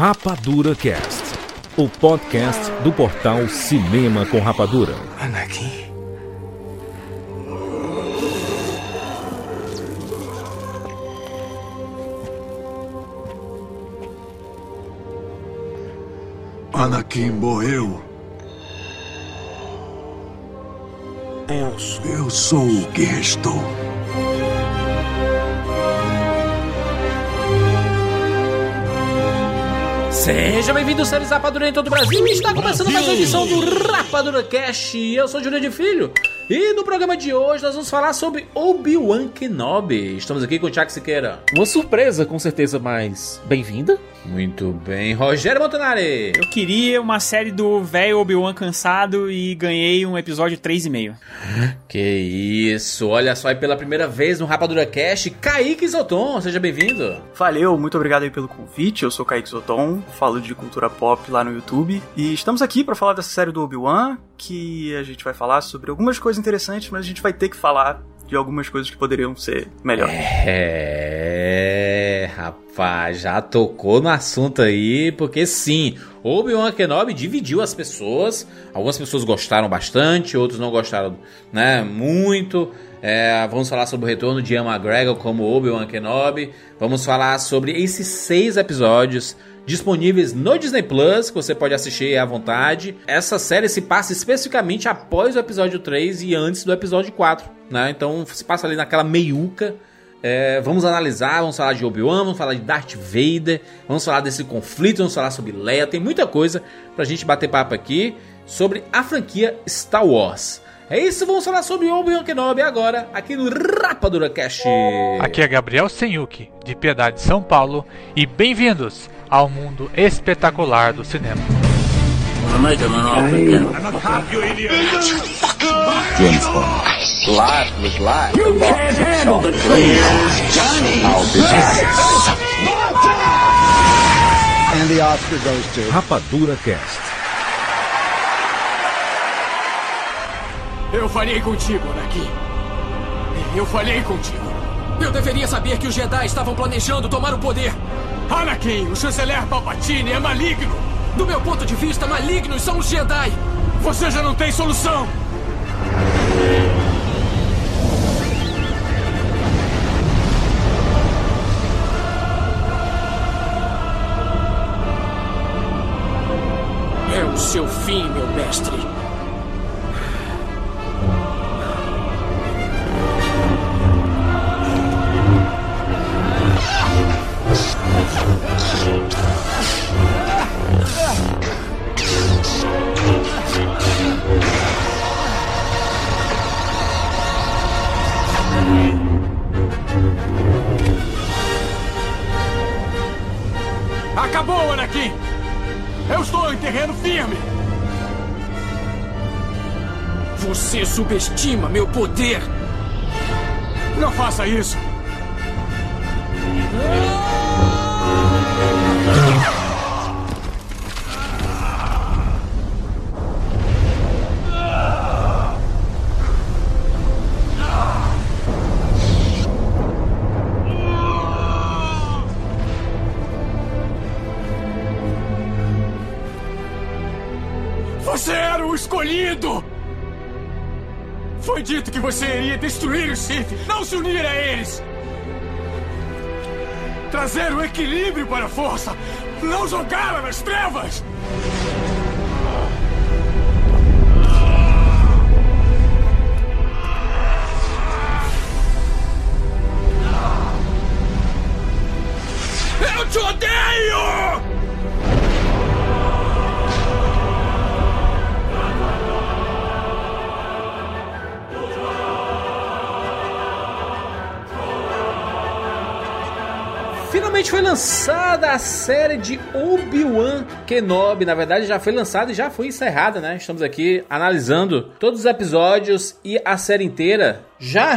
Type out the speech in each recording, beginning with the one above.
Rapadura Cast, o podcast do portal Cinema com Rapadura. Anakin. Anakin morreu. Eu Eu sou o que restou. Seja bem-vindo, seres Rapadura em todo o Brasil. Está começando mais uma edição do Rapadura Cast. Eu sou Júlio de Filho. E no programa de hoje nós vamos falar sobre Obi-Wan Kenobi. Estamos aqui com o Tiago Siqueira. Uma surpresa, com certeza, mas bem-vinda. Muito bem. Rogério Montanari. Eu queria uma série do velho Obi-Wan cansado e ganhei um episódio 3,5. Que isso. Olha só, e pela primeira vez no Rapadura Cast, Kaique Zoton. Seja bem-vindo. Valeu, muito obrigado aí pelo convite. Eu sou Kaique Zoton, falo de cultura pop lá no YouTube. E estamos aqui para falar dessa série do Obi-Wan, que a gente vai falar sobre algumas coisas interessantes, mas a gente vai ter que falar de algumas coisas que poderiam ser melhores. É, rapaz, já tocou no assunto aí, porque sim, Obi-Wan Kenobi dividiu as pessoas. Algumas pessoas gostaram bastante, outros não gostaram, né, muito. É, vamos falar sobre o retorno de Ian McGregor como Obi-Wan Kenobi. Vamos falar sobre esses seis episódios disponíveis no Disney Plus, que você pode assistir à vontade. Essa série se passa especificamente após o episódio 3 e antes do episódio 4, né? Então se passa ali naquela meiuca. É, vamos analisar, vamos falar de Obi-Wan, vamos falar de Darth Vader, vamos falar desse conflito, vamos falar sobre Leia, tem muita coisa pra gente bater papo aqui sobre a franquia Star Wars. É isso, vamos falar sobre Obi-Wan Kenobi agora, aqui no Rapadura Cast. Aqui é Gabriel Senyuki, de Piedade, São Paulo, e bem-vindos ao mundo espetacular do cinema. Rapadura Cast. Eu falhei contigo, Anakin. Eu falhei contigo. Eu deveria saber que os Jedi estavam planejando tomar o poder. Anakin, o chanceler Palpatine é maligno. Do meu ponto de vista, malignos são os Jedi. Você já não tem solução. O seu fim, meu mestre. Acabou, Anakin! Eu estou em terreno firme! Você subestima meu poder! Não faça isso! Você Foi dito que você iria destruir os Sith, não se unir a eles! Trazer o equilíbrio para a força, não jogá-la nas trevas! Lançada a série de Obi-Wan Kenobi. Na verdade, já foi lançada e já foi encerrada, né? Estamos aqui analisando todos os episódios e a série inteira. Já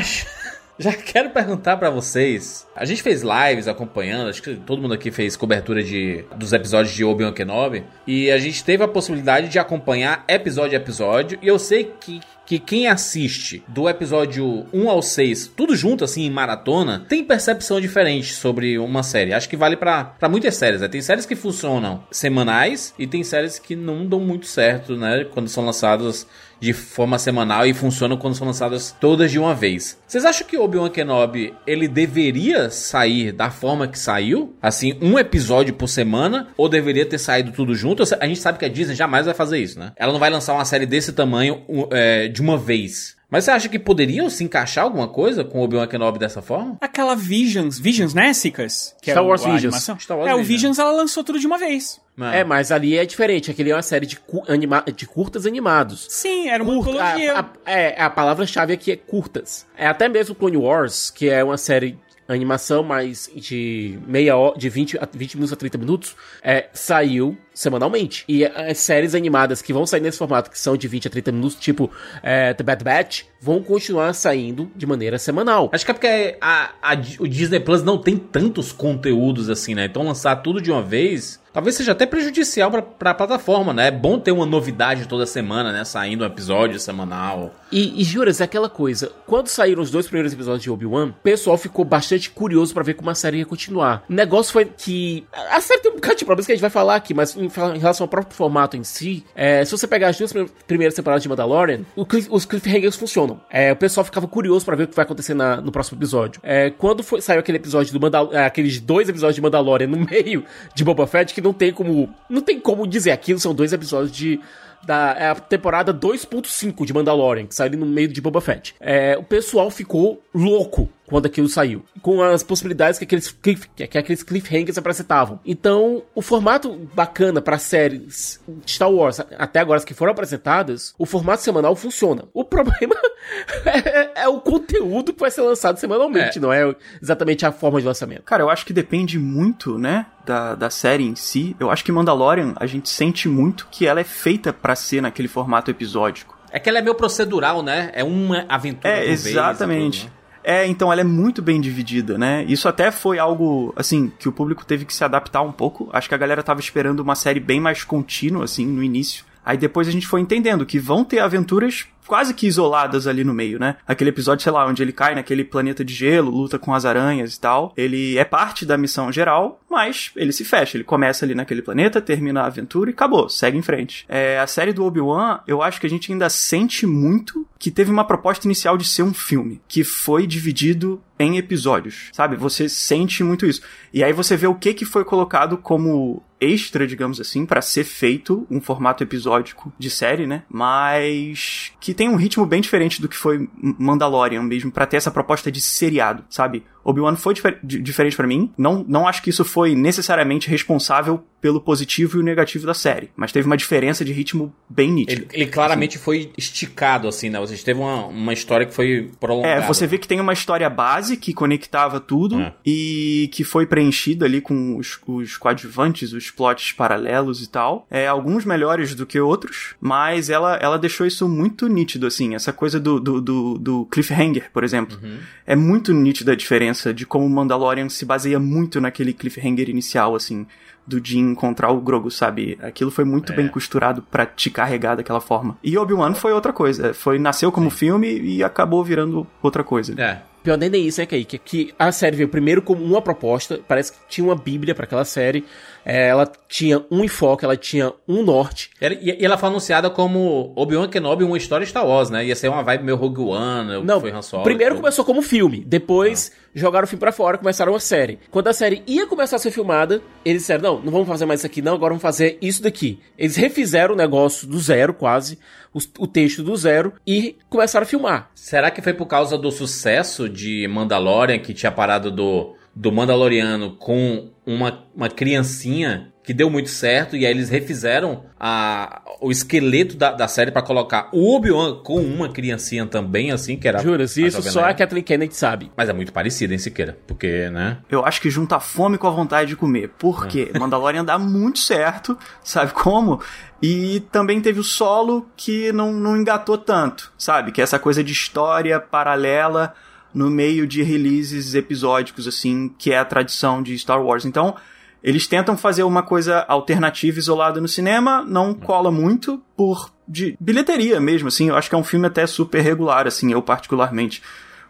Já quero perguntar para vocês. A gente fez lives acompanhando, acho que todo mundo aqui fez cobertura de dos episódios de Obi-Wan Kenobi, e a gente teve a possibilidade de acompanhar episódio a episódio, e eu sei que que quem assiste do episódio 1 ao 6, tudo junto assim em maratona, tem percepção diferente sobre uma série. Acho que vale para muitas séries, né? Tem séries que funcionam semanais e tem séries que não dão muito certo, né, quando são lançadas de forma semanal e funcionam quando são lançadas todas de uma vez. Vocês acham que Obi-Wan Kenobi ele deveria sair da forma que saiu? Assim, um episódio por semana? Ou deveria ter saído tudo junto? A gente sabe que a Disney jamais vai fazer isso, né? Ela não vai lançar uma série desse tamanho é, de uma vez. Mas você acha que poderiam se encaixar alguma coisa com Obi-Wan Kenobi dessa forma? Aquela Visions, Visions, né, Sicas? Que Star é Wars Visions. Star Wars é, Visions. o Visions ela lançou tudo de uma vez. É, mas ali é diferente. Aquele é uma série de, cu anima de curtas animados. Sim, era uma Curta, a, a, é, a palavra-chave aqui é curtas. É até mesmo Clone Wars, que é uma série animação mais de meia hora, de 20 a 20 minutos a 30 minutos, é, saiu semanalmente. E as séries animadas que vão sair nesse formato, que são de 20 a 30 minutos, tipo é, The Bad Batch, vão continuar saindo de maneira semanal. Acho que é porque a, a, o Disney Plus não tem tantos conteúdos assim, né? Então lançar tudo de uma vez talvez seja até prejudicial para a plataforma, né? É bom ter uma novidade toda semana, né? Saindo um episódio semanal. E, e juras, é aquela coisa. Quando saíram os dois primeiros episódios de Obi-Wan, o pessoal ficou bastante curioso para ver como a série ia continuar. O negócio foi que. A série tem um bocado de problemas que a gente vai falar aqui, mas em, em relação ao próprio formato em si, é, se você pegar as duas primeiras temporadas de Mandalorian, cliff, os cliffhangers funcionam. É, o pessoal ficava curioso para ver o que vai acontecer na, no próximo episódio. É, quando foi, saiu aquele episódio do Mandal é, aqueles dois episódios de Mandalorian no meio de Boba Fett, que não tem como. Não tem como dizer aquilo, são dois episódios de da é a temporada 2.5 de Mandalorian, que saiu no meio de Boba Fett. É, o pessoal ficou louco quando aquilo saiu. Com as possibilidades que aqueles, cliff, que aqueles cliffhangers apresentavam. Então, o formato bacana para séries Star Wars, até agora as que foram apresentadas, o formato semanal funciona. O problema é, é, o conteúdo que vai ser lançado semanalmente, é. não é exatamente a forma de lançamento. Cara, eu acho que depende muito, né, da, da série em si. Eu acho que Mandalorian, a gente sente muito que ela é feita para ser naquele formato episódico. É que ela é meio procedural, né? É uma aventura. É, exatamente. Vez? É, então ela é muito bem dividida, né? Isso até foi algo, assim, que o público teve que se adaptar um pouco. Acho que a galera tava esperando uma série bem mais contínua, assim, no início. Aí depois a gente foi entendendo que vão ter aventuras quase que isoladas ali no meio, né? Aquele episódio, sei lá, onde ele cai naquele planeta de gelo, luta com as aranhas e tal. Ele é parte da missão geral, mas ele se fecha. Ele começa ali naquele planeta, termina a aventura e acabou, segue em frente. É, a série do Obi-Wan, eu acho que a gente ainda sente muito que teve uma proposta inicial de ser um filme, que foi dividido em episódios, sabe? Você sente muito isso. E aí você vê o que que foi colocado como extra, digamos assim, para ser feito um formato episódico de série, né? Mas que tem um ritmo bem diferente do que foi Mandalorian mesmo, para ter essa proposta de seriado, sabe? Obi-Wan foi difer diferente para mim. Não, não acho que isso foi necessariamente responsável pelo positivo e o negativo da série, mas teve uma diferença de ritmo bem nítida. Ele, ele claramente assim. foi esticado, assim, né? Você teve uma, uma história que foi prolongada. É, você vê que tem uma história base que conectava tudo é. e que foi preenchida ali com os, os coadjuvantes, os plots paralelos e tal. É, alguns melhores do que outros, mas ela, ela deixou isso muito nítido, assim. Essa coisa do, do, do, do cliffhanger, por exemplo. Uhum. É muito nítida a diferença de como Mandalorian se baseia muito naquele cliffhanger inicial, assim do Jin encontrar o Grogu, sabe? Aquilo foi muito é. bem costurado para te carregar daquela forma. E Obi-Wan foi outra coisa. Foi nasceu como Sim. filme e acabou virando outra coisa. É. Pior nem isso, né, Kaique? Que a série veio primeiro como uma proposta, parece que tinha uma bíblia para aquela série. É, ela tinha um enfoque, ela tinha um norte. E ela foi anunciada como Obi-Wan Kenobi, uma história Star Wars, né? Ia ser uma vibe meio Rogue One, Não, foi Han Solo, primeiro começou como filme, depois ah. jogaram o filme pra fora, começaram a série. Quando a série ia começar a ser filmada, eles disseram, não, não vamos fazer mais isso aqui não, agora vamos fazer isso daqui. Eles refizeram o negócio do zero, quase, o, o texto do zero, e começaram a filmar. Será que foi por causa do sucesso de Mandalorian, que tinha parado do do Mandaloriano com uma, uma criancinha que deu muito certo e aí eles refizeram a, o esqueleto da, da série para colocar o Obi-Wan com uma criancinha também, assim, que era... Juras, isso só a Kathleen Kennedy sabe. Mas é muito parecido, hein, Siqueira? Porque, né? Eu acho que junta a fome com a vontade de comer. Porque é. Mandalorian dá muito certo, sabe como? E também teve o solo que não, não engatou tanto, sabe? Que é essa coisa de história paralela no meio de releases episódicos, assim, que é a tradição de Star Wars. Então, eles tentam fazer uma coisa alternativa, isolada no cinema, não cola muito por de bilheteria mesmo, assim. Eu acho que é um filme até super regular, assim, eu particularmente.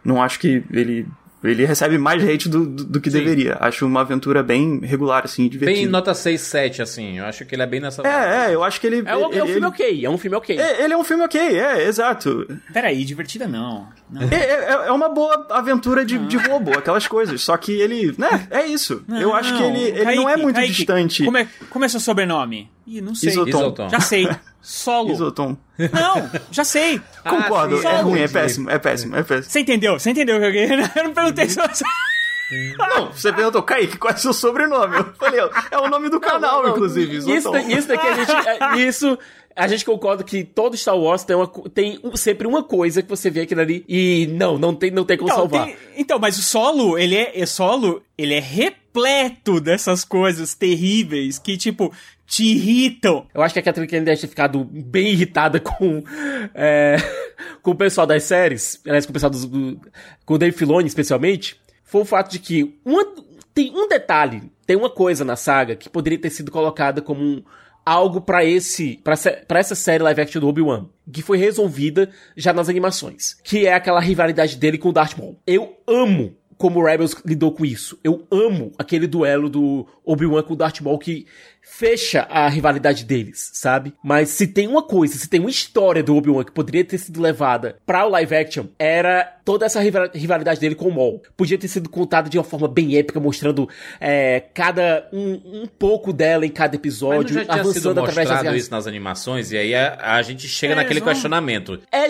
Não acho que ele ele recebe mais hate do, do, do que Sim. deveria. Acho uma aventura bem regular, assim, divertida. Bem nota 6, 7, assim. Eu acho que ele é bem nessa. É, é, eu acho que ele. É um, ele, é um filme ele- ok, é um filme ok. é, ele é um filme ok, é, exato. Peraí, divertida não. Não. É, é, é uma boa aventura de, de robô, aquelas coisas. Só que ele, né, é isso. eu acho que ele, ele não é Kaique, muito Kaique, distante. Como é, como é seu sobrenome? Ih, não sei. Isotom. Já sei. Solo. Isotom. Não, já sei. Concordo, sim, é ruim, é péssimo, é péssimo, é péssimo. Você entendeu? Você entendeu o que eu queria? Eu não perguntei se você... Não, você perguntou, Kaique, qual é o seu sobrenome? Eu falei, é o nome do canal, Não, não, inclusive, Isso, Isotom. isso daqui a gente. é, Isso. A gente concorda que todo Star Wars tem, uma, tem sempre uma coisa que você vê aquilo ali e não, não tem, não tem como Então, salvar. tem- então, mas o solo, ele é, é solo, ele é repleto dessas coisas terríveis que, tipo, te irritam. Eu acho que a Kathleen Kennedy deve ter ficado bem irritada com, é, com o pessoal das séries, aliás, com o pessoal do, com o Dave Filoni, especialmente, foi o fato de que uma, tem um detalhe, tem uma coisa na saga que poderia ter sido colocada como um, algo pra esse, pra essa série live action do Obi-Wan, que foi resolvida já nas animações, que é aquela rivalidade dele com o Darth Maul. Eu amo como o Rebels lidou com isso. Eu amo aquele duelo do Obi-Wan com o Darth Maul que fecha a rivalidade deles, sabe? Mas se tem uma coisa, se tem uma história do Obi-Wan que poderia ter sido levada pra o live action, era toda essa rival- rivalidade dele com o Maul. Podia ter sido contada de uma forma bem épica, mostrando é, cada um, um pouco dela em cada Mas episódio, não já tinha sido através das mostrado isso nas animações, e aí a, a gente chega É, naquele vão- questionamento. É,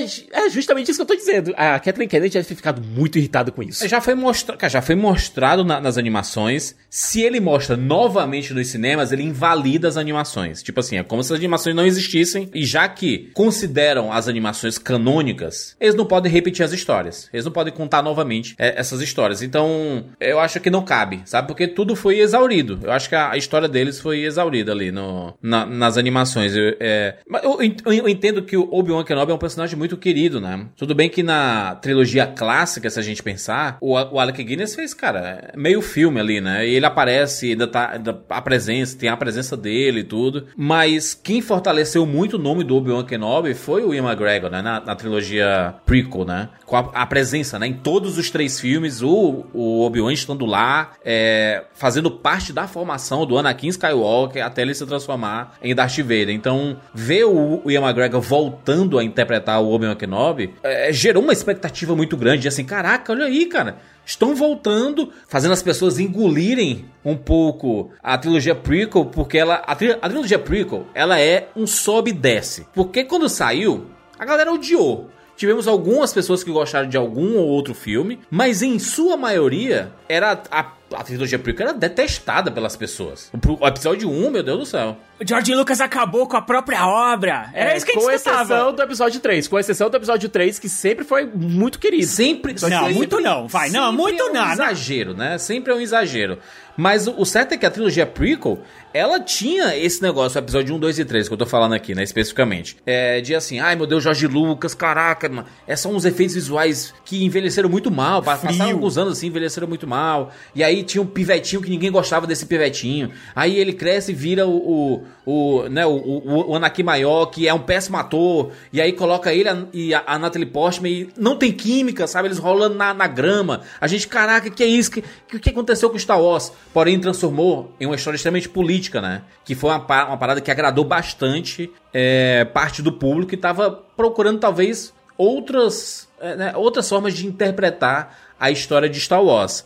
é justamente isso que eu tô dizendo. A Kathleen Kennedy deve ter ficado muito irritada com isso. Já foi, mostra... cara, já foi mostrado na- nas animações. Se ele mostra novamente nos cinemas, ele invalida as animações. Tipo assim, é como se as animações não existissem. E já que consideram as animações canônicas, eles não podem repetir as histórias. Eles não podem contar novamente é, essas histórias. Então, eu acho que não cabe, sabe? Porque tudo foi exaurido. Eu acho que a, a história deles foi exaurida ali no, na- nas animações. Eu, é... Eu, eu entendo que o Obi-Wan Kenobi é um personagem muito querido, né? Tudo bem que na trilogia clássica, se a gente pensar, o, o Alec Guinness fez, cara, meio filme ali, né? E ele aparece, ainda tá, ainda a presença, tem a presença dele e tudo. Mas quem fortaleceu muito o nome do Obi-Wan Kenobi foi o Ian McGregor, né? Na, na trilogia prequel, né? Com a, a presença, né? Em todos os três filmes, o, o Obi-Wan estando lá, é, fazendo parte da formação do Anakin Skywalker até ele se transformar em Darth Vader. Então, ver o, o Ian McGregor voltando a interpretar o Obi-Wan Kenobi é, gerou uma expectativa muito grande. de Assim, caraca, olha aí, cara. Estão voltando, fazendo as pessoas engolirem um pouco a trilogia prequel, porque ela a, tri- a trilogia prequel, ela é um sobe e desce. Porque quando saiu, a galera odiou. Tivemos algumas pessoas que gostaram de algum ou outro filme, mas em sua maioria era a, a trilogia prequel era detestada pelas pessoas. O, o episódio 1, meu Deus do céu. George Lucas acabou com a própria obra. Era É, isso que a gente com escutava. exceção do episódio 3. Com exceção do episódio 3, que sempre foi muito querido. Sempre. Não, sempre- muito não, vai, não, muito é um não, exagero, né? Sempre é um exagero. Mas o, o certo é que a trilogia prequel, ela tinha esse negócio, o episódio 1, 2 e 3, que eu tô falando aqui, né, especificamente. É, de assim, ai meu Deus, Jorge Lucas, caraca, mano, é só uns efeitos visuais que envelheceram muito mal, pa- passaram alguns anos assim, envelheceram muito mal. E aí tinha um pivetinho que ninguém gostava desse pivetinho. Aí ele cresce e vira o, o, o, né, o, o, o Anakin maior, que é um péssimo ator. E aí coloca ele a- e a, a Natalie Portman e não tem química, sabe? Eles rolando na, na grama. A gente, caraca, que é isso? O que, que, que aconteceu com Star Wars? Porém, transformou em uma história extremamente política, né? Que foi uma, uma parada que agradou bastante é, parte do público que tava procurando, talvez, outras, é, né, outras formas de interpretar a história de Star Wars.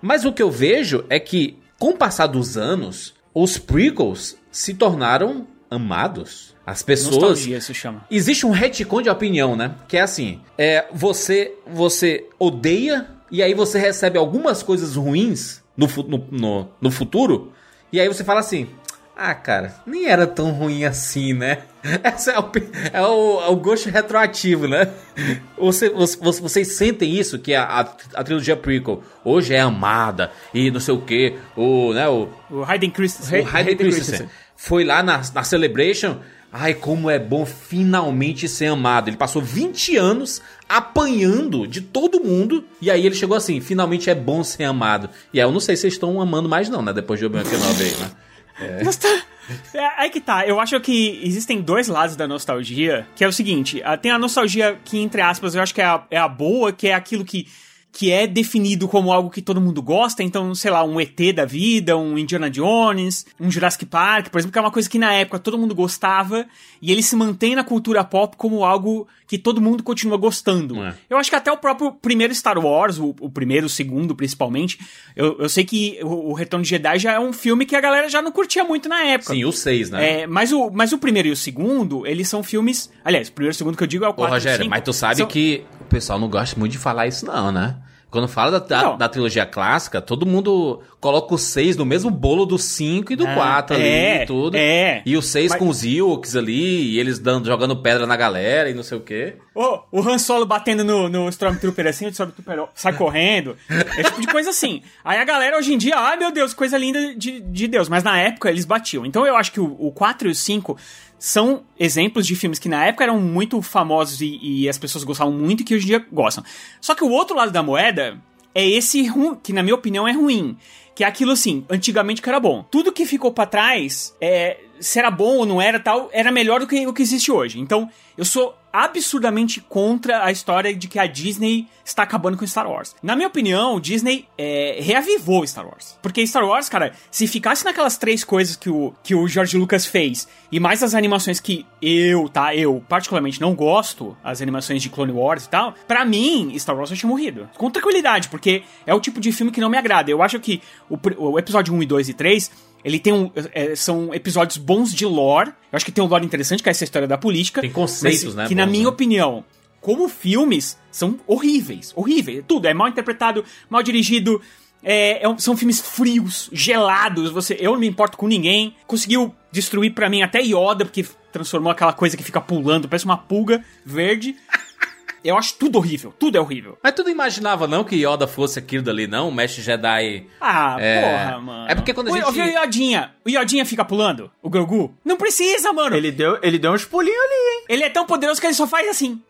Mas o que eu vejo é que, com o passar dos anos, os prequels se tornaram amados. As pessoas. Nostalgia, isso chama. Existe um retcon de opinião, né? Que é assim: é, você, você odeia e aí você recebe algumas coisas ruins no, no, no, no futuro, e aí você fala assim. Ah, cara, nem era tão ruim assim, né? Esse é o, é o, é o gosto retroativo, né? Você, você- vocês sentem isso, que a, a, a trilogia prequel hoje é amada e não sei o que, o, né, o, O Hayden Christensen. o Hayden Christensen foi lá na, na Celebration. Ai, como é bom finalmente ser amado. Ele passou 20 anos apanhando de todo mundo. E aí ele chegou assim: finalmente é bom ser amado. E aí eu não sei se vocês estão amando mais, não, né? Depois de Obi-Wan Kenobi né? É, aí que tá, eu acho que existem dois lados da nostalgia, que é o seguinte, ah, tem a nostalgia que, entre aspas, eu acho que é a, é a boa, que é aquilo que que é definido como algo que todo mundo gosta, então, sei lá, um ET da vida, um Indiana Jones, um Jurassic Park, por exemplo, que é uma coisa que na época todo mundo gostava, e ele se mantém na cultura pop como algo que todo mundo continua gostando. É. Eu acho que até o próprio primeiro Star Wars, o, o primeiro, o segundo principalmente, eu, eu sei que o, o Retorno de Jedi já é um filme que a galera já não curtia muito na época. Sim, o 6, né? É, mas, o, mas o primeiro e o segundo, eles são filmes. Aliás, o primeiro e o segundo que eu digo é o Ô, 4 e o Rogério, 5, mas tu sabe são- que pessoal não gosta muito de falar isso, não, né? Quando fala da, da, da trilogia clássica, todo mundo coloca o 6 no mesmo bolo do 5 e do Ah, 4 ali é, e tudo. é. E o 6 Mas- com os Ewoks ali, e eles dando, jogando pedra na galera e não sei o quê. Ô, o Han Solo batendo no, no Stormtrooper assim, o Stormtrooper sai correndo. É tipo de coisa assim. Aí a galera hoje em dia, ai meu Deus, coisa linda de, de Deus. Mas na época eles batiam. Então eu acho que o, o 4 e o 5 são exemplos de filmes que na época eram muito famosos e, e as pessoas gostavam muito e que hoje em dia gostam. Só que o outro lado da moeda é esse ru- que na minha opinião é ruim. Que é aquilo assim, antigamente que era bom. Tudo que ficou pra trás, é, se era bom ou não era tal, era melhor do que o que existe hoje. Então, eu sou absurdamente contra a história de que a Disney está acabando com Star Wars. Na minha opinião, Disney é, reavivou Star Wars. Porque Star Wars, cara, se ficasse naquelas três coisas que o, que o George Lucas fez, e mais as animações que eu, tá, eu particularmente não gosto, as animações de Clone Wars e tal, pra mim, Star Wars já tinha morrido. Com tranquilidade, porque é o tipo de filme que não me agrada. Eu acho que o, o episódio 1 e 2 e 3 ele tem um. é, são episódios bons de lore. Eu acho que tem um lore interessante, que é essa história da política. Tem conceitos, mas né, Que, na bons, minha né? opinião, como filmes, são horríveis. Horríveis. Tudo. É mal interpretado, mal dirigido. é, é são filmes frios, gelados. Você, eu não me importo com ninguém. Conseguiu destruir pra mim até Yoda, porque transformou aquela coisa que fica pulando, parece uma pulga verde. Eu acho tudo horrível. Tudo é horrível. Mas tu não imaginava, não, que Yoda fosse aquilo dali, não? O mestre Jedi. Ah, É. porra, mano. É porque quando a O- gente- O Yodinha, o Yodinha fica pulando? O Grogu? Não precisa, mano. Ele, Ele deu, ele deu uns pulinhos ali, hein? é tão poderoso que ele só faz assim.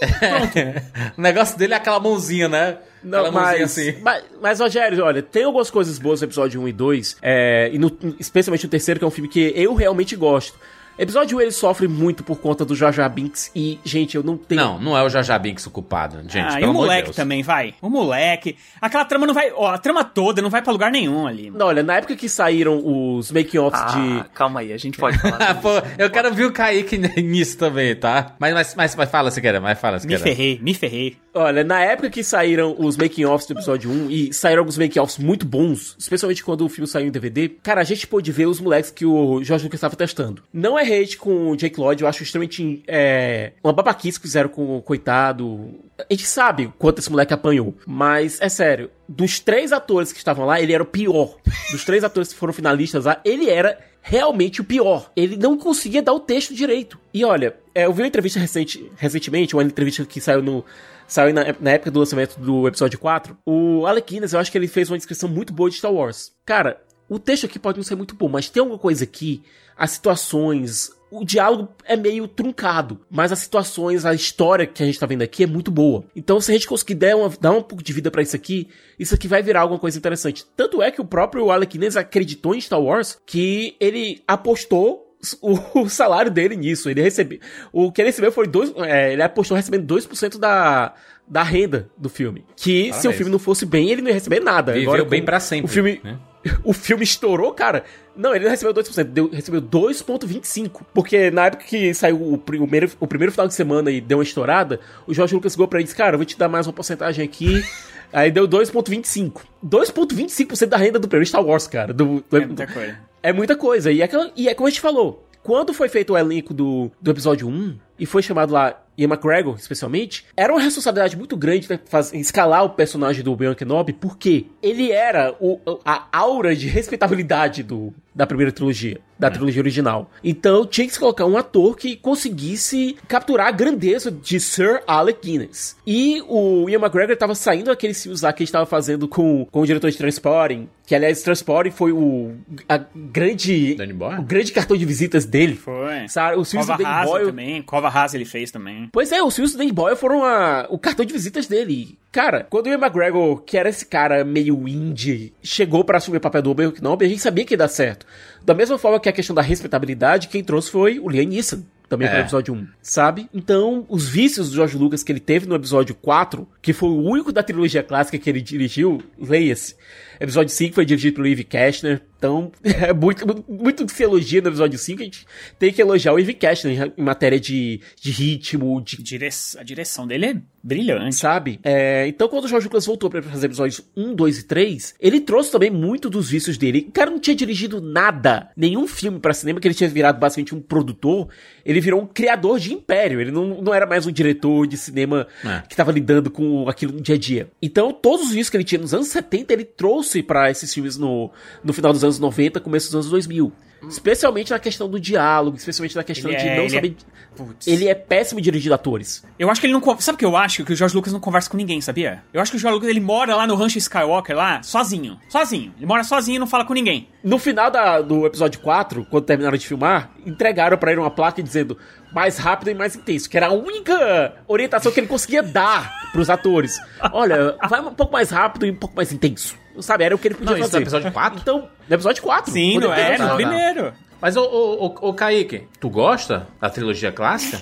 o negócio dele é aquela mãozinha, né? Não, aquela mãozinha mas, assim. mas, mas, Rogério, olha, tem algumas coisas boas no episódio 1 e 2, é, e no- especialmente no terceiro, que é um filme que eu realmente gosto. Episódio 1 ele sofre muito por conta do Jar Binks, e, gente, eu não tenho... Não, não é o Jar Binks o culpado, gente. ah, e o moleque Deus. também, vai. O moleque. Aquela trama não vai. Ó, a trama toda não vai pra lugar nenhum ali. Não, olha, na época que saíram os making-offs Ah, de... calma aí, a gente pode falar. Ah, pô, eu quero ver o Kaique nisso também, tá? Mas, mas, mas, mas fala se quer, mas fala se Me quer. ferrei, me ferrei. Olha, na época que saíram os making-offs do episódio 1, e saíram alguns making-offs muito bons, especialmente quando o filme saiu em DVD, cara, a gente pôde ver os moleques que o George Lucas estava testando. Não é hate com o Jake Lloyd, eu acho extremamente é, uma babaquice que fizeram com o coitado. A gente sabe quanto esse moleque apanhou, mas é sério, dos três atores que estavam lá, ele era o pior. Dos três atores que foram finalistas lá, ele era realmente o pior. Ele não conseguia dar o texto direito. E olha, é, eu vi uma entrevista recente, recentemente, uma entrevista que saiu no. Saiu na, na época do lançamento do episódio 4. O Alec Guinness, eu acho que ele fez uma descrição muito boa de Star Wars. Cara, o texto aqui pode não ser muito bom, mas tem alguma coisa aqui, as situações, o diálogo é meio truncado, mas as situações, a história que a gente tá vendo aqui é muito boa. Então, se a gente conseguir dar, uma, dar um pouco de vida pra isso aqui, isso aqui vai virar alguma coisa interessante. Tanto é que o próprio Alec Guinness acreditou em Star Wars que ele apostou o, salário dele nisso. Ele recebeu. O que ele recebeu foi dois. é, ele apostou recebendo 2% da, da renda do filme. Que se o Parabéns. filme não fosse bem, ele não ia receber nada. Viveu Agora, bem pra sempre, O filme, né? o filme estourou, cara. Não, ele não recebeu 2%, deu, recebeu 2,25%. Porque na época que saiu o primeiro, o primeiro final de semana e deu uma estourada, o Jorge Lucas ligou pra ele e disse: Cara, eu vou te dar mais uma porcentagem aqui. Aí deu 2,25%. 2,25% da renda do prêmio Star Wars, cara. Do, do- É muita coisa. é muita coisa. E é, e é como a gente falou. Quando foi feito o elenco do, do episódio 1, e foi chamado lá Ian McGregor, especialmente, era uma responsabilidade muito grande né, faz- escalar o personagem do Obi-Wan Kenobi, porque ele era o, a aura de respeitabilidade do, da primeira trilogia, da trilogia original. Então tinha que se colocar um ator que conseguisse capturar a grandeza de Sir Alec Guinness. E o Ian McGregor estava saindo daqueles filmes lá que ele estava fazendo com, com o diretor de Transporting, que aliás Transporting foi o a grande o grande cartão de visitas dele. Foi. Sabe, os filmes Cova do Danny Rasa Boyle também. Cova Rasa ele fez também. Pois é, os filmes do Danny Boyle foram a- o cartão de visitas dele. Cara, quando o Ian McGregor, que era esse cara meio indie, chegou pra assumir o papel do Obi-Wan Kenobi, a gente sabia que ia dar certo. Da mesma forma que a questão da respeitabilidade, quem trouxe foi o Liam Neeson. Também pro É. episódio 1, sabe? Então, os vícios do George Lucas que ele teve no episódio 4, que foi o único da trilogia clássica que ele dirigiu, leia-se. Episódio 5 foi dirigido pelo Eve Cashner. Então, é muito, muito que se elogia no episódio 5, a gente tem que elogiar o Eve Cashner em matéria de, de ritmo, de Dire... A direção dele é brilhante. sabe? É, então, quando o George Lucas voltou pra fazer episódios 1, 2 e 3, ele trouxe também muito dos vícios dele. O cara não tinha dirigido nada, nenhum filme pra cinema, que ele tinha virado basicamente um produtor. Ele virou um criador de império. Ele não, não era mais um diretor de cinema É. que tava lidando com aquilo no dia a dia. Então, todos os vícios que ele tinha nos anos 70, ele trouxe pra esses filmes no, no final dos anos 90, começo dos anos 2000. Especialmente na questão do diálogo, especialmente na questão Ele de é- não ele é- saber. Putz. Ele é péssimo dirigindo atores. Eu acho que ele não. Sabe o que eu acho? Que o George Lucas não conversa com ninguém, sabia? Eu acho que o George Lucas ele mora lá no Rancho Skywalker, lá, sozinho. Sozinho. Ele mora sozinho e não fala com ninguém. No final da- do episódio 4, quando terminaram de filmar, entregaram pra ele uma placa dizendo mais rápido e mais intenso, que era a única orientação que ele conseguia dar pros atores. Olha, vai um pouco mais rápido e um pouco mais intenso. Sabe, era o que ele podia Não, isso fazer. no episódio 4? Então, no episódio 4. Sim, não é? No primeiro. Mas, ô, ô, ô, ô Kaique, tu gosta da trilogia clássica?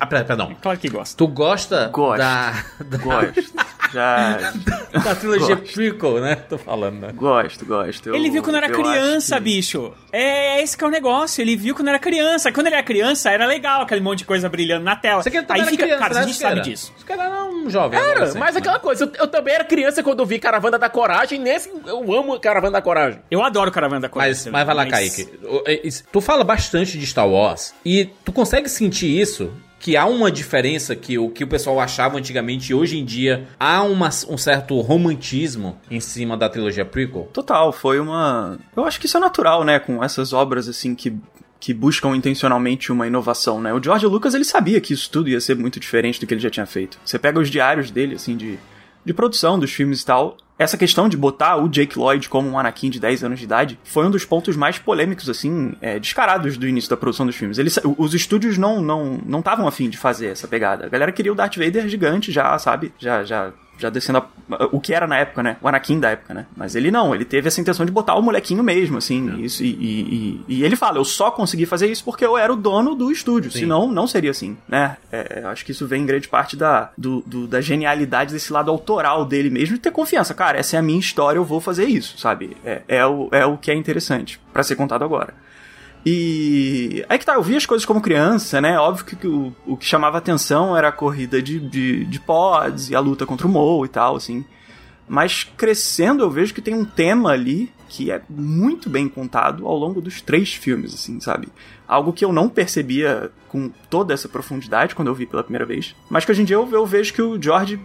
Ah, per- perdão. Claro que gosta. Tu gosta Gosto. da, da, Gosto. Já. da trilogia Gosto. prequel, né? Tô falando, né? Gosto, gosto. Eu- Ele viu quando era criança, que- bicho. É esse que é o negócio. Ele viu quando era criança. Quando ele era criança, era legal aquele monte de coisa brilhando na tela. Você que Aí fica. criança, cara, né, a gente sabe Siqueira? disso. Esse cara era um jovem. Era, adolescente, mas né? aquela coisa, eu, eu também era criança quando eu vi Caravana da Coragem, nesse eu amo Caravana da Coragem. Eu adoro Caravana da Coragem. Mas, mas vai lá, Kaique. O- é, isso- Tu fala bastante de Star Wars e tu consegue sentir isso? Que há uma diferença que o que o pessoal achava antigamente e hoje em dia há uma- um certo romantismo em cima da trilogia prequel? Total, foi uma. Eu acho que isso é natural, né? Com essas obras assim que. Que buscam intencionalmente uma inovação, né? O George Lucas, ele sabia que isso tudo ia ser muito diferente do que ele já tinha feito. Você pega os diários dele, assim, de, de produção dos filmes e tal. Essa questão de botar o Jake Lloyd como um Anakin de 10 anos de idade foi um dos pontos mais polêmicos, assim, é, descarados do início da produção dos filmes. Eles, os estúdios não não não estavam afim de fazer essa pegada. A galera queria o Darth Vader gigante já, sabe? Já, já já descendo a- o que era na época, né? O Anakin da época, né? Mas ele não, ele teve essa intenção de botar o molequinho mesmo, assim. Isso, e, e, e- e ele fala, eu só consegui fazer isso porque eu era o dono do estúdio, senão não seria assim, né? É, eu acho que isso vem em grande parte da, do, do- da genialidade desse lado autoral dele mesmo, de ter confiança. Cara, essa é a minha história, eu vou fazer isso, sabe? É, é, o, é o que é interessante pra ser contado agora. E aí que tá, eu vi as coisas como criança, né? Óbvio que, o, o que chamava atenção era a corrida de, de, de pods e a luta contra o Mo e tal, assim. Mas crescendo eu vejo que tem um tema ali que é muito bem contado ao longo dos três filmes, assim, sabe? Algo que eu não percebia com toda essa profundidade quando eu vi pela primeira vez. Mas que hoje em dia eu, eu vejo que o George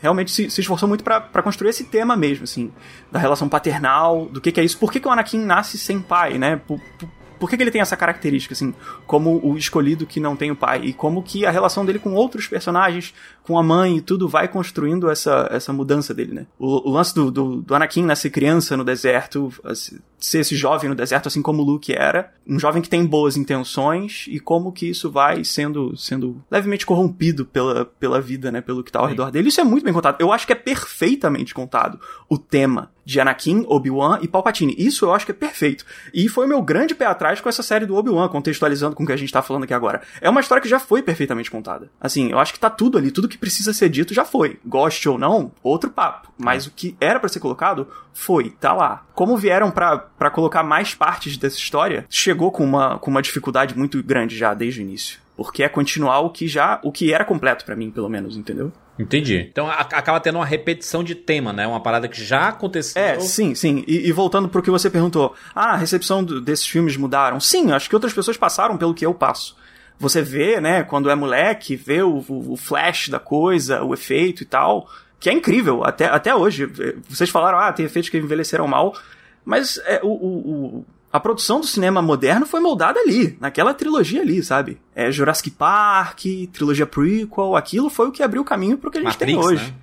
realmente se, se esforçou muito pra construir esse tema mesmo, assim. Da relação paternal, do que, que é isso. Por que, que o Anakin nasce sem pai, né? Por, por, por que, que ele tem essa característica, assim, como o escolhido que não tem o pai? E como que a relação dele com outros personagens, com a mãe e tudo, vai construindo essa, essa mudança dele, né? O, o lance do, do, do Anakin nascer criança no deserto, assim, ser esse jovem no deserto, assim como o Luke era, um jovem que tem boas intenções, e como que isso vai sendo, sendo levemente corrompido pela, pela vida, né? Pelo que tá ao redor dele. Isso é muito bem contado. Eu acho que é perfeitamente contado o tema de Anakin, Obi-Wan e Palpatine. Isso eu acho que é perfeito. E foi o meu grande pé atrás com essa série do Obi-Wan, contextualizando com o que a gente tá falando aqui agora. É uma história que já foi perfeitamente contada. Assim, eu acho que tá tudo ali, tudo que precisa ser dito já foi. Goste ou não, outro papo. Mas o que era pra ser colocado foi, tá lá. Como vieram pra pra colocar mais partes dessa história, chegou com uma, com uma dificuldade muito grande já desde o início. Porque é continuar o que já, o que era completo pra mim, pelo menos, entendeu? Entendi. Então acaba tendo uma repetição de tema, né? Uma parada que já aconteceu. É, sim, sim. E, e voltando pro que você perguntou. Ah, a recepção do- desses filmes mudaram. Sim, acho que outras pessoas passaram pelo que eu passo. Você vê, né, quando é moleque, vê o, o- flash da coisa, o efeito e tal, que é incrível, até, até hoje. Vocês falaram, ah, tem efeitos que envelheceram mal, mas é, o, o- o- a produção do cinema moderno foi moldada ali, naquela trilogia ali, sabe? É Jurassic Park, trilogia prequel, aquilo foi o que abriu o caminho pro que a gente Matrix, tem hoje. né?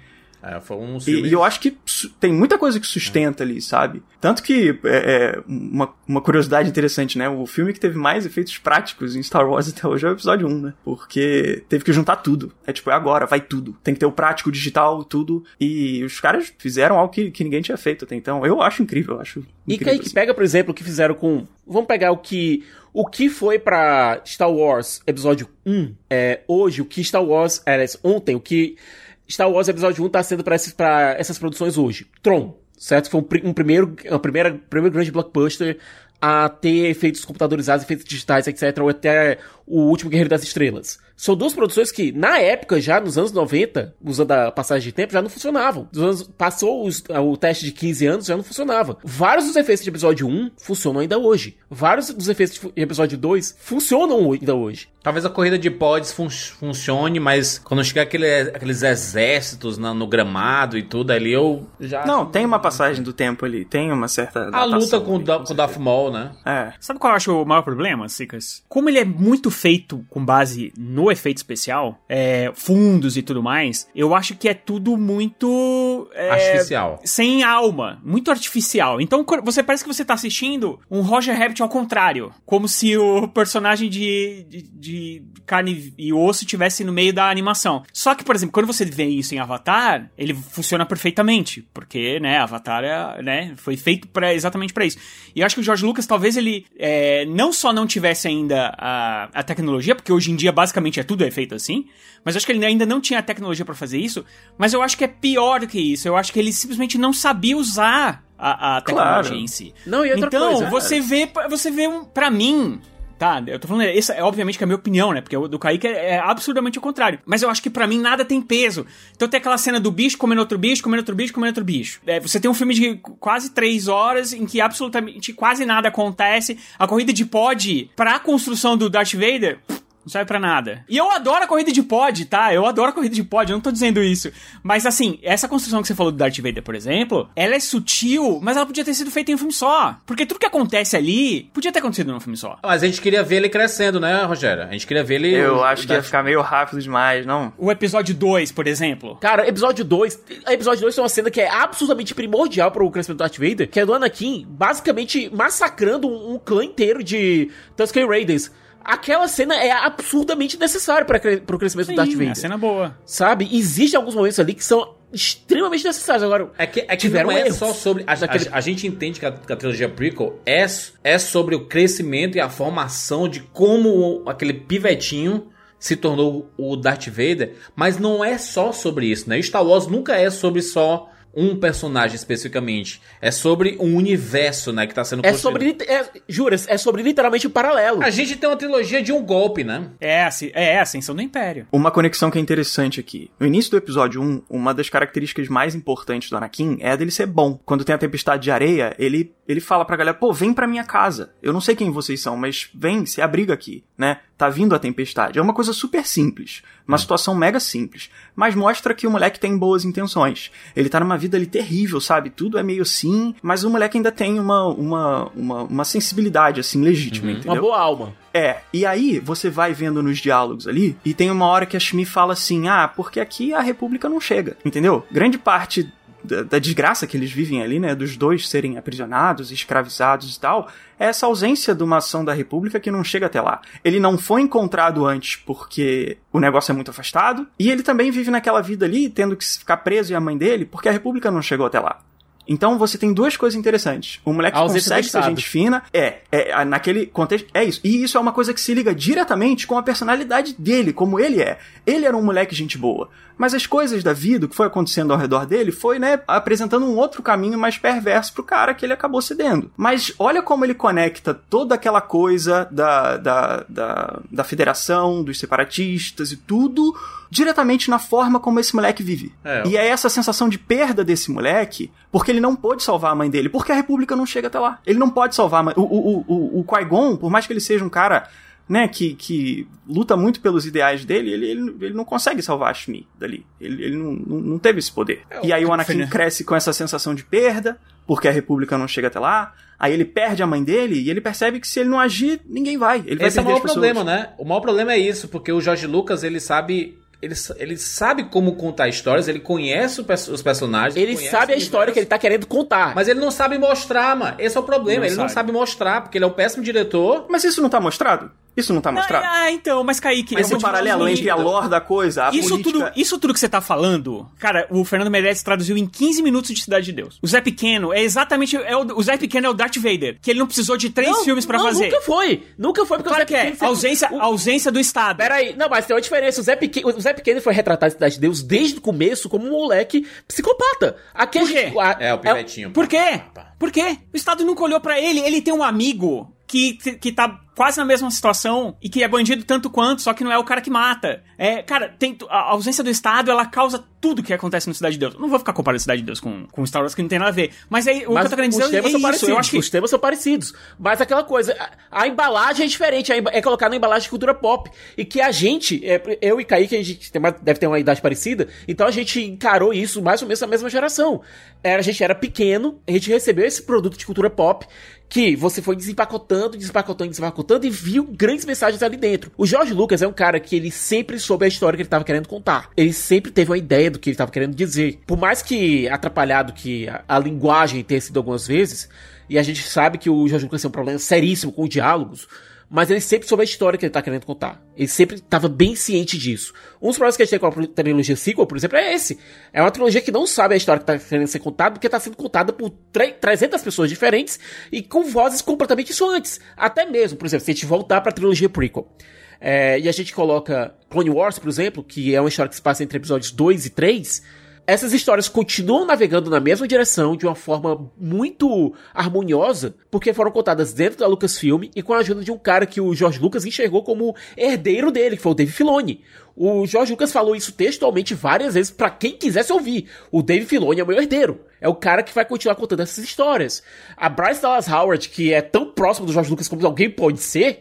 É, foi um E, filme... e eu acho que tem muita coisa que sustenta ali, sabe? Tanto que, é, é, uma, uma curiosidade interessante, né? O filme que teve mais efeitos práticos em Star Wars até hoje é o episódio 1, né? Porque teve que juntar tudo. É tipo, é agora, vai tudo. Tem que ter o prático, o digital, tudo. E os caras fizeram algo que, que ninguém tinha feito até então. Eu acho incrível, eu acho E incrível. que, que assim. pega, por exemplo, o que fizeram com. Vamos pegar o que. O que foi pra Star Wars Episódio 1 é, hoje, o que Star Wars. Era ontem, o que Star Wars Episódio 1 tá sendo pra essas produções hoje. Tron, certo? Foi um, um primeiro, a primeira, primeiro grande blockbuster a ter efeitos computadorizados, efeitos digitais, etc. Ou até o último Guerreiro das Estrelas. São duas produções que, na época, já nos anos 90, usando a passagem de tempo, já não funcionavam. Dos anos- passou os- o teste de 15 anos, já não funcionava. Vários dos efeitos de episódio 1 funcionam ainda hoje. Vários dos efeitos de episódio 2 funcionam ainda hoje. Talvez a corrida de pods fun funcione, mas quando chegar aquele, aqueles exércitos na- no gramado e tudo ali, eu já... Não, tem uma passagem do tempo ali, tem uma certa. A luta com, o ali, Da- com o Darth Maul, né? É. Sabe qual eu acho o maior problema, Sicas? Como ele é muito feito com base no efeito especial, é, fundos e tudo mais, eu acho que é tudo muito. é, Artificial. Sem alma, muito artificial. Então você parece que você tá assistindo um Roger Rabbit ao contrário. Como se o personagem de, de, de carne e osso tivesse no meio da animação. Só que, por exemplo, quando você vê isso em Avatar, ele funciona perfeitamente. Porque, né, Avatar é, né, foi feito pra, exatamente pra isso. E eu acho que o George Lucas, talvez ele é, não só não tivesse ainda a, a tecnologia, porque hoje em dia basicamente é tudo é feito assim, mas eu acho que ele ainda não tinha a tecnologia pra fazer isso. Mas eu acho que é pior do que isso. Eu acho que ele simplesmente não sabia usar a, a tecnologia Claro. em si. Não, e outra então, coisa, você vê, você vê um, pra mim, tá? Eu tô falando, essa é obviamente que é a minha opinião, né? Porque o do Kaique é, é absurdamente o contrário. Mas eu acho que pra mim nada tem peso. Então tem aquela cena do bicho comendo outro bicho, comendo outro bicho, comendo outro bicho. É, você tem um filme de quase três horas em que absolutamente quase nada acontece. A corrida de pod pra construção do Darth Vader. pff, Não serve pra nada. E eu adoro a corrida de pod, tá? Eu adoro a corrida de pod, eu não tô dizendo isso. Mas assim, essa construção que você falou do Darth Vader, por exemplo, ela é sutil, mas ela podia ter sido feita em um filme só. Porque tudo que acontece ali podia ter acontecido num filme só. Mas a gente queria ver ele crescendo, né, Rogério? A gente queria ver ele... Eu o- acho o que ia Darth- ficar meio rápido demais, não? O episódio 2, por exemplo. Cara, episódio 2. Episódio 2 é uma cena que é absolutamente primordial pro crescimento do Darth Vader, que é do Anakin basicamente massacrando um, um clã inteiro de Tusken Raiders. Aquela cena é absurdamente necessária para pro crescimento do Darth Sim, Vader. a cena boa. Sabe? Existem alguns momentos ali que são extremamente necessários. Agora, É que, é que Tiveram não é erros só sobre. A, daquele- a- a gente entende que a, que a trilogia prequel é, é sobre o crescimento e a formação de como aquele pivetinho se tornou o Darth Vader, mas não é só sobre isso, né? Star Wars nunca é sobre só um personagem especificamente. É sobre um universo, né, que tá sendo é construído. sobre. lit- É, juras, é sobre literalmente o paralelo. A gente tem uma trilogia de um golpe, né? É, a asci- é a ascensão do Império. Uma conexão que é interessante aqui. No início do episódio 1, uma das características mais importantes do Anakin é a dele ser bom. Quando tem a tempestade de areia, ele, ele fala pra galera, pô, vem pra minha casa. Eu não sei quem vocês são, mas vem, se abriga aqui, né? Tá vindo a tempestade. É uma coisa super simples. Uma situação mega simples. Mas mostra que o moleque tem boas intenções. Ele tá numa vida ali terrível, sabe? Tudo é meio assim, mas o moleque ainda tem uma, uma, uma, uma sensibilidade, assim, legítima, entendeu? Uma boa alma. É, e aí você vai vendo nos diálogos ali, e tem uma hora que a Shmi fala assim: ah, porque aqui a República não chega, entendeu? Grande parte da, da desgraça que eles vivem ali, né, dos dois serem aprisionados, escravizados e tal, é essa ausência de uma ação da República que não chega até lá. Ele não foi encontrado antes porque o negócio é muito afastado, e ele também vive naquela vida ali, tendo que ficar preso e a mãe dele, porque a República não chegou até lá. Então você tem duas coisas interessantes. O moleque consegue ser gente fina, é, é, naquele contexto, é isso. E isso é uma coisa que se liga diretamente com a personalidade dele, como ele é. Ele era um moleque gente boa. Mas as coisas da vida, o que foi acontecendo ao redor dele, foi, né, apresentando um outro caminho mais perverso pro cara que ele acabou cedendo. Mas olha como ele conecta toda aquela coisa da, da, da, da federação, dos separatistas e tudo, diretamente na forma como esse moleque vive. É. E é essa sensação de perda desse moleque, porque ele não pôde salvar a mãe dele, porque a República não chega até lá. Ele não pode salvar a mãe. O, o, o, o Qui-Gon, por mais que ele seja um cara né, que, que luta muito pelos ideais dele, ele, ele, ele não consegue salvar a Shmi dali. Ele, ele não, não, não teve esse poder. É, e aí o o Anakin cresce com essa sensação de perda, porque a República não chega até lá. Aí ele perde a mãe dele e ele percebe que se ele não agir, ninguém vai. Ele vai Esse é o maior problema, né? O maior problema é isso, porque o Jorge Lucas, ele sabe. Ele, ele sabe como contar histórias, ele conhece os personagens. Ele sabe a história que ele tá querendo contar. Mas ele não sabe mostrar, mano. Esse é o problema. Não ele não sabe. sabe mostrar, porque ele é um péssimo diretor. Mas isso não tá mostrado? Isso não tá mostrado? Ah, então, mas Kaique... Te falar paralelo entre a lore da coisa, a Isso política... tudo, isso tudo que você tá falando, cara, o Fernando Meirelles traduziu em 15 minutos de Cidade de Deus. O Zé Pequeno é exatamente. É o, o Zé Pequeno é o Darth Vader, que ele não precisou de três Não, filmes pra não, fazer. Nunca foi. Nunca foi, porque Claro o que Zé é. Pequeno sempre- Ausência, o- ausência do Estado. Peraí, não, mas tem uma diferença. O Zé, Pequeno, o Zé Pequeno foi retratado em Cidade de Deus desde o começo como um moleque psicopata. Aqui a Por quê? gente- a- É, o pivetinho. Por quê? Por quê? O Estado nunca olhou pra ele. Ele tem um amigo que, que tá quase na mesma situação e que é bandido tanto quanto, só que não é o cara que mata. É, cara, tem, a ausência do Estado, ela causa tudo que acontece no Cidade de Deus. Eu não vou ficar comparando Cidade de Deus com, com Star Wars, que não tem nada a ver. Mas aí, o Mas que eu tô querendo dizer é são isso. parecidos. Eu acho que Os temas são parecidos. Mas aquela coisa, a, a embalagem é diferente. emba- É colocar na embalagem de cultura pop. E que a gente, é, eu e Kaique, a gente tem deve ter uma idade parecida. Então a gente encarou isso mais ou menos na mesma geração. Era, a gente era pequeno, a gente recebeu esse produto de cultura pop. Que você foi desempacotando, desempacotando, desempacotando e viu grandes mensagens ali dentro. O George Lucas é um cara que ele sempre soube a história que ele estava querendo contar. Ele sempre teve uma ideia do que ele estava querendo dizer. Por mais que atrapalhado que a, a linguagem tenha sido algumas vezes, e a gente sabe que o George Lucas tem um problema seríssimo com diálogos, mas ele sempre soube a história que ele tá querendo contar. Ele sempre estava bem ciente disso. Um dos problemas que a gente tem com a trilogia sequel, por exemplo, é esse. É uma trilogia que não sabe a história que tá querendo ser contada, porque tá sendo contada por tre- 300 pessoas diferentes e com vozes completamente dissonantes. Até mesmo, por exemplo, se a gente voltar pra trilogia prequel. é, e a gente coloca Clone Wars, por exemplo, que é uma história que se passa entre episódios 2 e 3, essas histórias continuam navegando na mesma direção de uma forma muito harmoniosa, porque foram contadas dentro da Lucasfilm e com a ajuda de um cara que o George Lucas enxergou como herdeiro dele, que foi o Dave Filoni. O George Lucas falou isso textualmente várias vezes pra quem quisesse ouvir. O Dave Filoni é o meu herdeiro. É o cara que vai continuar contando essas histórias. A Bryce Dallas Howard, que é tão próximo do George Lucas como alguém pode ser,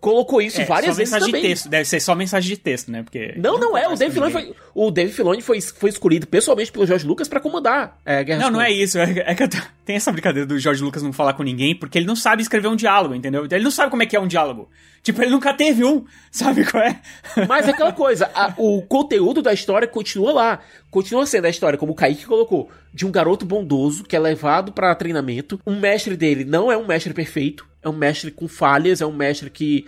colocou isso É, várias só vezes mensagem também. de texto. Deve ser só mensagem de texto, né? Porque. Não, não é. O Dave Filoni foi, o Dave Filoni foi, foi escolhido pessoalmente pelo George Lucas pra comandar é, Guerra Não, não é isso. É, é que tô- tem essa brincadeira do George Lucas não falar com ninguém, porque ele não sabe escrever um diálogo, entendeu? Ele não sabe como é que é um diálogo. Tipo, ele nunca teve um, sabe qual é? Mas é aquela coisa, a- o conteúdo da história continua lá. Continua sendo a história, como o Kaique colocou, de um garoto bondoso que é levado pra treinamento. Um mestre dele não é um mestre perfeito, é um mestre com falhas, é um mestre que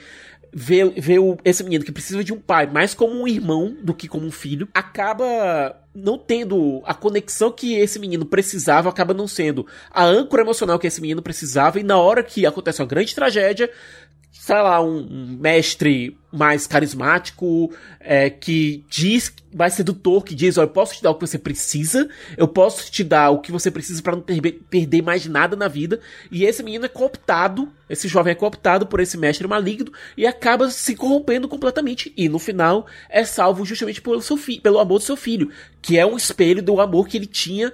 vê, vê o- esse menino que precisa de um pai mais como um irmão do que como um filho. Acaba não tendo a conexão que esse menino precisava, acaba não sendo a âncora emocional que esse menino precisava. E na hora que acontece uma grande tragédia, sei lá, um, mestre mais carismático, é, que diz, mais sedutor, que diz, ó, eu posso te dar o que você precisa, eu posso te dar o que você precisa pra não ter- perder mais nada na vida, e esse menino é cooptado, esse jovem é cooptado por esse mestre maligno, e acaba se corrompendo completamente, e no final é salvo justamente pelo, seu fi pelo amor do seu filho, que é um espelho do amor que ele tinha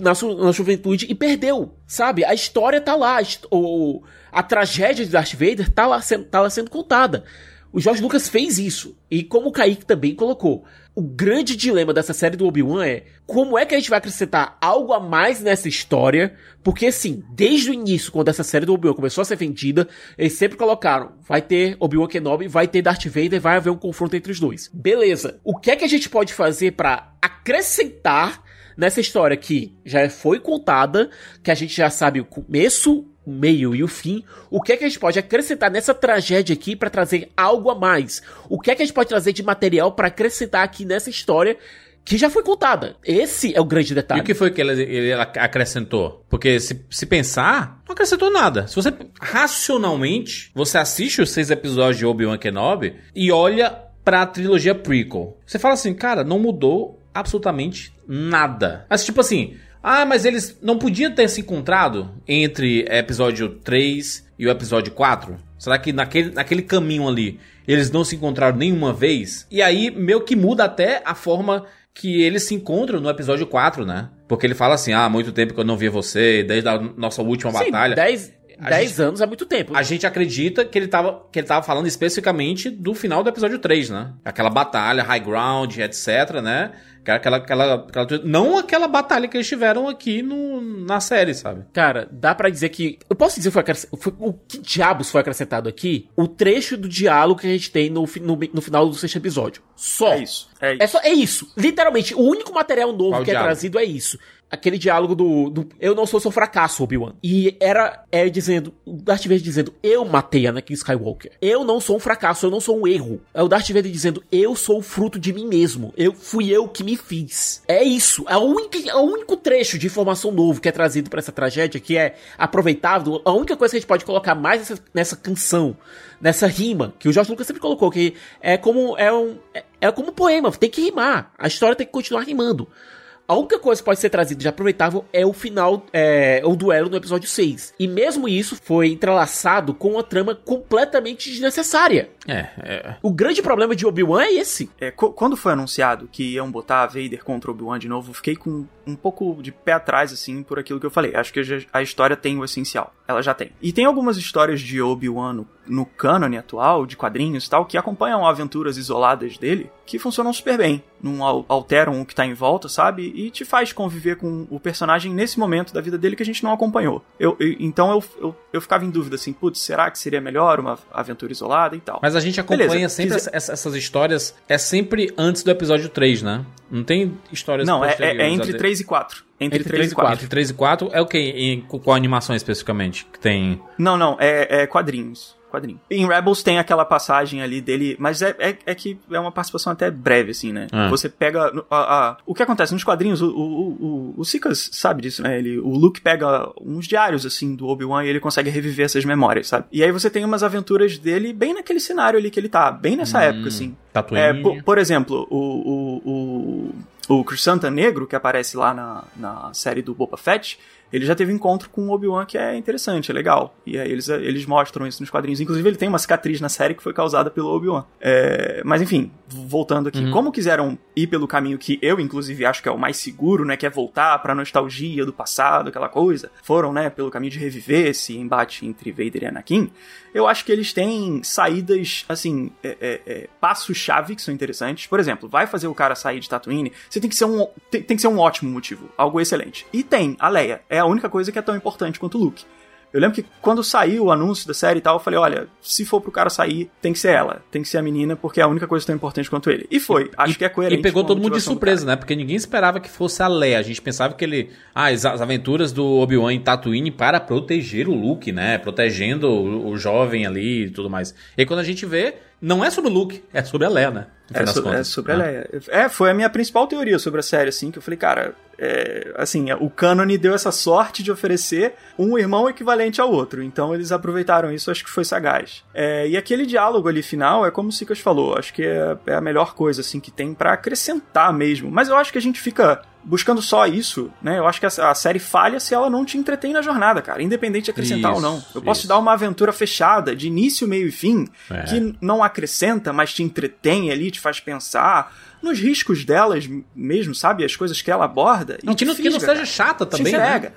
na, su na juventude e perdeu, sabe? A história tá lá, o, a tragédia de Darth Vader tá lá, sendo, tá lá sendo contada. O George Lucas fez isso, e como o Kaique também colocou, o grande dilema dessa série do Obi-Wan é como é que a gente vai acrescentar algo a mais nessa história, porque assim, desde o início, quando essa série do Obi-Wan começou a ser vendida, eles sempre colocaram, vai ter Obi-Wan Kenobi, vai ter Darth Vader, vai haver um confronto entre os dois. Beleza, o que é que a gente pode fazer pra acrescentar nessa história que já foi contada, que a gente já sabe o começo, meio e o fim, o que é que a gente pode acrescentar nessa tragédia aqui pra trazer algo a mais? O que é que a gente pode trazer de material pra acrescentar aqui nessa história que já foi contada? Esse é o grande E detalhe. o que foi que ele, ele acrescentou? Porque se, se pensar, não acrescentou nada. Se você, racionalmente, você assiste os seis episódios de Obi-Wan Kenobi e olha pra trilogia prequel. Você fala assim, cara, não mudou absolutamente nada. Mas tipo assim, ah, mas eles não podiam ter se encontrado entre episódio 3 e o episódio 4? Será que naquele, naquele caminho ali eles não se encontraram nenhuma vez? E aí meio que muda até a forma que eles se encontram no episódio 4, né? Porque ele fala assim: ah, há muito tempo que eu não via você, desde a nossa última Sim, batalha. 10, a 10 gente- anos é muito tempo. A gente acredita que ele, tava, que ele tava falando especificamente do final do episódio 3, né? Aquela batalha, high ground, etc, né? Aquela, aquela, aquela, não aquela batalha que eles tiveram aqui no, na série, sabe? Cara, dá pra dizer que. Eu posso dizer que foi, foi- o que diabos foi acrescentado aqui? O trecho do diálogo que a gente tem no, no, no final do sexto episódio. Só. É isso. É isso. É, só, é isso. Literalmente, o único material novo Qual que é diálogo? trazido é isso. Aquele diálogo do, do Eu não sou seu fracasso, Obi-Wan. E era é dizendo, o Darth Vader dizendo, eu matei Anakin Skywalker. Eu não sou um fracasso, eu não sou um erro. É o Darth Vader dizendo, eu sou o fruto de mim mesmo. Eu fui eu que me fiz. É isso. É o único, é o único trecho de informação novo que é trazido pra essa tragédia, que é aproveitável. A única coisa que a gente pode colocar mais nessa, nessa canção, nessa rima, que o George Lucas sempre colocou, que é como é um é, é como um poema, tem que rimar. A história tem que continuar rimando. A única coisa que pode ser trazida de aproveitável é o final, é, o duelo no episódio 6. E mesmo isso foi entrelaçado com uma trama completamente desnecessária. É, é. O grande problema de Obi-Wan é esse. É, quando foi anunciado que iam botar Vader contra Obi-Wan de novo, eu fiquei com um pouco de pé atrás, assim, por aquilo que eu falei. Acho que a história tem o essencial. Ela já tem. E tem algumas histórias de Obi-Wan no, no cânone atual, de quadrinhos e tal, que acompanham aventuras isoladas dele, que funcionam super bem. Não al- alteram o que tá em volta, sabe? E te faz conviver com o personagem nesse momento da vida dele que a gente não acompanhou. Eu, eu- então eu, eu, eu ficava em dúvida, assim, putz, será que seria melhor uma aventura isolada e tal? Mas a gente acompanha Beleza, sempre quiser- essa- essas histórias. É sempre antes do episódio 3, né? Não tem histórias Não, é, é- é entre de- 3 e 4. Entre, Entre 3 e 4. Entre 3 e 4 é o que? Em, com qual animação especificamente? Que tem. Não, não, é, é quadrinhos. Quadrinho. Em Rebels tem aquela passagem ali dele, mas é, é, é que é uma participação até breve, assim, né? Ah. Você pega. a- a- o que acontece nos quadrinhos, o, o, o, o Sikas sabe disso, né? Ele, o Luke pega uns diários, assim, do Obi-Wan e ele consegue reviver essas memórias, sabe? E aí você tem umas aventuras dele bem naquele cenário ali que ele tá, bem nessa época, assim. Tatooine. É, por, por exemplo, o, o, o, o Crisanta Negro, que aparece lá na, na série do Boba Fett, ele já teve encontro com o Obi-Wan que é interessante, é legal. E aí eles, eles mostram isso nos quadrinhos. Inclusive, ele tem uma cicatriz na série que foi causada pelo Obi-Wan. É, mas enfim, voltando aqui. Como quiseram ir pelo caminho que eu, inclusive, acho que é o mais seguro, né? Que é voltar pra nostalgia do passado, aquela coisa. Foram, né, pelo caminho de reviver esse embate entre Vader e Anakin. Eu acho que eles têm saídas, assim, é, é, é, passos-chave que são interessantes. Por exemplo, vai fazer o cara sair de Tatooine, você tem que ser um, tem, tem que ser um ótimo motivo, algo excelente. E tem, a Leia. É a única coisa que é tão importante quanto o Luke. Eu lembro que quando saiu o anúncio da série e tal, eu falei, olha, se for pro cara sair, tem que ser ela, tem que ser a menina, porque é a única coisa tão importante quanto ele. E foi, acho que é coerente. E pegou todo mundo de surpresa, né? Porque ninguém esperava que fosse a Leia. A gente pensava que ele. Ah, as, as aventuras do Obi-Wan em Tatooine para proteger o Luke, né? Protegendo o, o jovem ali e tudo mais. E aí quando a gente vê, não é sobre o Luke, é sobre a Leia, né? É sobre, é sobre a né? Leia. É, foi a minha principal teoria sobre a série, assim, que eu falei, cara, é, assim, o cânone deu essa sorte de oferecer um irmão equivalente ao outro, então eles aproveitaram isso, acho que foi sagaz. É, e aquele diálogo ali final, é como o Sikas falou, acho que é, é a melhor coisa, assim, que tem pra acrescentar mesmo, mas eu acho que a gente fica buscando só isso, né? Eu acho que a, a série falha se ela não te entretém na jornada, cara, independente de acrescentar Isso, ou não. Eu posso isso. te dar uma aventura fechada, de início, meio e fim, É. que não acrescenta, mas te entretém ali, te faz pensar nos riscos delas mesmo, sabe? As coisas que ela aborda. e Não, que te não, que não fisga, seja cara. chata Te também, entrega. né?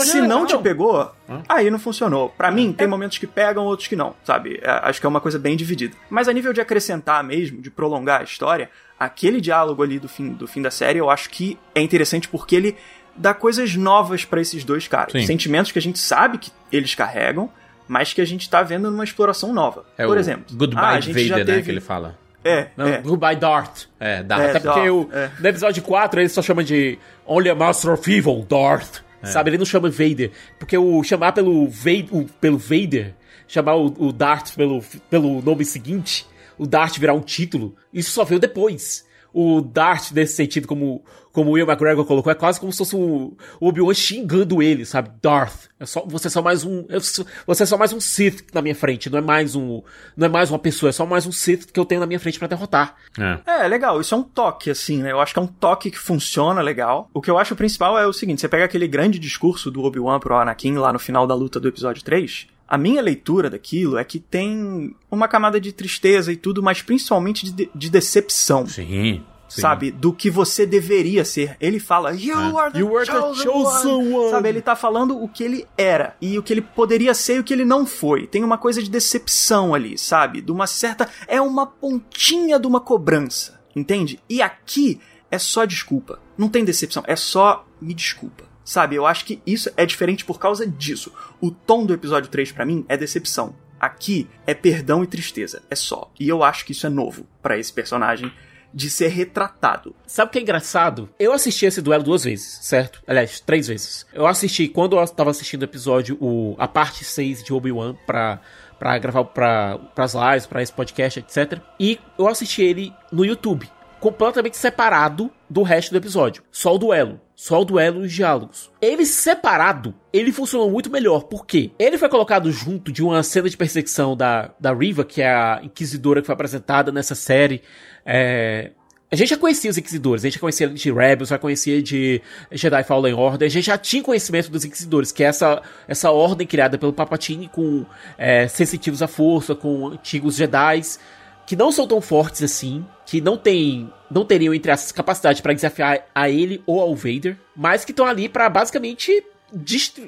Se não legal. te pegou, Hã? aí não funcionou. Pra mim, É. tem momentos que pegam, outros que não, sabe? É, acho que é uma coisa bem dividida. Mas a nível de acrescentar mesmo, de prolongar a história, aquele diálogo ali do fim, do fim da série, eu acho que é interessante porque ele dá coisas novas pra esses dois caras. Sim. Sentimentos que a gente sabe que eles carregam, mas que a gente tá vendo numa exploração nova. É Por exemplo, Goodbye ah, gente já Vader, né? teve- Que ele fala. É, Não, é. Goodbye Darth. É, dá. É, Até porque Darth, o, é. no episódio 4 ele só chama de Only a Master of Evil, Darth. É. Sabe? Ele não chama Vader. Porque o chamar pelo, Vader, o, pelo Vader, chamar o, o Darth pelo, pelo nome seguinte, o Darth virar um título, isso só veio depois. O Darth, nesse sentido, como, como o Will McGregor colocou, é quase como se fosse o, o Obi-Wan xingando ele, sabe? Darth. É só, você é só mais um. sou- Você é só mais um Sith na minha frente. Não é mais um. Não é mais uma pessoa, é só mais um Sith que eu tenho na minha frente pra derrotar. É. É, legal. Isso é um toque, assim, né? Eu acho que é um toque que funciona legal. O que eu acho principal é o seguinte: você pega aquele grande discurso do Obi-Wan pro Anakin lá no final da luta do episódio 3. A minha leitura daquilo é que tem uma camada de tristeza e tudo, mas principalmente de, de decepção. Sim. sabe? Do que você deveria ser. Ele fala, You É. are the You are the chosen, chosen one. one. Sabe? Ele tá falando o que ele era e o que ele poderia ser e o que ele não foi. Tem uma coisa de decepção ali, sabe? De uma certa. É uma pontinha de uma cobrança, entende? E aqui é só desculpa. Não tem decepção, é só me desculpa. Sabe, eu acho que isso é diferente por causa disso. O tom do episódio 3 pra mim é decepção. Aqui é perdão e tristeza, é só. E eu acho que isso é novo pra esse personagem de ser retratado. Sabe o que é engraçado? Eu assisti esse duelo duas vezes, certo? Aliás, três vezes. Eu assisti, quando eu tava assistindo o episódio, o, a parte 6 de Obi-Wan pra, pra gravar pra, pras lives, pra esse podcast, etc. E eu assisti ele no YouTube, completamente separado do resto do episódio. Só o duelo. Só o duelo e os diálogos. Ele separado, ele funcionou muito melhor. Por quê? Ele foi colocado junto de uma cena de perseguição da, da Riva, que é a inquisidora que foi apresentada nessa série. É, a gente já conhecia os Inquisidores, a gente já conhecia de Rebels, já conhecia de Jedi Fallen Order, a gente já tinha conhecimento dos Inquisidores, que é essa, essa ordem criada pelo Palpatine com é, sensitivos à força, com antigos Jedis, que não são tão fortes assim, que não tem, não teriam entre as capacidades para desafiar a ele ou ao Vader, mas que estão ali para basicamente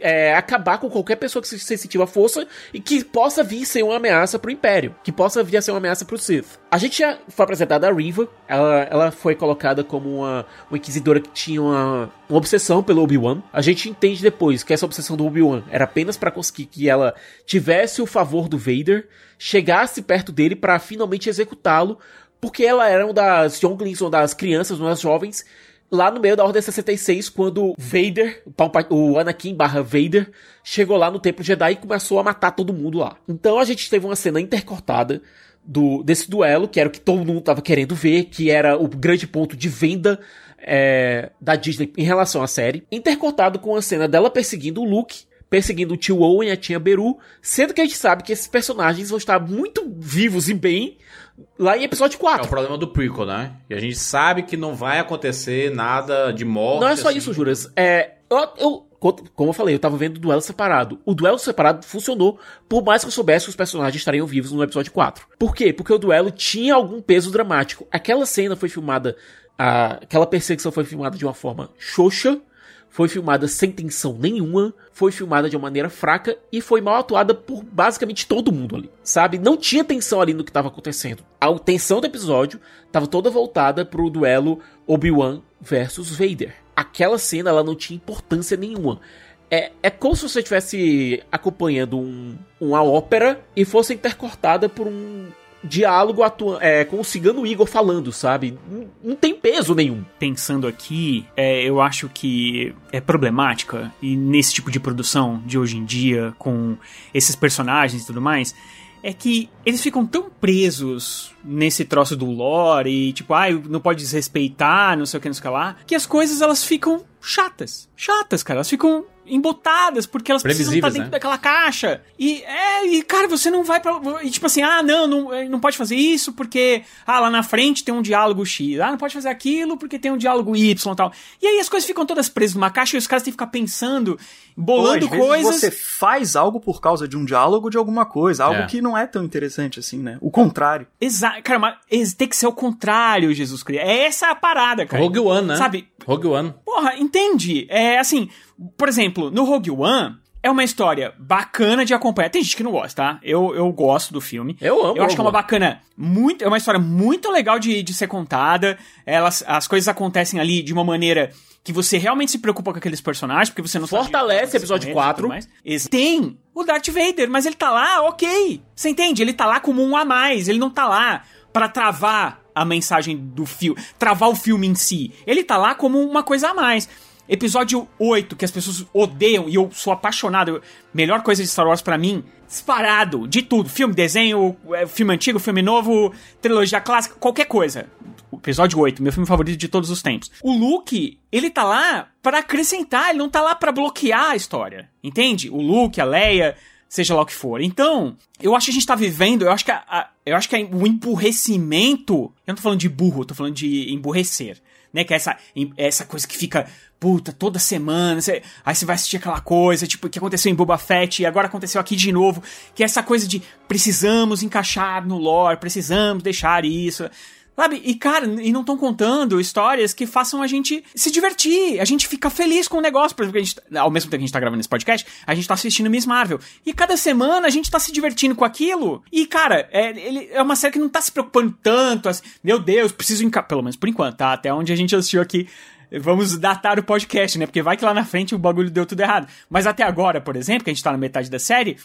é, acabar com qualquer pessoa que seja sensitiva à força e que possa vir ser uma ameaça pro Império, que possa vir a ser uma ameaça pro Sith. A gente já foi apresentada a Riva, ela, ela foi colocada como uma, uma inquisidora que tinha uma, uma obsessão pelo Obi-Wan. A gente entende depois que essa obsessão do Obi-Wan era apenas para conseguir que ela tivesse o favor do Vader, chegasse perto dele para finalmente executá-lo, porque ela era uma das younglings, uma das crianças, uma das jovens lá no meio da Ordem 66, quando Vader, o Anakin barra Vader, chegou lá no Templo Jedi e começou a matar todo mundo lá. Então a gente teve uma cena intercortada do, desse duelo, que era o que todo mundo tava querendo ver, que era o grande ponto de venda é, da Disney em relação à série, intercortado com a cena dela perseguindo o Luke, perseguindo o tio Owen e a tia Beru, sendo que a gente sabe que esses personagens vão estar muito vivos e bem lá em episódio É 4. o problema do prequel, né? E a gente sabe que não vai acontecer nada de morte. Não é só assim. isso, Juras. É, eu, eu- como eu falei, eu tava vendo o duelo separado. O duelo separado funcionou, por mais que eu soubesse que os personagens estariam vivos no episódio 4. Por quê? Porque o duelo tinha algum peso dramático. Aquela cena foi filmada, a- aquela perseguição foi filmada de uma forma xoxa, foi filmada sem tensão nenhuma, foi filmada de uma maneira fraca e foi mal atuada por basicamente todo mundo ali, sabe? Não tinha tensão ali no que estava acontecendo. A tensão do episódio estava toda voltada pro duelo Obi-Wan versus Vader. Aquela cena ela não tinha importância nenhuma. É, é como se você estivesse acompanhando um, uma ópera e fosse intercortada por um diálogo é, com o cigano Igor falando, sabe? Não, não tem peso nenhum. pensando aqui, é, eu acho que é problemática e nesse tipo de produção de hoje em dia, com esses personagens e tudo mais, é que eles ficam tão presos nesse troço do lore e tipo, ah, não pode desrespeitar, não sei o que, não sei o que lá, que as coisas elas ficam chatas. Chatas, cara. Elas ficam embotadas porque elas precisam estar Previsíveis, dentro né? daquela caixa. E é, e cara, você não vai pra. E tipo assim, ah, não, não, não pode fazer isso porque, ah, lá na frente tem um diálogo X. Ah, não pode fazer aquilo porque tem um diálogo Y e tal. E aí as coisas ficam todas presas numa caixa e os caras têm que ficar pensando, bolando vezes, coisas. Você faz algo por causa de um diálogo de alguma coisa, algo É. que não é tão interessante assim, né? O contrário. Exato, cara, mas tem que ser o contrário, Jesus Cristo. É essa a parada, cara. Rogue One, né? Sabe? Rogue One. Porra, entende? É assim, por exemplo, no Rogue One é uma história bacana de acompanhar. Tem gente que não gosta, tá? Eu, eu gosto do filme. Eu amo Eu acho que é uma bacana, muito, é uma história muito legal de, de ser contada. Elas, as coisas acontecem ali de uma maneira que você realmente se preocupa com aqueles personagens, porque você não sabe Fortalece que acontece episódio eles e 4. tudo mais. Ex- Tem o Darth Vader, mas ele tá lá, ok. Você entende? Ele tá lá como um a mais. Ele não tá lá pra travar a mensagem do filme, travar o filme em si. Ele tá lá como uma coisa a mais. Episódio 8, que as pessoas odeiam, e eu sou apaixonado. Melhor coisa de Star Wars pra mim, disparado, de tudo. Filme, desenho, é, filme antigo, filme novo, trilogia clássica, qualquer coisa. Episódio 8, meu filme favorito de todos os tempos. O Luke, ele tá lá pra acrescentar, ele não tá lá pra bloquear a história. Entende? O Luke, a Leia, seja lá o que for. Então, eu acho que a gente tá vivendo, eu acho que a- a- eu acho que o emburrecimento, eu não tô falando de burro, eu tô falando de emburrecer, né, que é essa essa coisa que fica puta toda semana, você- aí você vai assistir aquela coisa, tipo, que aconteceu em Boba Fett e agora aconteceu aqui de novo, que é essa coisa de precisamos encaixar no lore, precisamos deixar isso. Sabe? E, cara, e não estão contando histórias que façam a gente se divertir. A gente fica feliz com o negócio. Por exemplo, gente, ao mesmo tempo que a gente tá gravando esse podcast, a gente tá assistindo Miss Marvel. E cada semana a gente tá se divertindo com aquilo. E, cara, é, ele, é uma série que não tá se preocupando tanto. Assim, meu Deus, preciso encaixar. Pelo menos por enquanto, tá? Até onde a gente assistiu aqui. Vamos datar o podcast, né? Porque vai que lá na frente o bagulho deu tudo errado. Mas até agora, por exemplo, que a gente tá na metade da série,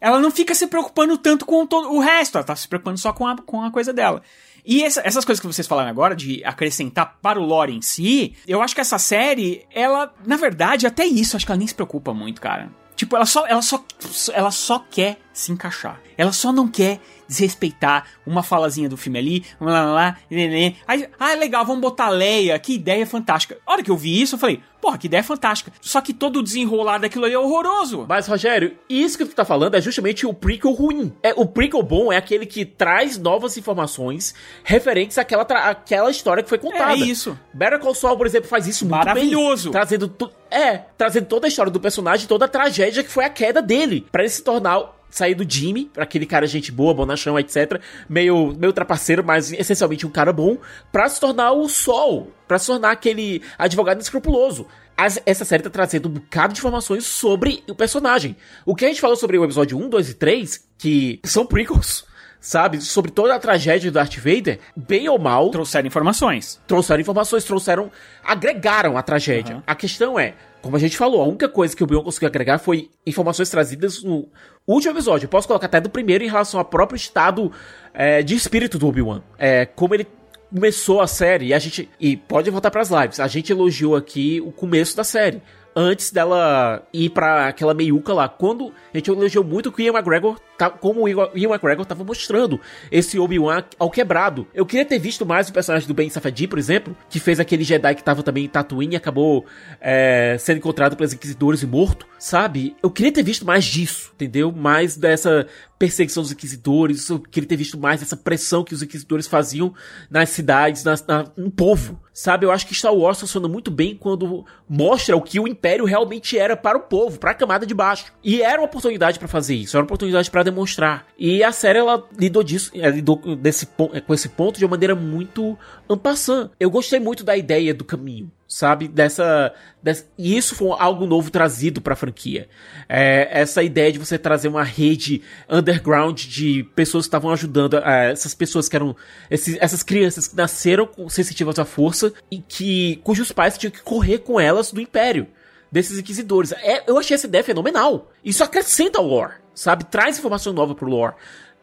ela não fica se preocupando tanto com o resto. Ela tá se preocupando só com a, com a coisa dela. E essa, essas coisas que vocês falaram agora, de acrescentar para o lore em si, eu acho que essa série, ela, na verdade, até isso, acho que ela nem se preocupa muito, cara. Tipo, ela só, ela só, ela só quer se encaixar. Ela só não quer desrespeitar uma falazinha do filme ali, lá, lá, lá, nenê. Aí, ah, legal, vamos botar Leia, que ideia fantástica. A hora que eu vi isso, eu falei, porra, que ideia fantástica. Só que todo o desenrolar daquilo aí é horroroso. Mas, Rogério, isso que tu tá falando é justamente o prequel ruim. É, o prequel bom é aquele que traz novas informações referentes àquela, àquela história que foi contada. É isso. Better Call Saul, por exemplo, faz isso muito Maravilhoso. bem. Trazendo é, trazendo toda a história do personagem, toda a tragédia que foi a queda dele, para ele se tornar sair do Jimmy, aquele cara gente boa, bonachão, etc. Meio, meio trapaceiro, mas essencialmente um cara bom, pra se tornar o Sol, pra se tornar aquele advogado escrupuloso. As, essa série tá trazendo um bocado de informações sobre o personagem. O que a gente falou sobre o episódio 1, 2 e 3, que são prequels, sabe? Sobre toda a tragédia do Darth Vader, bem ou mal. Trouxeram informações. Trouxeram informações, trouxeram. agregaram a tragédia. Uhum. A questão é, como a gente falou, a única coisa que o Bion conseguiu agregar foi informações trazidas no último episódio. Posso colocar até do primeiro em relação ao próprio estado é, de espírito do Obi-Wan. É, como ele começou a série, e a gente. E pode voltar para as lives. A gente elogiou aqui o começo da série antes dela ir para aquela meiuca lá. Quando a gente elogiou muito que o Ian McGregor tá, como o Ian McGregor tava mostrando esse Obi-Wan ao quebrado. Eu queria ter visto mais o personagem do Ben Safadi, por exemplo, que fez aquele Jedi que tava também em Tatooine e acabou é, sendo encontrado pelos Inquisidores e morto, sabe? Eu queria ter visto mais disso, entendeu? Mais dessa perseguição dos Inquisidores, queria ter visto mais dessa pressão que os Inquisidores faziam nas cidades, na, na, no povo, sabe? Eu acho que Star Wars funciona muito bem quando mostra o que o Império realmente era para o povo, para a camada de baixo. E era uma oportunidade para fazer isso, era uma oportunidade para demonstrar. E a série ela lidou disso, ela lidou desse, com esse ponto de uma maneira muito ampassã. Eu gostei muito da ideia do caminho sabe? Dessa, dessa, E isso foi algo novo trazido pra franquia. É, essa ideia de você trazer uma rede underground de pessoas que estavam ajudando, é, essas pessoas que eram. Esses, essas crianças que nasceram sensitivas à força e que cujos pais tinham que correr com elas do Império. Desses inquisidores. É, eu achei essa ideia fenomenal. Isso acrescenta ao lore sabe? Traz informação nova pro lore.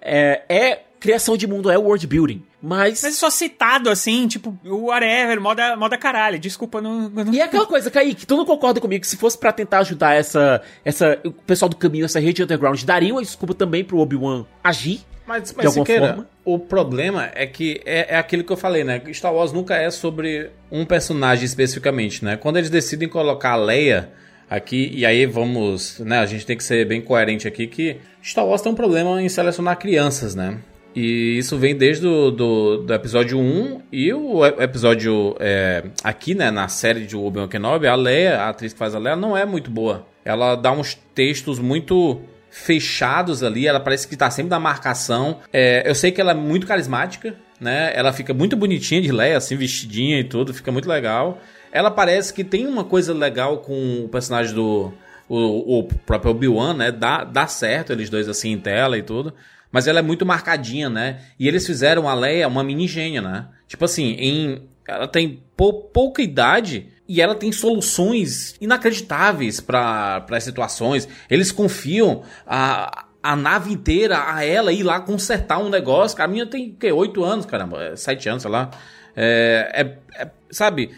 É, é criação de mundo, é world building. Mas. Mas é só citado assim, tipo, whatever, moda, moda caralho. Desculpa, não, não. E é aquela coisa, Kaique, tu não concorda comigo que se fosse para tentar ajudar essa. essa o pessoal do caminho, essa rede underground, daria uma desculpa também pro Obi-Wan agir? Mas, mas Siqueira, forma? o problema é que é, é aquilo que eu falei, né? Star Wars nunca é sobre um personagem especificamente, né? Quando eles decidem colocar a Leia aqui, e aí vamos, né, a gente tem que ser bem coerente aqui que Star Wars tem um problema em selecionar crianças, né? E isso vem desde do, do, do episódio 1 e o episódio é, aqui, né, na série de Obi-Wan Kenobi, a Leia, a atriz que faz a Leia, não é muito boa. Ela dá uns textos muito fechados ali, ela parece que tá sempre na marcação. É, eu sei que ela é muito carismática, né? Ela fica muito bonitinha de Leia, assim, vestidinha e tudo, fica muito legal. Ela parece que tem uma coisa legal com o personagem do. O, o próprio Obi-Wan, né? Dá, dá certo eles dois assim em tela e tudo. Mas ela é muito marcadinha, né? E eles fizeram a Leia uma mini gênia, né? Tipo assim, em, ela tem pou, pouca idade e ela tem soluções inacreditáveis para as situações. Eles confiam a, a nave inteira a ela ir lá consertar um negócio. A minha tem, que, 8 anos, caramba, 7 anos, sei lá. É, é, é, sabe,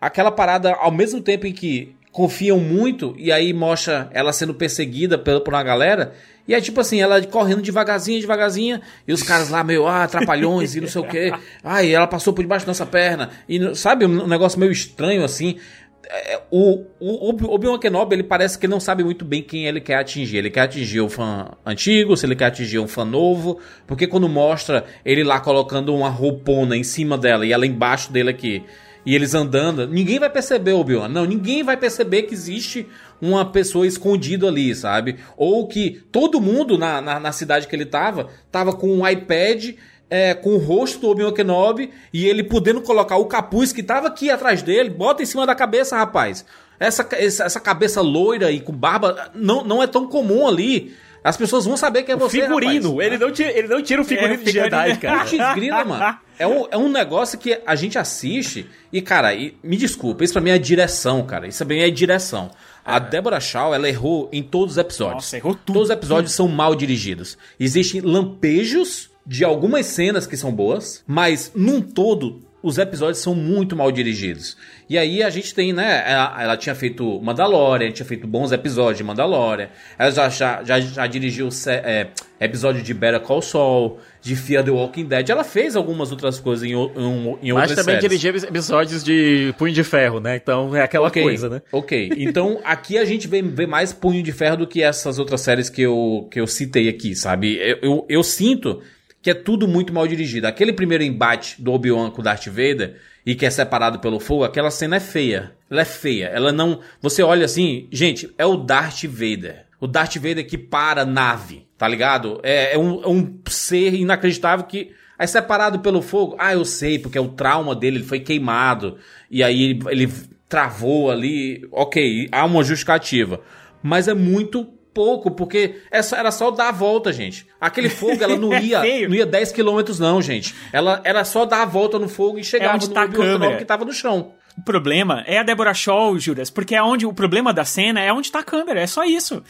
aquela parada ao mesmo tempo em que confiam muito e aí mostra ela sendo perseguida por, por uma galera. E é tipo assim, ela correndo devagarzinho, devagarzinho, e os caras lá meio, ah, trapalhões e não sei o que. Ai, ela passou por debaixo da nossa perna. E sabe, um negócio meio estranho assim. É, o, o, o Obi-Wan Kenobi, ele parece que não sabe muito bem quem ele quer atingir. Ele quer atingir o fã antigo, se ele quer atingir um fã novo. Porque quando mostra ele lá colocando uma roupona em cima dela e ela embaixo dele aqui e eles andando, ninguém vai perceber, Obi-Wan. Não, ninguém vai perceber que existe uma pessoa escondida ali, sabe? Ou que todo mundo na, na, na cidade que ele tava, tava com um iPad é, com o rosto do Obi-Wan Kenobi e ele podendo colocar o capuz que tava aqui atrás dele, bota em cima da cabeça, rapaz. Essa, essa, essa cabeça loira e com barba não, não é tão comum ali. As pessoas vão saber que é O você, figurino, rapaz. ele não, tira, ele não tira o figurino É, de. Jedi, cara. Putz, grila, mano. É um, é um negócio que a gente assiste e, cara, e- me desculpa, isso pra mim é direção, cara. Isso pra mim é direção. A Deborah Shaw, ela errou em todos os episódios. Nossa, errou tudo. Todos os episódios são mal dirigidos. Existem lampejos de algumas cenas que são boas, mas num todo os episódios são muito mal dirigidos. E aí a gente tem, né? Ela, ela tinha feito Mandalorian, tinha feito bons episódios de Mandalorian. Ela já, já, já, já dirigiu é, episódio de Better Call Saul, de Fear the Walking Dead. Ela fez algumas outras coisas em, em, em Mas outras também séries. dirigiu episódios de Punho de Ferro, né? Então é aquela Ok, coisa, né? Ok. Então aqui a gente vê, vê mais punho de ferro do que essas outras séries que eu, que eu citei aqui, sabe? Eu, eu, eu sinto que é tudo muito mal dirigido. Aquele primeiro embate do Obi-Wan com Darth Vader e que é separado pelo fogo, aquela cena é feia. Ela é feia. Ela não. Você olha assim, gente, é o Darth Vader. O Darth Vader que para a nave, tá ligado? É, é um, é um ser inacreditável que. Aí separado pelo fogo, ah, eu sei, porque é o trauma dele, ele foi queimado. E aí ele, ele travou ali. Ok, há uma justificativa. Mas é muito pouco, porque é só- era só dar a volta, gente. Aquele fogo, ela não É ia, feio. não ia 10 quilômetros, não, gente. Ela era só dar a volta no fogo e chegava onde no tá câmera. que tava no chão. O problema é a Deborah Shaw, Juras, porque é onde o problema da cena é onde tá a câmera, é só isso.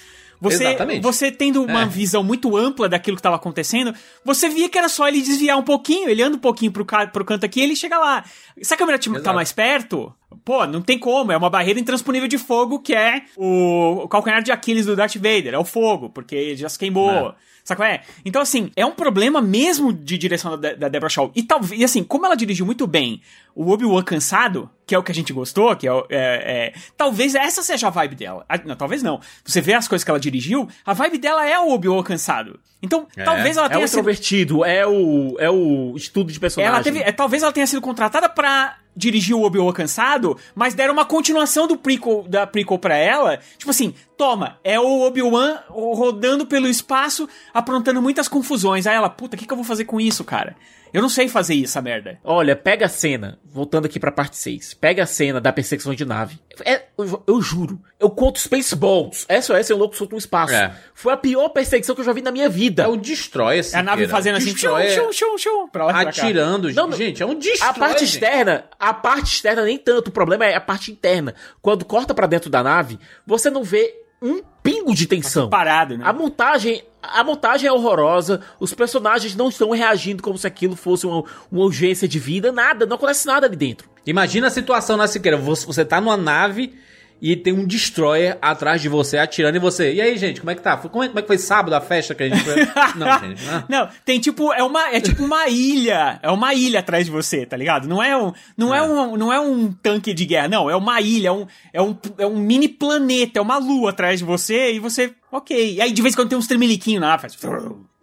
Você, Exatamente. você tendo uma É. visão muito ampla daquilo que estava acontecendo, você via que era só ele desviar um pouquinho, ele anda um pouquinho pro, pro canto aqui e ele chega lá. Se a câmera tipo, tá mais perto, pô, não tem como, é uma barreira intransponível de fogo que é o, o calcanhar de Aquiles do Darth Vader, é o fogo, porque ele já se queimou. É. Sabe qual é? Então, assim, é um problema mesmo de direção da, da Deborah Shaw. E talvez, e assim, como ela dirigiu muito bem o Obi-Wan cansado, que é o que a gente gostou, que é, o- é- é- talvez essa seja a vibe dela. Ah, Não, talvez não. Você vê as coisas que ela dirigiu, a vibe dela é o Obi-Wan cansado. Então, É. talvez ela É o tenha sido introvertido, é o, é o estudo de personagem. ela teve, é, talvez ela tenha sido contratada pra dirigir o Obi-Wan cansado, mas deram uma continuação do prequel, da prequel pra ela. Tipo assim, toma, é o Obi-Wan rodando pelo espaço, aprontando muitas confusões. Aí ela, puta, o que, que eu vou fazer com isso, cara? Eu não sei fazer isso, essa merda. Olha, pega a cena, voltando aqui pra parte 6. Pega a cena da perseguição de nave. É, eu, eu juro, eu conto Spaceballs. SOS é um louco solto no espaço. É. Foi a pior perseguição que eu já vi na minha vida. É o Destroyer, É a nave fazendo assim, shum, Destroyer shum, shum, shum, pra lá e pra cá. Atirando. Não, gente, é um Destroyer. A parte gente. externa, a parte externa nem tanto, o problema é a parte interna. Quando corta pra dentro da nave, você não vê um pingo de tensão. Parado, né? A montagem, a montagem é horrorosa, os personagens não estão reagindo como se aquilo fosse uma, uma urgência de vida, nada, não acontece nada ali dentro. Imagina a situação na Siqueira. Você, você tá numa nave e tem um destroyer atrás de você atirando e você. E aí, gente, como é que tá? Como é, como é que foi sábado a festa que a gente foi? Não, gente. não. Não, tem tipo, é uma, é tipo uma ilha, é uma ilha atrás de você, tá ligado? Não é um, não é, um, não é um tanque de guerra, não, é uma ilha, é um, é um, é um mini planeta, é uma lua atrás de você e você, ok. E aí de vez em quando tem uns tremeliquinhos lá, faz...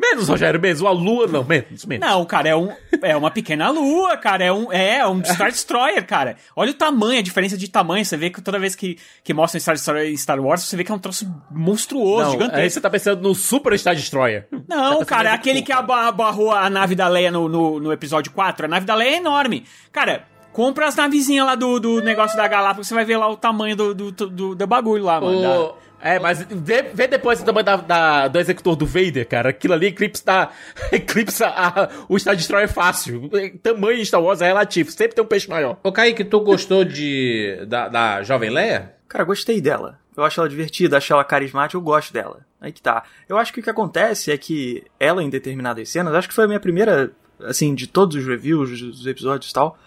Menos, Rogério, menos, a lua não, menos, menos. Não, cara, é, um, é uma pequena lua, cara. É um, é um Star Destroyer, cara. Olha o tamanho, a diferença de tamanho. Você vê que toda vez que, que mostra Star Destroyer em Star Wars, você vê que é um troço monstruoso, Não, gigantesco. aí você tá pensando no Super Star Destroyer. Não, Tá cara, é aquele que aba- barrou a nave da Leia no, no, no episódio 4. A nave da Leia é enorme. Cara, compra as navezinhas lá do, do negócio da Galápagos, você vai ver lá o tamanho do, do, do, do bagulho lá, mano. da- O- É, mas vê, vê depois o tamanho da, da- do executor do Vader, cara. Aquilo ali eclipsa, eclipsa a- o Star Destroyer fácil. Tamanho de Star Wars é relativo, sempre tem um peixe maior. Ô, Kaique, tu gostou de, da, da Jovem Leia? Cara, gostei dela. Eu acho ela divertida, acho ela carismática, eu gosto dela. Aí que tá. Eu acho que o que acontece é que ela, em determinadas cenas, acho que foi a minha primeira, assim, de todos os reviews, dos episódios e tal,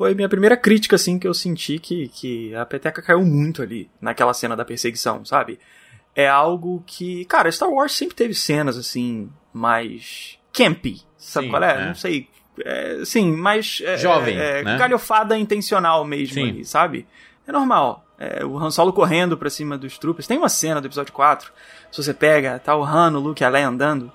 foi minha primeira crítica, assim, que eu senti que, que a peteca caiu muito ali, naquela cena da perseguição, sabe? É algo que, cara, Star Wars sempre teve cenas, assim, mais campy, sabe Sim, qual é? é. Não sei. É, sim, mais... é, Jovem, é, né? Galhofada intencional mesmo Sim. ali, sabe? É normal. É, o Han Solo correndo pra cima dos troopers. Tem uma cena do episódio 4. Se você pega, tá o Han, o Luke e a Leia andando.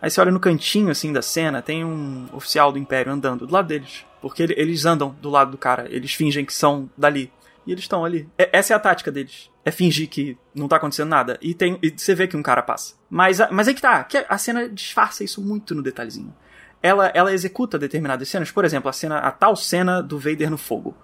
Aí você olha no cantinho, assim, da cena, tem um oficial do Império andando do lado deles. Porque ele- eles andam do lado do cara. Eles fingem que são dali. E eles estão ali. É- essa é a tática deles. É fingir que não tá acontecendo nada. E, tem, e você vê que um cara passa. Mas, mas aí que tá. Que a cena disfarça isso muito no detalhezinho. ela, ela executa determinadas cenas. Por exemplo, a cena, a tal cena do Vader no fogo.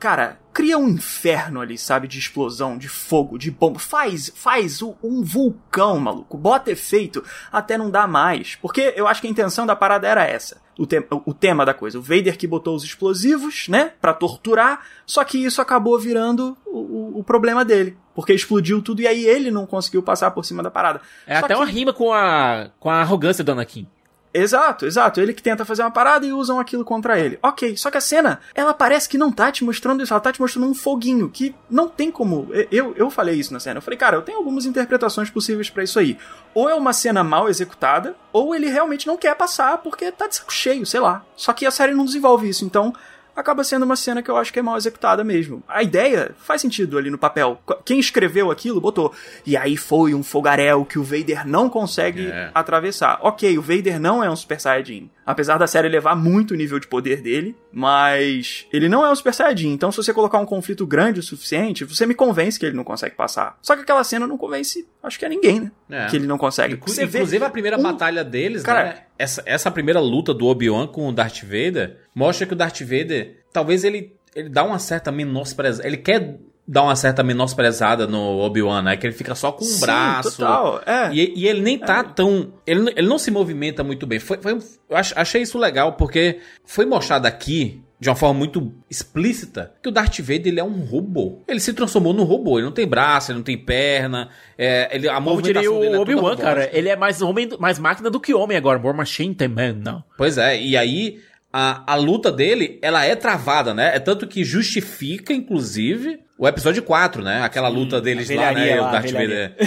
Cara, cria um inferno ali, sabe? De explosão, de fogo, de bomba. Faz, faz um vulcão, maluco. Bota efeito até não dá mais. Porque eu acho que a intenção da parada era essa. O, te o tema da coisa. O Vader que botou os explosivos, né? Pra torturar. Só que isso acabou virando o, o- o problema dele. Porque explodiu tudo e aí ele não conseguiu passar por cima da parada. É Só até que- uma rima com a, com a arrogância do Anakin. Exato, exato. Ele que tenta fazer uma parada e usam aquilo contra ele. Ok, só que a cena, ela parece que não tá te mostrando isso, ela tá te mostrando um foguinho, que não tem como. Eu, eu falei isso na cena. Eu falei, cara, eu tenho algumas interpretações possíveis pra isso aí. Ou é uma cena mal executada, ou ele realmente não quer passar porque tá de saco cheio, sei lá. Só que a série não desenvolve isso, então acaba sendo uma cena que eu acho que é mal executada mesmo. A ideia faz sentido ali no papel. Quem escreveu aquilo botou. E aí foi um fogaréu que o Vader não consegue É. atravessar. Ok, o Vader não é um Super Saiyajin. Apesar da série levar muito o nível de poder dele, mas ele não é um Super Saiyajin. Então, se você colocar um conflito grande o suficiente, você me convence que ele não consegue passar. Só que aquela cena não convence, acho que é ninguém, né? É. Que ele não consegue. Inclu- Você vê Inclusive, a primeira um- batalha deles, Cara- né? Essa, essa primeira luta do Obi-Wan com o Darth Vader mostra que o Darth Vader, talvez ele, ele dá uma certa menosprezada. Ele quer dar uma certa menosprezada no Obi-Wan, né? Que ele fica só com um Sim, braço. total, é. E, e ele nem tá tão. Ele, não- ele não se movimenta muito bem. Foi, foi, eu ach- achei isso legal, porque foi mostrado aqui. De uma forma muito explícita, que o Darth Vader ele é um robô. Ele se transformou num robô. Ele não tem braço, ele não tem perna. É, ele, a Como diria movimentação dele é o toda Obi-Wan, cara. Ele é mais homem, mais máquina do que homem agora. More machine than man, não. Pois é, e aí a, a luta dele, ela é travada, né? É tanto que justifica, inclusive, o episódio 4, né? Aquela luta deles lá, né? velharia O lá, Darth. Vader.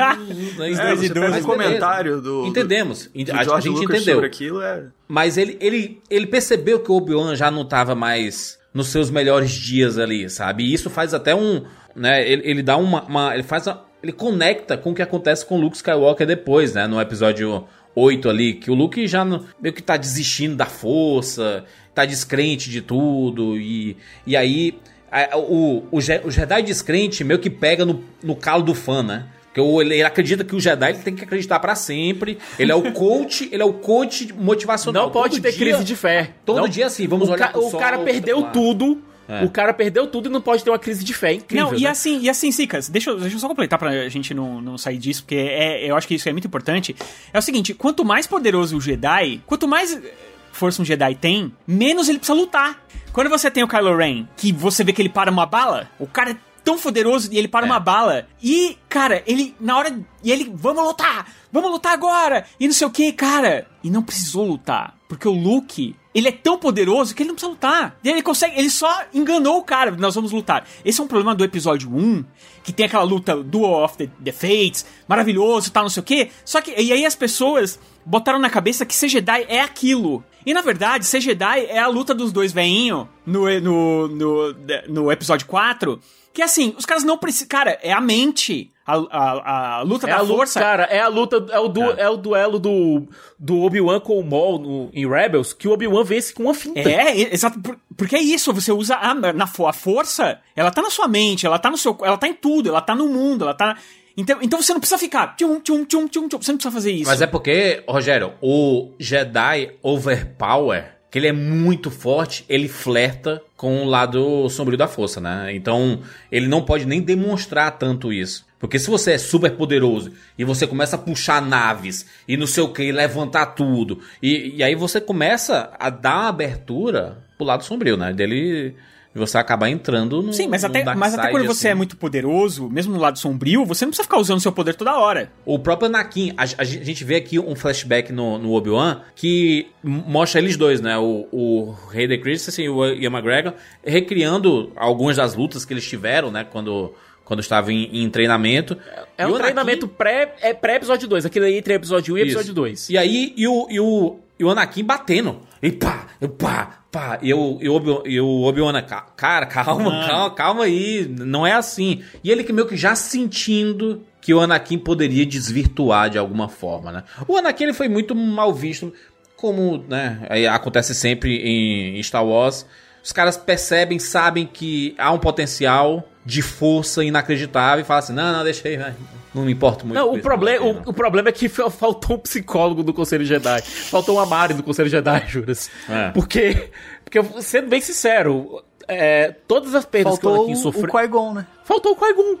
É, o beleza. comentário do, Entendemos. do, do a, a gente Lucas entendeu. aquilo. É... Mas ele, ele, ele percebeu que o Obi-Wan já não tava mais nos seus melhores dias ali, sabe? E isso faz até um. Né, ele, ele dá uma. uma- ele faz. a- ele conecta com o que acontece com o Luke Skywalker depois, né? No episódio 8 ali, que o Luke já meio que tá desistindo da força, tá descrente de tudo, e, e aí. a- o, o, o Jedi descrente meio que pega no, no calo do fã, né? Porque o- ele acredita que o Jedi ele tem que acreditar pra sempre. Ele é o coach, ele é o coach motivacional. Não pode Todo ter dia- crise de fé. Todo Não- dia assim, vamos o olhar ca- O sol, cara perdeu tudo. É. O cara perdeu tudo e não pode ter uma crise de fé. É incrível. Não, e né? assim, e assim, Sicas, deixa, eu- deixa eu só completar pra gente não, não sair disso, porque é, eu acho que isso é muito importante. É o seguinte, quanto mais poderoso o Jedi, quanto mais eh, força um Jedi tem, menos ele precisa lutar. Quando você tem o Kylo Ren, que você vê que ele para uma bala, o cara é tão poderoso e ele para É. uma bala. E, cara, ele, na hora. E ele, vamos lutar! Vamos lutar agora! E não sei o que, cara. E não precisou lutar. Porque o Luke, ele é tão poderoso que ele não precisa lutar. Ele consegue, ele só enganou o cara. Nós vamos lutar. Esse é um problema do episódio 1, que tem aquela luta Duel of the, the Fates, maravilhoso e tal, não sei o que. Só que, e aí as pessoas botaram na cabeça que ser Jedi é aquilo. E na verdade, ser Jedi é a luta dos dois veinhos no, no, no, no episódio 4. Que assim, os caras não precisam. Cara, é a mente. A, a, a luta É da a luta, força. cara, é a luta, é o, du, é. o duelo do, do Obi-Wan com o Maul no- em Rebels, que o Obi-Wan vence com uma finta. É, exato. por- Porque é isso, você usa a, na, a força, ela tá na sua mente, ela tá no seu. Ela tá em tudo, ela tá no mundo, ela tá. Então, então você não precisa ficar. Tchum, tchum, tchum, tchum, tchum, você não precisa fazer isso. Mas é porque, Rogério, o Jedi Overpower, que ele é muito forte, ele flerta com o lado sombrio da força, né? Então, ele não pode nem demonstrar tanto isso. Porque se você é super poderoso e você começa a puxar naves e não sei o que, levantar tudo, e, e aí você começa a dar uma abertura pro lado sombrio, né? Dele de você acabar entrando no. Sim, mas no até, dark mas até side, quando você assim. é muito poderoso, mesmo no lado sombrio, você não precisa ficar usando seu poder toda hora. O próprio Anakin, a, a gente vê aqui um flashback no, no Obi-Wan que mostra eles dois, né? O, o Hayden Christensen e o Ian McGregor recriando algumas das lutas que eles tiveram, né? Quando, quando estavam em, em treinamento. É E um treinamento pré, é pré-episódio 2. Aquele aí entre episódio 1 e Isso. episódio 2. E aí, e o, e o, e o Anakin batendo. E pá, e pá, pá. E, o, e o, Obi- e o Obi-Wan, ca- cara, calma, calma, calma aí. Não é assim. E ele que meio que já sentindo que o Anakin poderia desvirtuar de alguma forma, né? O Anakin ele foi muito mal visto, como, né, acontece sempre em, em Star Wars. Os caras percebem, sabem que há um potencial de força inacreditável e falam assim: não, não, deixa aí, vai. Não me importo muito. Não, o, isso, proble não. o, o problema é que fa- faltou um psicólogo do Conselho Jedi. Faltou uma Mari do Conselho Jedi, Juras. É. Porque, porque, sendo bem sincero, é, todas as perdas que o Faltou Anakin o, sofreu... o Qui-Gon, né? Faltou o Qui-Gon.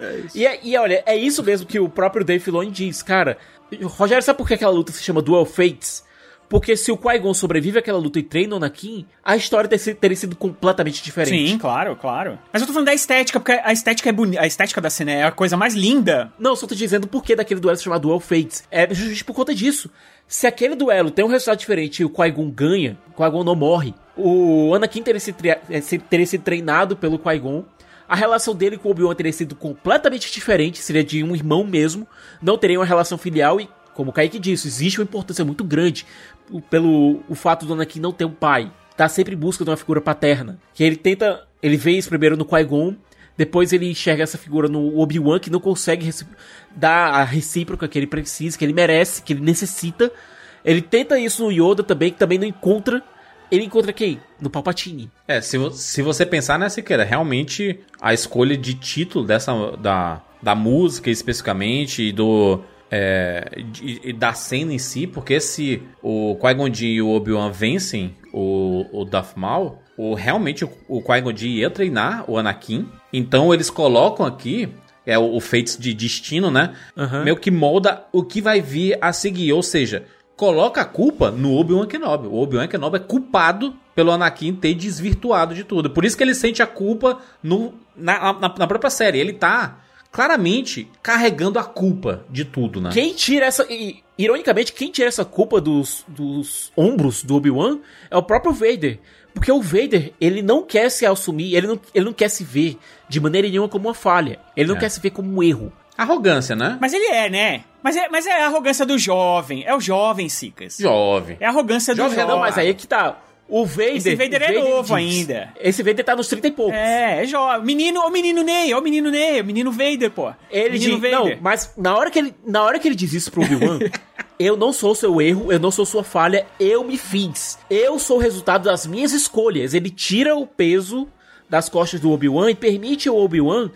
É isso. E, é- e olha, é isso mesmo que o próprio Dave Filoni diz, cara. Rogério, sabe por que aquela luta se chama Duel Fates? Porque se o Qui-Gon sobrevive àquela luta e treina o Anakin, a história ter sido- teria sido completamente diferente. Sim, claro, claro. Mas eu tô falando da estética, porque a estética é bonita. A estética da cena é a coisa mais linda. Não, só tô dizendo por que daquele duelo se chamar Duel Fates. É justamente por conta disso. Se aquele duelo tem um resultado diferente e o Qui-Gon ganha, o Qui-Gon não morre, o Anakin teria sido, eh, se- teria sido treinado pelo Qui-Gon, a relação dele com o Obi-Wan teria sido completamente diferente, seria de um irmão mesmo, não teria uma relação filial e, como o Kaique disse, existe uma importância muito grande pelo o fato do Anakin não ter um pai. Tá sempre em busca de uma figura paterna. Que ele tenta, ele vê isso primeiro no Qui-Gon, depois ele enxerga essa figura no Obi-Wan que não consegue dar a recíproca que ele precisa, que ele merece, que ele necessita. Ele tenta isso no Yoda também, que também não encontra. Ele encontra quem? No Palpatine. É, se, se você pensar nessa Siqueira, realmente a escolha de título dessa da, da música especificamente e do é, de- e da cena em si, porque se o Qui-Gon e o Obi-Wan vencem o, o Darth Maul, o, realmente o, o Qui-Gon ia treinar o Anakin, então eles colocam aqui é o, o Fates de Destino, né? Aham. Meio que molda o que vai vir a seguir, ou seja, coloca a culpa no Obi-Wan Kenobi. O Obi-Wan Kenobi é culpado pelo Anakin ter desvirtuado de tudo. Por isso que ele sente a culpa no, na, na, na própria série. Ele tá claramente carregando a culpa de tudo, né? Quem tira essa. e, ironicamente, quem tira essa culpa dos, dos ombros do Obi-Wan é o próprio Vader. Porque o Vader, ele não quer se assumir, ele não, ele não quer se ver de maneira nenhuma como uma falha. Ele não É. quer se ver como um erro. Arrogância, né? Mas ele é, né? Mas é, mas é a arrogância do jovem. É o jovem, Sicas. Jovem. É a arrogância do Jovem, jovem. não, mas aí é que tá. O Vader. Esse Vader o é novo diz- ainda. Esse Vader tá nos 30 e poucos. É, é jovem. Menino, o menino Ney, ó o menino Ney, o menino Vader, pô. Ele menino diz, não, mas na hora que ele, na hora que ele diz isso pro Obi-Wan, eu não sou seu erro, eu não sou sua falha, eu me fiz. Eu sou o resultado das minhas escolhas. Ele tira o peso das costas do Obi-Wan e permite ao Obi-Wan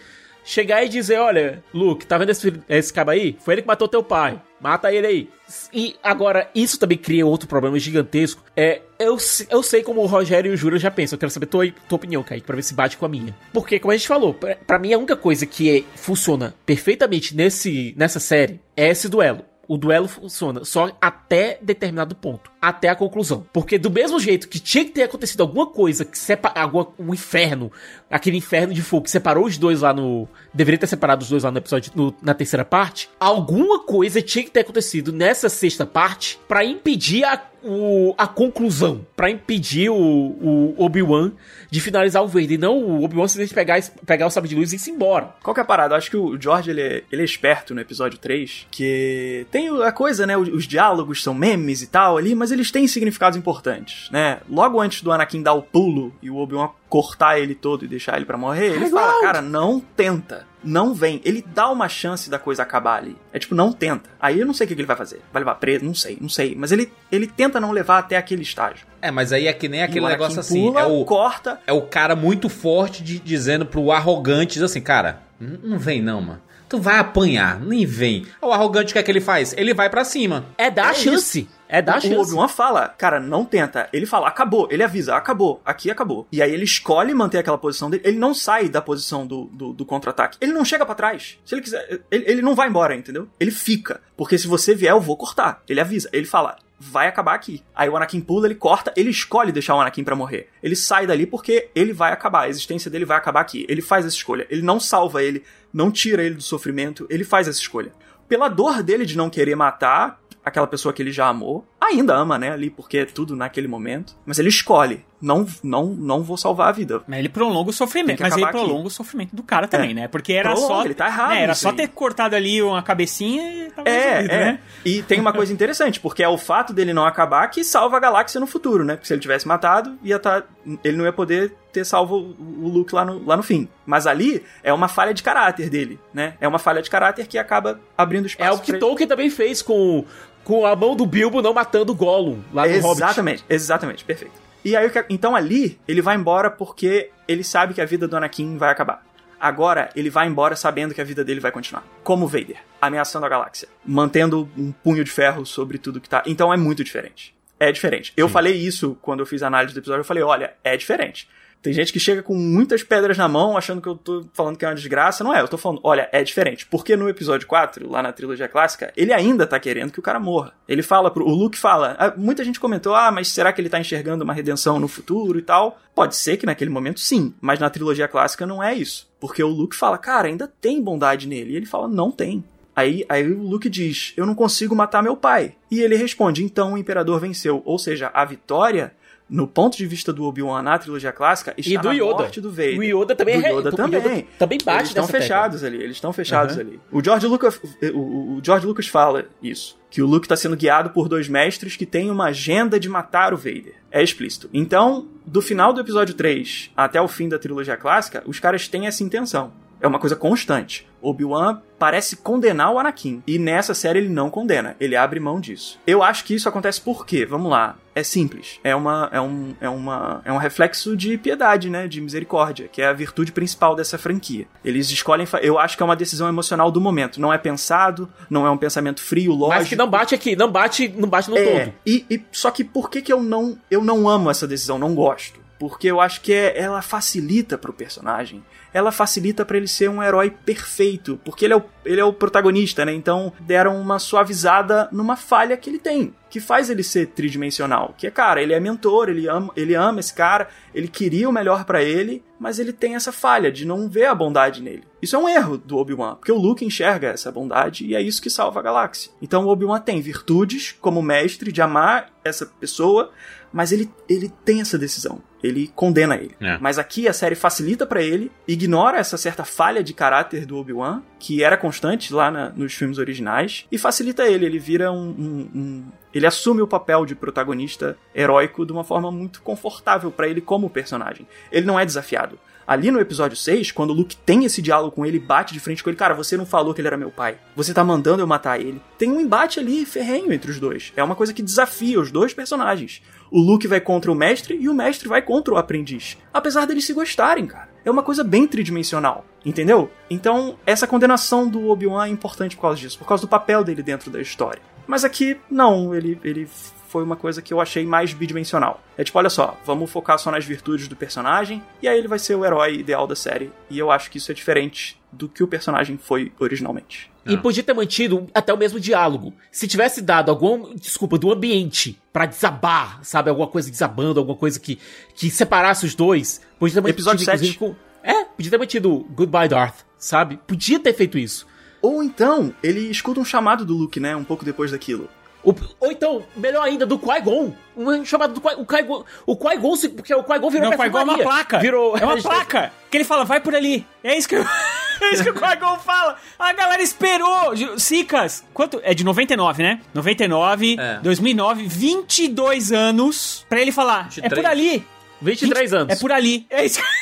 chegar e dizer, olha, Luke, tá vendo esse, esse cabo aí? Foi ele que matou teu pai. Mata ele aí. E agora, isso também cria outro problema gigantesco. É, eu, eu sei como o Rogério e o Júlio já pensam. Eu quero saber tua, tua opinião, Kaique, pra ver se bate com a minha. Porque, como a gente falou, pra, pra mim a única coisa que é- funciona perfeitamente nesse, nessa série é esse duelo. O duelo funciona só até determinado ponto, até a conclusão. Porque do mesmo jeito que tinha que ter acontecido alguma coisa que separa alguma, um inferno, aquele inferno de fogo que separou os dois lá no, deveria ter separado os dois lá no episódio no- na terceira parte, alguma coisa tinha que ter acontecido nessa sexta parte pra impedir a o- a conclusão, Pra impedir o, o Obi-Wan de finalizar o Vader, e não o Obi-Wan simplesmente pegar, pegar o sabre de luz e ir embora. Qual que é a parada? Eu acho que o George ele é, ele é esperto no episódio 3, que tem a coisa, né? Os, os diálogos são memes e tal ali, mas eles têm significados importantes, né? Logo antes do Anakin dar o pulo e o Obi-Wan cortar ele todo e deixar ele pra morrer, ele fala, cara, não tenta. Não vem. Ele dá uma chance da coisa acabar ali. É tipo, não tenta. Aí eu não sei o que ele vai fazer. Vai levar preso? Não sei, não sei. Mas ele, ele tenta não levar até aquele estágio. É, mas aí é que nem aquele negócio assim. pula, é o, corta. é o cara muito forte de, dizendo pro arrogante assim, cara, não vem não, mano. Tu vai apanhar, nem vem. O arrogante o que é que ele faz? Ele vai pra cima. É dar a É chance. É dar a o chance. Obi-Wan fala, cara, não tenta. Ele fala, acabou. Ele avisa, acabou. Aqui acabou. E aí ele escolhe manter aquela posição dele. Ele não sai da posição do, do, do contra-ataque. Ele não chega pra trás. Se ele quiser, ele, ele não vai embora, entendeu? Ele fica. Porque se você vier, eu vou cortar. Ele avisa. Ele fala, vai acabar aqui. Aí o Anakin pula, ele corta, ele escolhe deixar o Anakin pra morrer. Ele sai dali porque ele vai acabar. A existência dele vai acabar aqui. Ele faz essa escolha. Ele não salva ele, não tira ele do sofrimento. Ele faz essa escolha. Pela dor dele de não querer matar aquela pessoa que ele já amou. Ainda ama, né, ali, porque é tudo naquele momento. Mas ele escolhe. Não, não, não vou salvar a vida. Mas ele prolonga o sofrimento. Mas ele acabar aqui. prolonga o sofrimento do cara também, É. né? Porque era Prolonga, só. ele tá errado né, Era só aí. ter cortado ali uma cabecinha e tava É, resolvido, é. né? E tem uma coisa interessante, porque é o fato dele não acabar que salva a galáxia no futuro, né? Porque se ele tivesse matado, ia tá, ele não ia poder ter salvo o Luke lá no, lá no fim. Mas ali é uma falha de caráter dele, né? É uma falha de caráter que acaba abrindo espaço É o que. Tolkien também fez com, com a mão do Bilbo não matando o Gollum lá no Hobbit. Exatamente, exatamente, perfeito. E aí, então ali, ele vai embora porque ele sabe que a vida do Anakin vai acabar. Agora, ele vai embora sabendo que a vida dele vai continuar. Como Vader, ameaçando a galáxia. Mantendo um punho de ferro sobre tudo que tá. Então é muito diferente. É diferente. Eu falei isso quando eu fiz a análise do episódio. Eu falei, olha, é diferente. Tem gente que chega com muitas pedras na mão, achando que eu tô falando que é uma desgraça. Não é, eu tô falando, olha, é diferente. Porque no episódio 4, lá na trilogia clássica, ele ainda tá querendo que o cara morra. Ele fala pro. O Luke fala. ah, Muita gente comentou, ah, mas será que ele tá enxergando uma redenção no futuro e tal? Pode ser que naquele momento sim, mas na trilogia clássica não é isso. Porque o Luke fala, cara, ainda tem bondade nele. E ele fala, não tem. Aí, aí o Luke diz: Eu não consigo matar meu pai. E ele responde: Então o imperador venceu. Ou seja, a vitória, no ponto de vista do Obi-Wan na trilogia clássica, está E do na Yoda. morte do Vader. O Yoda também do é- Yoda o também. Yoda também bate Eles estão nessa tecla. fechados ali. Eles estão fechados ali. O George Lucas, o, o George Lucas fala isso. Que o Luke está sendo guiado por dois mestres que têm uma agenda de matar o Vader. É explícito. Então, do final do episódio 3 até o fim da trilogia clássica, os caras têm essa intenção. É uma coisa constante. Obi-Wan parece condenar o Anakin. E nessa série ele não condena. Ele abre mão disso. Eu acho que isso acontece por quê? Vamos lá. É simples. É, uma, é, um, é, uma, é um reflexo de piedade, né? De misericórdia, que é a virtude principal dessa franquia. Eles escolhem. Eu acho que é uma decisão emocional do momento. Não é pensado, não é um pensamento frio, lógico. Mas que não bate aqui, não bate, não bate no É, todo. E, e- só que por que, que eu não eu não amo essa decisão, não gosto? Porque eu acho que é- ela facilita pro personagem. Ela facilita pra ele ser um herói perfeito, porque ele é o, ele é o protagonista, né? Então deram uma suavizada numa falha que ele tem, que faz ele ser tridimensional. Que é, cara, ele é mentor, ele ama, ele ama esse cara, ele queria o melhor pra ele, mas ele tem essa falha de não ver a bondade nele. Isso é um erro do Obi-Wan, porque o Luke enxerga essa bondade e é isso que salva a galáxia. Então o Obi-Wan tem virtudes como mestre de amar essa pessoa, mas ele, ele tem essa decisão. Ele condena ele. É. Mas aqui a série facilita pra ele, ignora essa certa falha de caráter do Obi-Wan, que era constante lá na- nos filmes originais, e facilita ele. Ele vira um, um- um- Ele assume o papel de protagonista heróico de uma forma muito confortável pra ele como personagem. Ele não é desafiado. Ali no episódio 6, quando o Luke tem esse diálogo com ele, bate de frente com ele, cara, você não falou que ele era meu pai. Você tá mandando eu matar ele. Tem um embate ali ferrenho entre os dois. É uma coisa que desafia os dois personagens. O Luke vai contra o mestre e o mestre vai contra o aprendiz. Apesar deles se gostarem, cara. É uma coisa bem tridimensional, entendeu? Então, essa condenação do Obi-Wan é importante por causa disso, por causa do papel dele dentro da história. Mas aqui, não, ele, ele foi uma coisa que eu achei mais bidimensional. É tipo, olha só, vamos focar só nas virtudes do personagem, e aí ele vai ser o herói ideal da série. E eu acho que isso é diferente do que o personagem foi originalmente. E podia ter mantido até o mesmo diálogo. Se tivesse dado algum, desculpa, do ambiente pra desabar, sabe? Alguma coisa desabando, alguma coisa que, que separasse os dois. Podia ter mantido, Episódio inclusive, 7. com. É, podia ter mantido Goodbye Darth, sabe? Podia ter feito isso. Ou então, ele escuta um chamado do Luke, né? Um pouco depois daquilo. O- ou então, melhor ainda, do Qui-Gon. Um chamado do Qui- o Qui-Gon. O Qui-Gon, se- porque o Qui-Gon virou Não, o Qui-Gon é uma placa. Virou. É uma placa. Que ele fala, vai por ali. É isso que, eu- é isso que o Qui-Gon fala. A galera esperou. Sicas, quanto? É de 99, né? 99, É. 2009, 22 anos pra ele falar. É 23. por ali. 23 anos. É por ali. É isso.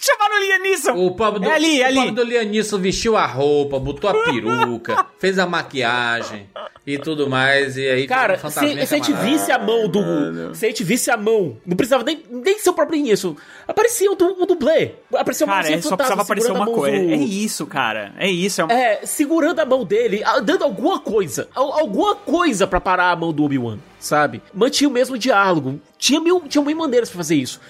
Chamaram o Liam Neeson. O pobre do, É ali, é o ali. pobre do Lianisson vestiu a roupa, botou a peruca, fez a maquiagem e tudo mais. E aí Cara, um se, se a gente visse a mão do. Se a gente visse a mão, não precisava nem, nem ser o próprio Início. Aparecia o, du, o dublê. Aparecia uma Cara, é, só precisava aparecer uma coisa. do- É isso, cara. É isso. É um... É, segurando a mão dele, dando alguma coisa. al- Alguma coisa pra parar a mão do Obi-Wan, sabe? Mantinha o mesmo diálogo. Tinha mil, tinha mil maneiras pra fazer isso.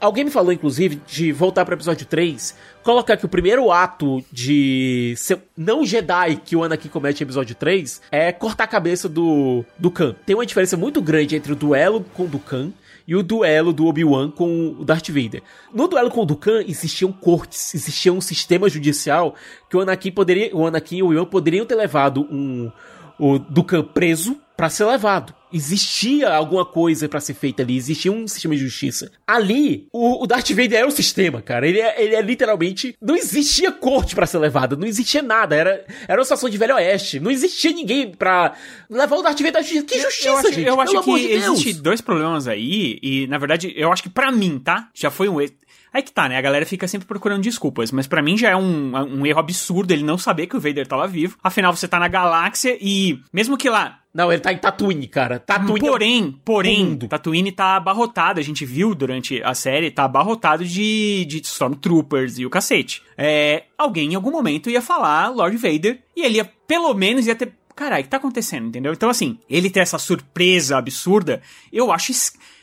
Alguém me falou, inclusive, de voltar pro episódio 3, colocar que o primeiro ato de ser não Jedi que o Anakin comete em episódio 3 é cortar a cabeça do, do Khan. Tem uma diferença muito grande entre o duelo com o Dukan e o duelo do Obi-Wan com o Darth Vader. No duelo com o Dukan existiam cortes, existia um sistema judicial que o Anakin poderia, o Anakin e o Obi-Wan poderiam ter levado um o Dukan preso pra ser levado. Existia alguma coisa pra ser feita ali, existia um sistema de justiça. Ali, o, o Darth Vader é o sistema, cara. Ele é, ele é literalmente. Não existia corte pra ser levada, não existia nada. Era, era uma situação de Velho Oeste. Não existia ninguém pra levar o Darth Vader à justiça. Que justiça, eu acho, gente? eu acho que de existe dois problemas aí, e na verdade, eu acho que pra mim, tá? Já foi um erro. Aí que tá, né? A galera fica sempre procurando desculpas, mas pra mim já é um, um erro absurdo ele não saber que o Vader tava vivo. Afinal, você tá na galáxia e, mesmo que lá Não, ele tá em Tatooine, cara. Tatooine. é Porém, porém, mundo. Tatooine tá abarrotado. A gente viu durante a série, tá abarrotado de, de Stormtroopers e o cacete. É, alguém em algum momento ia falar Lord Vader e ele ia, pelo menos, ia ter. Caralho, o que tá acontecendo, entendeu? Então, assim, ele ter essa surpresa absurda, eu acho.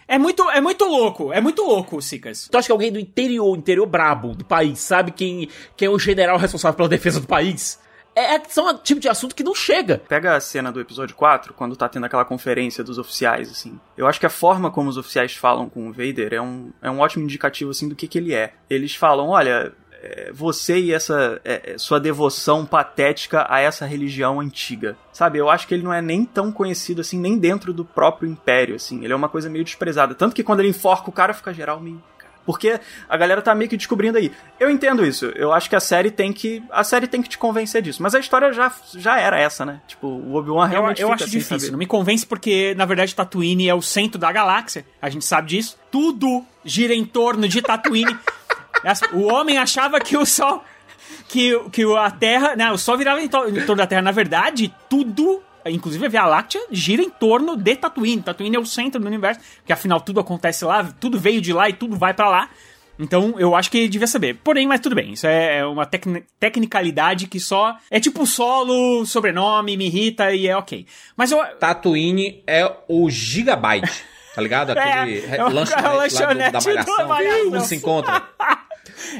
É muito, é muito louco, é muito louco, Sicas. Tu acha que alguém do interior, interior brabo do país, sabe quem, quem é o general responsável pela defesa do país? É, é são um tipo de assunto que não chega. Pega a cena do episódio 4, quando tá tendo aquela conferência dos oficiais, assim. Eu acho que a forma como os oficiais falam com o Vader é um, é um ótimo indicativo, assim, do que, que ele é. Eles falam, olha, é, você e essa é, é, sua devoção patética a essa religião antiga. Sabe, eu acho que ele não é nem tão conhecido, assim, nem dentro do próprio Império, assim. Ele é uma coisa meio desprezada. Tanto que quando ele enforca o cara, fica geral meio... Porque a galera tá meio que descobrindo aí. Eu entendo isso. Eu acho que a série tem que. A série tem que te convencer disso. Mas a história já, já era essa, né? Tipo, o Obi-Wan Eu, realmente eu fica acho assim, difícil, não me convence porque, na verdade, Tatooine é o centro da galáxia. A gente sabe disso. Tudo gira em torno de Tatooine. O homem achava que o Sol. Que, que a Terra. Não, o Sol virava em torno da Terra. Na verdade, tudo. Inclusive a Via Láctea gira em torno de Tatooine. Tatooine é o centro do universo, porque afinal tudo acontece lá, tudo veio de lá e tudo vai pra lá. Então eu acho que ele devia saber. Porém, mas tudo bem. Isso é é uma tecni- tecnicalidade que só. É tipo solo, sobrenome, me irrita e é ok. Mas eu. Tatooine é o Gigabyte, tá ligado? Aquele É, é lanchonete, é o lá do- lanchonete da da malhação. Malhação. Todo mundo se encontra.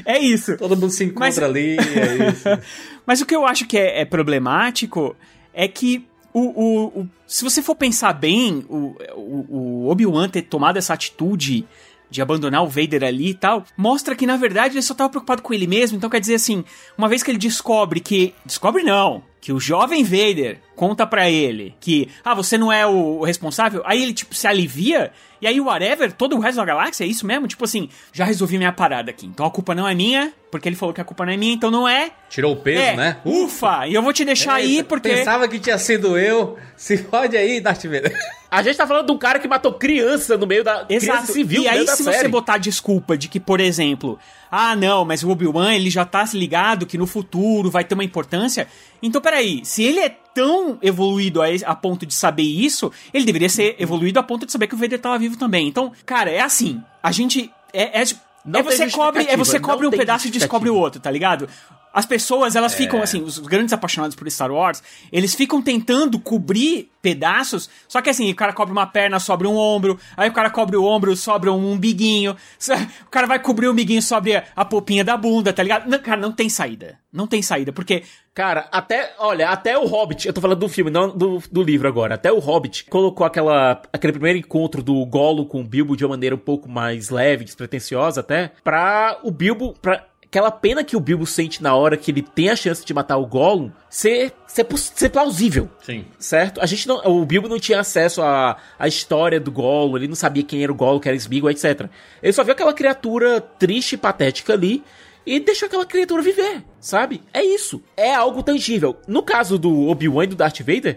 É isso. Todo mundo se encontra Mas- ali, é isso. Mas o que eu acho que é, é problemático é que o, o, o- se você for pensar bem, o, o, o Obi-Wan ter tomado essa atitude de abandonar o Vader ali e tal, mostra que na verdade ele só tava preocupado com ele mesmo. Então quer dizer assim, uma vez que ele descobre que. Descobre não! Que o jovem Vader conta pra ele que, ah, você não é o, o responsável, aí ele, tipo, se alivia, e aí, whatever, todo o resto da galáxia, é isso mesmo? Tipo assim, já resolvi minha parada aqui. Então a culpa não é minha, porque ele falou que a culpa não é minha, então não é. Tirou o peso, é, né? Ufa! E eu vou te deixar aí Eita, porque. Pensava que tinha sido eu. Se pode aí, Darth Vader. A gente tá falando de um cara que matou criança no meio da. Criança Exato. civil e aí, se série. você botar desculpa de que, por exemplo, ah, não, mas o Obi-Wan ele já tá ligado que no futuro vai ter uma importância. Então, peraí, se ele é tão evoluído a, a ponto de saber isso, ele deveria ser evoluído a ponto de saber que o Vader tava vivo também. Então, cara, é assim, a gente. É, é, Não é você cobre, é você cobre um pedaço e descobre o outro, tá ligado? As pessoas, elas ficam É. assim, os grandes apaixonados por Star Wars, eles ficam tentando cobrir pedaços, só que assim, o cara cobre uma perna, sobra um ombro, aí o cara cobre o ombro, sobra um umbiguinho, o cara vai cobrir o umbiguinho, sobra a popinha da bunda, tá ligado? Não, cara, não tem saída. Não tem saída, porque Cara, até, olha, até o Hobbit, eu tô falando do filme, não do, do livro agora, até o Hobbit colocou aquela, aquele primeiro encontro do Golo com o Bilbo de uma maneira um pouco mais leve, despretensiosa até, pra o Bilbo, pra aquela pena que o Bilbo sente na hora que ele tem a chance de matar o Gollum ser, ser, ser plausível. Sim. Certo? A gente não, o Bilbo não tinha acesso à, à história do Gollum, ele não sabia quem era o Gollum, que era Smeagol, etc. Ele só viu aquela criatura triste e patética ali e deixou aquela criatura viver, sabe? É isso. É algo tangível. No caso do Obi-Wan e do Darth Vader,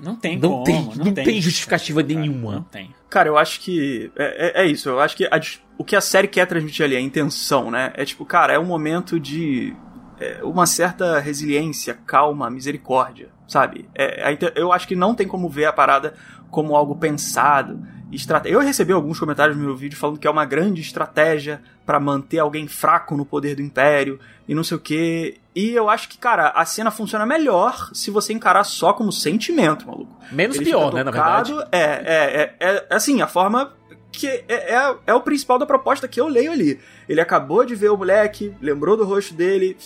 não tem não como. tem, não, tem, cara, justificativa cara, nenhuma. Não tem. Cara, eu acho que. É, é- é isso. Eu acho que a o que a série quer transmitir ali, a intenção, né? É tipo, cara, é um momento de. é, uma certa resiliência, calma, misericórdia, sabe? É, eu acho que não tem como ver a parada como algo pensado. Estrate... Eu recebi alguns comentários no meu vídeo falando que é uma grande estratégia pra manter alguém fraco no poder do Império e não sei o que. E eu acho que, cara, a cena funciona melhor se você encarar só como sentimento, maluco. Menos Ele pior, né, na verdade. É, é, é, é, assim, a forma que é, é, é o principal da proposta que eu leio ali. Ele acabou de ver o moleque, lembrou do rosto dele,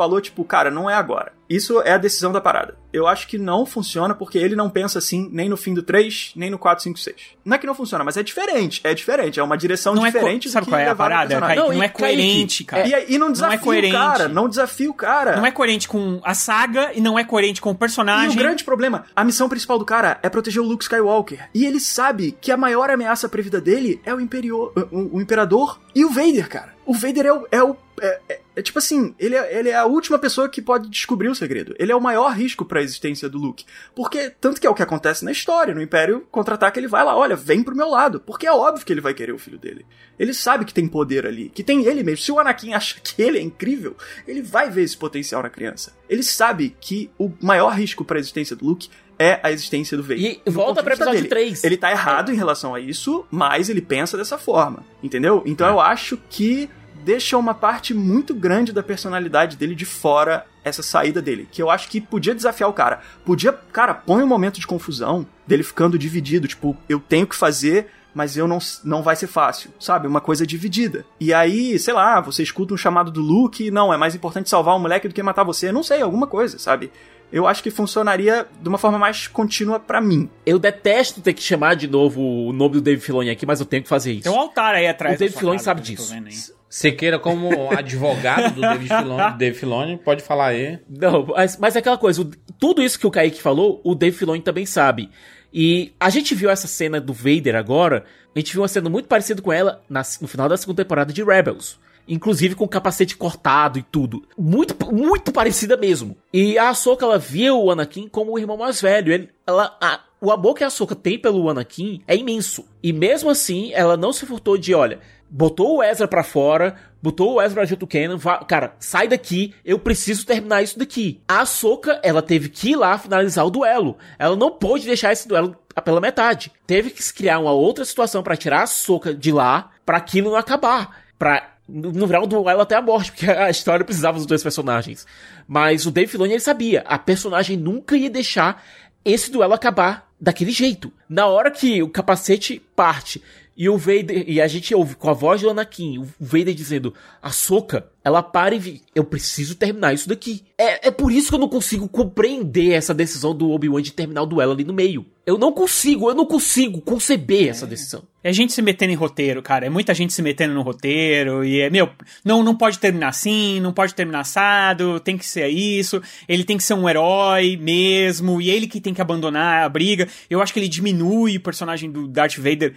falou tipo, cara, não é agora. Isso é a decisão da parada. Eu acho que não funciona porque ele não pensa assim nem no fim do 3, nem no 4, 5, 6. Não é que não funciona, mas é diferente. É diferente, é uma direção Não é diferente do sabe qual é a parada. Kaique? Não, Não, e é coerente, cara. E, aí- e não desafia coerente. o cara, não desafia o cara. Não é coerente com a saga e não é coerente com o E personagem. o grande problema, a missão principal do cara é proteger o Luke Skywalker. E ele sabe que a maior ameaça pra vida dele é o, imperio, o, o Imperador e o Vader, cara. O Vader é o. É, o, é, é- é tipo assim, ele é, ele é a última pessoa que pode descobrir o segredo. Ele é o maior risco pra existência do Luke. Porque, tanto que é o que acontece na história, no Império Contra-Ataque, ele vai lá, olha, vem pro meu lado. Porque é óbvio que ele vai querer o filho dele. Ele sabe que tem poder ali, que tem ele mesmo. Se o Anakin acha que ele é incrível, ele vai ver esse potencial na criança. Ele sabe que o maior risco pra existência do Luke é a existência do Vader. E volta pra episódio dele. 3. Ele tá errado em relação a isso, mas ele pensa dessa forma, entendeu? Então eu acho que deixa uma parte muito grande da personalidade dele de fora essa saída dele, que eu acho que podia desafiar o cara. Podia, cara, põe um momento de confusão dele ficando dividido, tipo, eu tenho que fazer, mas eu não, não vai ser fácil, sabe? Uma coisa dividida. E aí, sei lá, você escuta um chamado do Luke, não, é mais importante salvar o moleque do que matar você, não sei, alguma coisa, sabe? Eu acho que funcionaria de uma forma mais contínua pra mim. Eu detesto ter que chamar de novo o nome do Dave Filoni aqui, mas eu tenho que fazer isso. Tem um altar aí atrás. O Dave da sua Filoni sabe disso. vendo. Sequeira, como advogado do David Filoni, Dave Filoni, pode falar aí. Não, mas, mas é aquela coisa, o- tudo isso que o Kaique falou, o Dave Filoni também sabe. E a gente viu essa cena do Vader agora, a gente viu uma cena muito parecida com ela na- no final da segunda temporada de Rebels. Inclusive com o capacete cortado e tudo. Muito, muito parecida mesmo. E a Ahsoka, ela via o Anakin como o irmão mais velho. Ele, ela, a- o amor que a Ahsoka tem pelo Anakin é imenso. E mesmo assim, ela não se furtou de, olha, botou o Ezra pra fora, botou o Ezra junto com o Kanan, vá- cara, sai daqui, eu preciso terminar isso daqui. A Ahsoka, ela teve que ir lá finalizar o duelo. Ela não pôde deixar esse duelo pela metade. Teve que criar uma outra situação pra tirar a Ahsoka de lá, pra aquilo não acabar. Pra não virar um duelo até a morte, porque a história precisava dos dois personagens. Mas o Dave Filoni, ele sabia, a personagem nunca ia deixar esse duelo acabar daquele jeito. Na hora que o capacete parte e o Vader, e a gente ouve com a voz do Anakin, o Vader dizendo, a Soca, ela para e eu preciso terminar isso daqui. É, é por isso que eu não consigo compreender essa decisão do Obi-Wan de terminar o duelo ali no meio. Eu não consigo, eu não consigo conceber essa decisão. É gente se metendo em roteiro, cara. É muita gente se metendo no roteiro. E é, meu, não, não pode terminar assim, não pode terminar assado, tem que ser isso. Ele tem que ser um herói mesmo. E ele que tem que abandonar a briga. Eu acho que ele diminui o personagem do Darth Vader.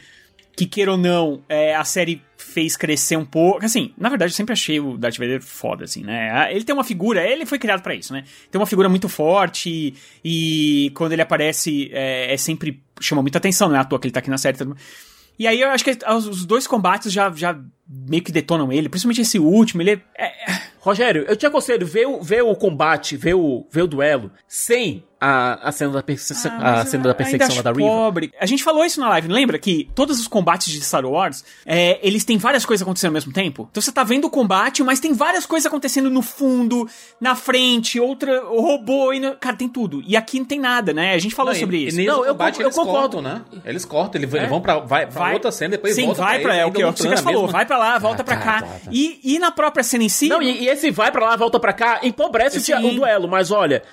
Que queira ou não, é, a série fez crescer um pouco. Assim, na verdade, eu sempre achei o Darth Vader foda, assim, né? Ele tem uma figura, ele foi criado pra isso, né? Tem uma figura muito forte e, e quando ele aparece é, é sempre chama muita atenção, não é à toa que ele tá aqui na série. Tudo. E aí eu acho que os dois combates já, já meio que detonam ele, principalmente esse último, ele é, é- Rogério, eu te aconselho, vê o, vê o combate, vê o, vê o duelo, sem a, a cena da, perse Ah, a cena eu da perseguição lá da Riva. pobre. A gente falou isso na live, lembra? Que todos os combates de Star Wars, é, eles têm várias coisas acontecendo ao mesmo tempo. Então você tá vendo o combate, mas tem várias coisas acontecendo no fundo, na frente, outra, o robô, e no- cara, tem tudo. E aqui não tem nada, né? A gente falou Não, e- sobre e isso. nesse Não, eu combate eu eles concordo. cortam, né? Eles cortam, eles, É? vão pra, vai, pra Vai- outra cena, depois Sim, volta vai pra, eles, é o que o a falou, vai pra lá, volta Ah, pra tá, cá. tá, tá. E, e na própria cena em si... Não, e, e esse vai pra lá, volta pra cá, empobrece o, Sim. dia- o duelo, mas olha,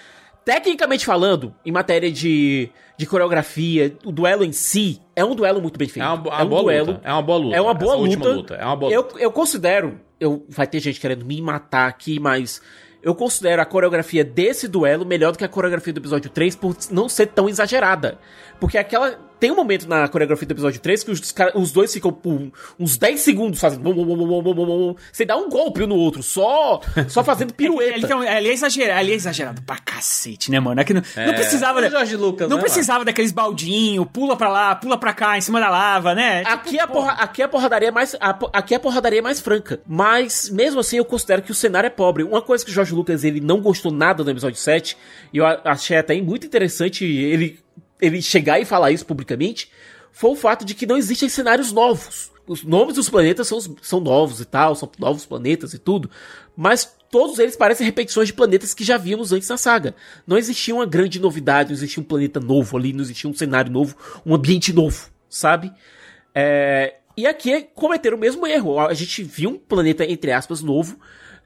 tecnicamente falando, em matéria de, de coreografia, o duelo em si é um duelo muito bem feito. É uma, bo- uma boa duelo. luta. É uma boa luta. É uma boa luta. luta. É uma boa eu, luta. eu considero. Eu, vai ter gente querendo me matar aqui, mas. Eu considero a coreografia desse duelo melhor do que a coreografia do episódio 3 por não ser tão exagerada. Porque aquela. Tem um momento na coreografia do episódio 3 que os, os dois ficam por uns 10 segundos fazendo. bum, bum, bum, bum, bum, bum, bum, Sem dar um golpe um no outro, só, só fazendo pirueta. Ele, então, ele é exagerado, ele é exagerado pra cacete, né, mano? É que não, não precisava. o Jorge Lucas, não né, precisava daqueles baldinhos, pula pra lá, pula pra cá, em cima da lava, né? Aqui a, porra, aqui a porradaria é mais. a aqui a porradaria é mais franca. Mas, mesmo assim, eu considero que o cenário é pobre. Uma coisa que o Jorge Lucas ele não gostou nada do episódio 7, e eu achei até muito interessante ele, ele chegar e falar isso publicamente, foi o fato de que não existem cenários novos. Os nomes dos planetas são, são novos e tal, são novos planetas e tudo, mas todos eles parecem repetições de planetas que já vimos antes na saga. Não existia uma grande novidade, não existia um planeta novo ali, não existia um cenário novo, um ambiente novo, sabe? É, e aqui cometeram o mesmo erro. A gente viu um planeta, entre aspas, novo,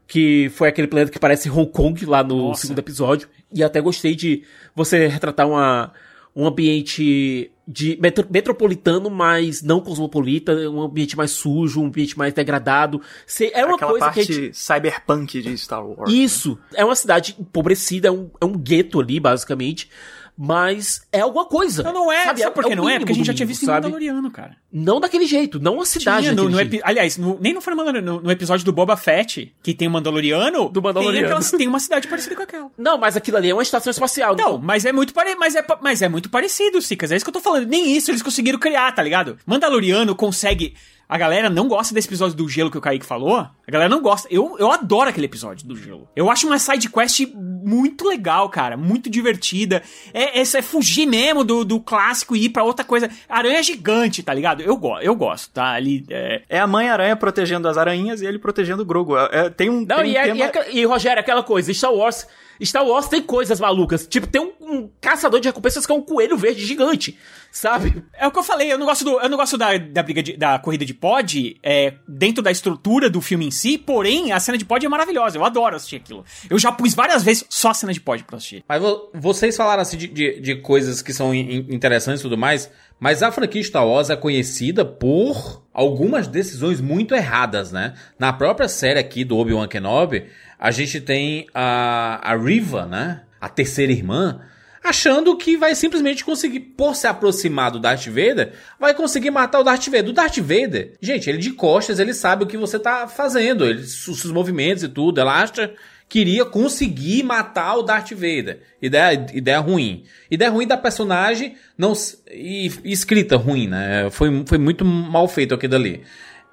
que foi aquele planeta que parece Hong Kong lá no Nossa. segundo episódio. E até gostei de você retratar uma, um ambiente de metro- metropolitano, mas não cosmopolita, um ambiente mais sujo, um ambiente mais degradado. Se- É uma Aquela coisa que parte gente cyberpunk de Star Wars. isso. É uma cidade empobrecida, é um, é um gueto ali, basicamente. Mas é alguma coisa. Não, não é. Sabe, por que o não é? Porque a gente já tinha visto em sabe? Mandaloriano, cara. Não daquele jeito, não a cidade Tinha, no, no epi- aliás, no- nem no no, no episódio do Boba Fett, que tem o Mandaloriano, Do Mandaloriano. Tem, aquelas- tem uma cidade parecida com aquela. Não, mas aquilo ali é uma estação espacial. Não, mas é muito pare... mas, é, mas é muito parecido, Sicas. É isso que eu tô falando. Nem isso eles conseguiram criar, tá ligado? Mandaloriano consegue. A galera não gosta desse episódio do gelo que o Kaique falou. A galera não gosta. Eu, eu adoro aquele episódio do gelo. Eu acho uma side quest muito legal, cara. Muito divertida. É, é, é fugir mesmo do, do clássico e ir pra outra coisa. Aranha gigante, tá ligado? Eu, go eu gosto, tá? Ali. É... É a mãe aranha protegendo as aranhas e ele protegendo o Grogu. É, tem um. Não, tem e, um é- tema... e, é- e, Rogério, aquela coisa, Star Wars. Star Wars tem coisas malucas. Tipo, tem um, um caçador de recompensas que é um coelho verde gigante. Sabe? É o que eu falei, eu não gosto, do, eu não gosto da, da briga de- da corrida de pod é, dentro da estrutura do filme em si, porém, a cena de pod é maravilhosa. Eu adoro assistir aquilo. Eu já pus várias vezes só a cena de pod pra assistir. Mas vo- vocês falaram assim de, de, de coisas que são in- interessantes e tudo mais, mas a franquia Star Wars é conhecida por algumas decisões muito erradas, né? Na própria série aqui do Obi-Wan Kenobi, a gente tem a, a Riva, né? A terceira irmã, achando que vai simplesmente conseguir, por se aproximar do Darth Vader, vai conseguir matar o Darth Vader. O Darth Vader, gente, ele de costas, ele sabe o que você tá fazendo, ele, os seus movimentos e tudo, ela acha que iria conseguir matar o Darth Vader. Ideia, ideia ruim. Ideia ruim da personagem, não e, e escrita ruim, né? Foi, foi muito mal feito aquilo ali.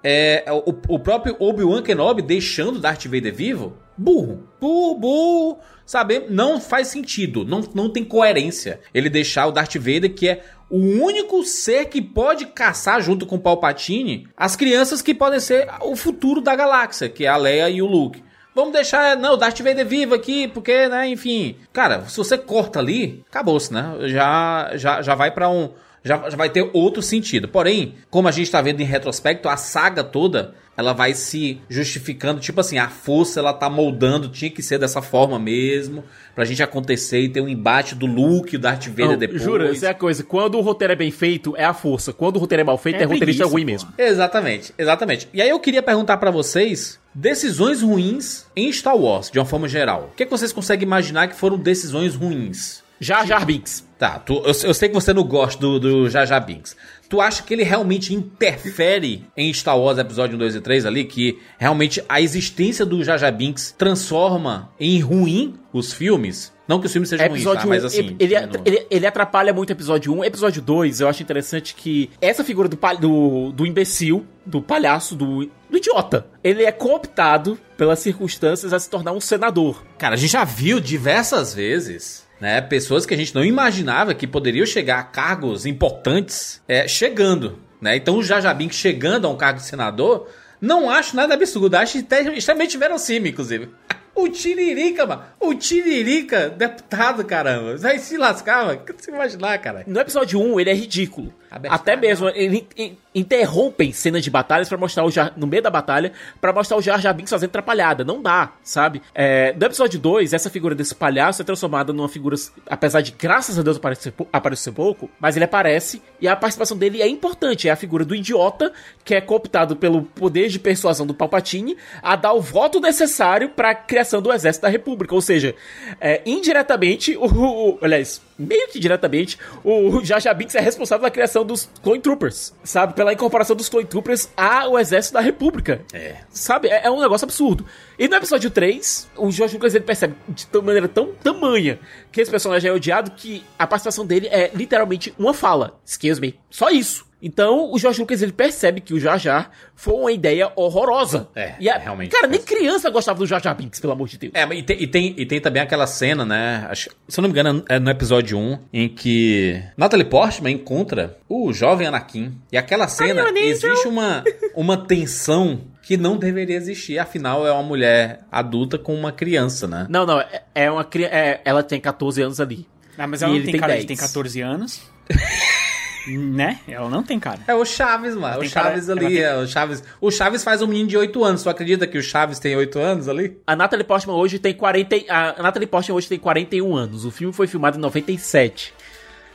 É, o, o próprio Obi-Wan Kenobi deixando Darth Vader vivo, burro. Burro, burro. Sabe? Não faz sentido. Não, não tem coerência. Ele deixar o Darth Vader, que é o único ser que pode caçar junto com o Palpatine as crianças que podem ser o futuro da galáxia, que é a Leia e o Luke. Vamos deixar, não, o Darth Vader vivo aqui, porque, né, enfim. Cara, se você corta ali, acabou-se, né? Já, já, já vai pra um. Já, já vai ter outro sentido. Porém, como a gente tá vendo em retrospecto, a saga toda, ela vai se justificando. Tipo assim, a força, ela tá moldando, tinha que ser dessa forma mesmo, pra gente acontecer e ter um embate do Luke e o Darth Vader Não, depois. Jura, isso é a coisa. Quando o roteiro é bem feito, é a força. Quando o roteiro é mal feito, é, É roteirista ruim mesmo. Exatamente, exatamente. E aí eu queria perguntar pra vocês decisões ruins em Star Wars, de uma forma geral. O que, é que vocês conseguem imaginar que foram decisões ruins? Jar Jar Binks. Tá, tu- eu, eu sei que você não gosta do, do Jar Jar Binks. Tu acha que ele realmente interfere em Star Wars Episódio 1, 2 e 3 ali? Que realmente a existência do Jar Jar Binks transforma em ruim os filmes? Não que os filmes sejam ruins, tá? Episódio 1, Mas assim... ele, ele, ele atrapalha muito o episódio 1. Episódio 2, eu acho interessante que essa figura do, do, do imbecil, do palhaço, do, do idiota, ele é cooptado pelas circunstâncias a se tornar um senador. Cara, a gente já viu diversas vezes, né? Pessoas que a gente não imaginava que poderiam chegar a cargos importantes é, chegando, né? Então o Binks chegando a um cargo de senador, não acho nada absurdo, acho extremamente verossímil, inclusive. O Tiririca, mano. O Tiririca, deputado, caramba. Vai se lascar, mano. Você imaginar, cara? No episódio 1, ele é ridículo. Até mesmo, ele in- interrompem cenas de batalhas pra mostrar o Jar, no meio da batalha, pra mostrar o Jar Jar Binks fazendo atrapalhada. Não dá, sabe? É, no episódio 2, essa figura desse palhaço é transformada numa figura, apesar de, graças a Deus, aparecer, aparecer pouco, mas ele aparece e a participação dele é importante. É a figura do idiota, que é cooptado pelo poder de persuasão do Palpatine, a dar o voto necessário pra criação do Exército da República. Ou seja, é, indiretamente, o, o, aliás, meio que diretamente, o Jar Binks é responsável pela criação dos Clone Troopers, sabe? Pela incorporação dos Clone Troopers ao Exército da República. É. Sabe? É, é um negócio absurdo. E no episódio 3, o George Lucas ele percebe de maneira tão tamanha que esse personagem é odiado que a participação dele é literalmente uma fala. Excuse me. Só isso. Então, o George Lucas ele percebe que o Jar Jar foi uma ideia horrorosa. É, e a- realmente. Cara, nem criança gostava do Jar Jar Binks, pelo amor de Deus. É, e tem, e, tem, e tem também aquela cena, né? acho- se eu não me engano, é no episódio 1, em que Natalie Portman encontra o jovem Anakin. E aquela cena, existe uma, uma tensão que não deveria existir. Afinal, é uma mulher adulta com uma criança, né? Não, não, é, é uma criança. ela tem 14 anos ali. Ah, mas E ela não ele tem tem cara 10. de tem 14 anos. né? Ela não tem cara. É o Chaves, mano. O tem cara- Chaves ela ali. tem- é o, Chaves, o Chaves faz um menino de 8 anos. Tu acredita que o Chaves tem 8 anos ali? A Natalie Portman hoje tem 40. e- A Natalie Portman hoje tem 41 anos. O filme foi filmado em 97.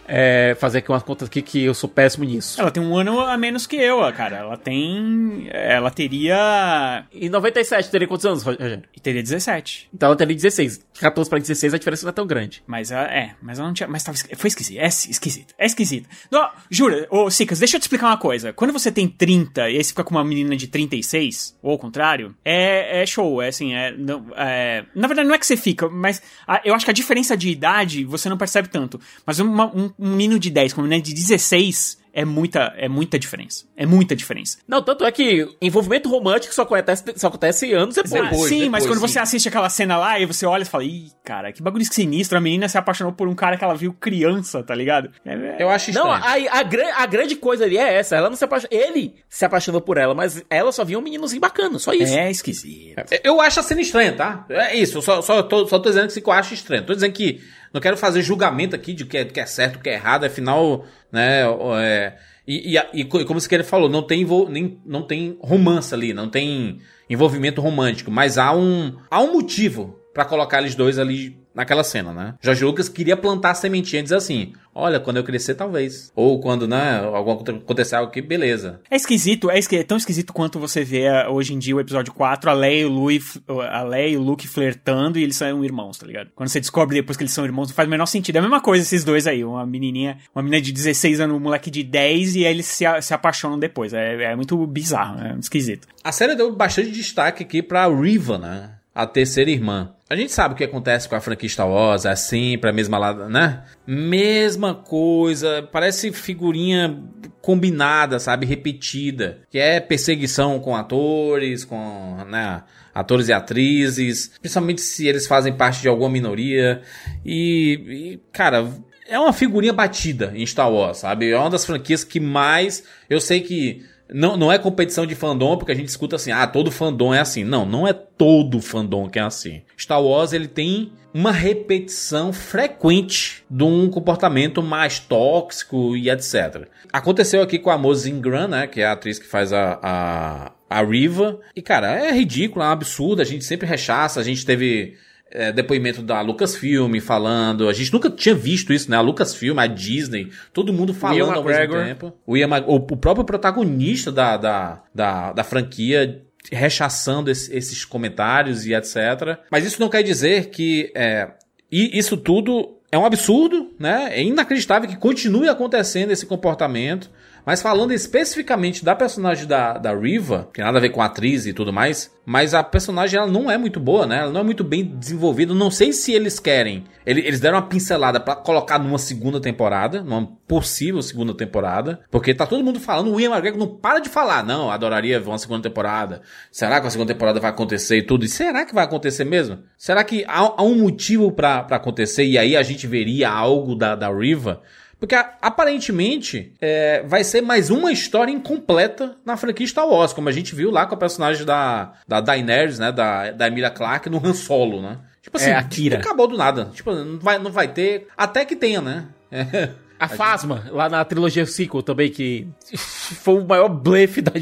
É, fazer aqui umas contas aqui que eu sou péssimo nisso. Ela tem um ano a menos que eu, cara. Ela tem. Ela teria. Em 97 teria quantos anos, Rogério? Teria 17. Então ela teria 16. 14 pra 16 a diferença não é tão grande. Mas ela- é, mas ela não tinha. Mas tava, foi esquisito. É esquisito. É esquisito. Não, jura, ô Sicas, deixa eu te explicar uma coisa. Quando você tem 30 e aí você fica com uma menina de 36, ou ao contrário, é, é show. É assim, é, não, é. Na verdade, não é que você fica, mas a- eu acho que a diferença de idade você não percebe tanto. Mas uma- um, um menino de 10 com uma menina de 16. é muita, é muita diferença. É muita diferença. Não, tanto é que envolvimento romântico só acontece, só acontece anos depois. Depois, sim, mas depois, quando sim. você assiste aquela cena lá e você olha e fala, ih, cara, que bagulho sinistro, a menina se apaixonou por um cara que ela viu criança, tá ligado? É, Eu acho Não, estranho. a, a, gran- a grande coisa ali é essa. Ela não se apaixonou. Ele se apaixonou por ela, mas ela só via um meninozinho bacana, só isso. é esquisito. Eu acho a cena estranha, tá? É isso, eu só, só, tô, só tô dizendo que eu acho estranho. Tô dizendo que não quero fazer julgamento aqui de que é, que é certo, que é errado, afinal, né, é, e, e, e co- como você falou, não tem, nem, não tem romance ali, não tem envolvimento romântico, mas há um, há um motivo pra colocar eles dois ali naquela cena, né? Jorge Lucas queria plantar a sementinha e dizer assim, olha, quando eu crescer talvez, ou quando, né, alguma coisa acontecer algo que beleza. É esquisito, é, esqui- é tão esquisito quanto você vê uh, hoje em dia o episódio 4, a Leia e o, Louis, a Leia e o Luke flertando e eles são irmãos, tá ligado? Quando você descobre depois que eles são irmãos, não faz o menor sentido. É a mesma coisa esses dois aí, uma menininha, uma menina de 16 anos, um moleque de 10 e aí eles se, se apaixonam depois. É, é muito bizarro, é esquisito. A série deu bastante destaque aqui pra Riva, né? A terceira irmã. A gente sabe o que acontece com a franquia Star Wars, é sempre a mesma lada, né? Mesma coisa, parece figurinha combinada, sabe? Repetida. Que é perseguição com atores, com, né? Atores e atrizes, principalmente se eles fazem parte de alguma minoria. E, e, cara, é uma figurinha batida em Star Wars, sabe? É uma das franquias que mais. Eu sei que não, não é competição de fandom, porque a gente escuta assim, ah, todo fandom é assim. Não, não é todo fandom que é assim. Star Wars, ele tem uma repetição frequente de um comportamento mais tóxico e etc. Aconteceu aqui com a Mose Ingram, né, que é a atriz que faz a, a, a Riva. E, cara, é ridículo, é um absurdo, a gente sempre rechaça, a gente teve é, depoimento da Lucasfilm falando. A gente nunca tinha visto isso, né? A Lucasfilm, a Disney, todo mundo falando ao McGregor. mesmo tempo. O, Ian o, o próprio protagonista da, da, da, da franquia rechaçando esse- esses comentários e etc. Mas isso não quer dizer que é, e isso tudo é um absurdo, né? É inacreditável que continue acontecendo esse comportamento. Mas falando especificamente da personagem da, da Riva, que nada a ver com a atriz e tudo mais, mas a personagem ela não é muito boa, né? Ela não é muito bem desenvolvida. Não sei se eles querem. Ele- Eles deram uma pincelada pra colocar numa segunda temporada, numa possível segunda temporada, porque tá todo mundo falando, o Ian McGregor não para de falar, não, adoraria ver uma segunda temporada. Será que a segunda temporada vai acontecer e tudo? E será que vai acontecer mesmo? Será que há, há um motivo pra acontecer e aí a gente veria algo da, da Riva? Porque aparentemente é, vai ser mais uma história incompleta na franquia Star Wars, como a gente viu lá com a personagem da, da Daenerys, né? Da, da Emilia Clarke no Han Solo, né? Tipo assim, É, a Kira. acabou do nada. Tipo, não vai, não vai ter. Até que tenha, né? É. A Fasma, lá na trilogia sequel também, que foi o maior blefe da.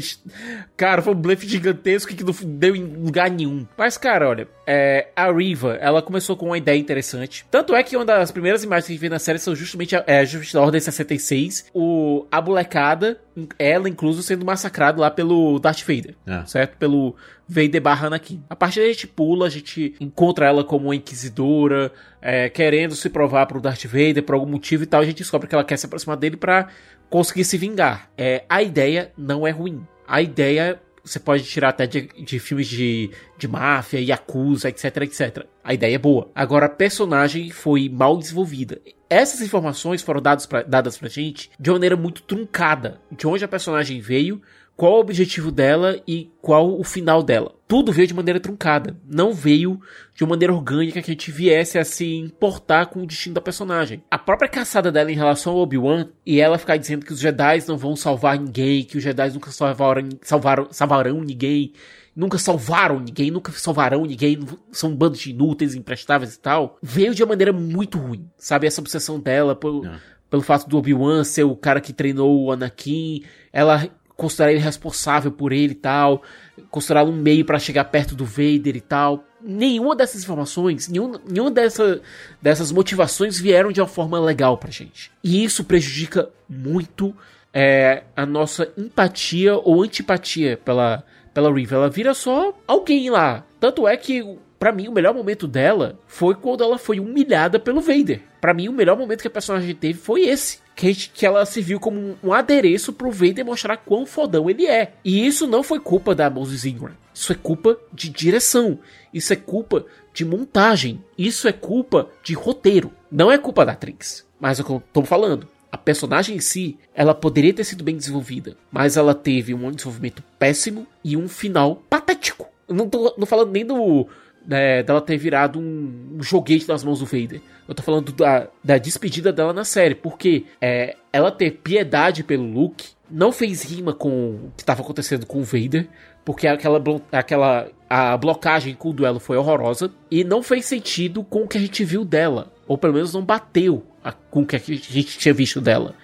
Cara, foi um blefe gigantesco que não deu em lugar nenhum. Mas, cara, olha, é, a Riva, ela começou com uma ideia interessante. Tanto é que uma das primeiras imagens que a gente vê na série são justamente a, é, Ordem 66. O, a molecada, ela incluso, sendo massacrado lá pelo Darth Vader. É. Certo? Pelo Vader barra Anakin. A partir daí a gente pula, a gente encontra ela como uma inquisidora, é, querendo se provar pro Darth Vader por algum motivo e tal. A gente descobre que ela quer se aproximar dele pra conseguir se vingar. É, a ideia não é ruim. A ideia você pode tirar até de, de filmes de, de máfia, Yakuza, etc, etc. A ideia é boa. Agora, a personagem foi mal desenvolvida. Essas informações foram dadas pra, dadas pra gente de uma maneira muito truncada. De onde a personagem veio, qual o objetivo dela e qual o final dela. Tudo veio de maneira truncada. Não veio de uma maneira orgânica que a gente viesse a se importar com o destino da personagem. A própria caçada dela em relação ao Obi-Wan e ela ficar dizendo que os Jedi não vão salvar ninguém, que os Jedi nunca salvaram, salvaram, salvarão ninguém, nunca salvaram ninguém, nunca salvarão ninguém, são um bando de inúteis, imprestáveis e tal, veio de uma maneira muito ruim. Sabe, essa obsessão dela por, pelo fato do Obi-Wan ser o cara que treinou o Anakin, ela considerar ele responsável por ele e tal, considerar um meio para chegar perto do Vader e tal. Nenhuma dessas informações, nenhum, nenhuma dessa, dessas motivações vieram de uma forma legal pra gente. E isso prejudica muito é, a nossa empatia ou antipatia pela, pela Riva. Ela vira só alguém lá. Tanto é que, pra mim, o melhor momento dela foi quando ela foi humilhada pelo Vader. Pra mim, o melhor momento que a personagem teve foi esse. Que, que ela se viu como um, adereço pro Vader mostrar quão fodão ele é. E isso não foi culpa da Moses Ingram. Isso é culpa de direção. Isso é culpa de montagem. Isso é culpa de roteiro. Não é culpa da atriz. Mas é o que eu tô falando. a personagem em si, ela poderia ter sido bem desenvolvida, mas ela teve um desenvolvimento péssimo e um final patético. Eu não tô não falando nem do né, dela ter virado um, um joguete nas mãos do Vader. Eu tô falando da, da despedida dela na série, porque é, ela ter piedade pelo Luke não fez rima com o que estava acontecendo com o Vader, porque aquela, aquela a blocagem com o duelo foi horrorosa e não fez sentido com o que a gente viu dela, ou pelo menos não bateu a, com o que a gente tinha visto dela.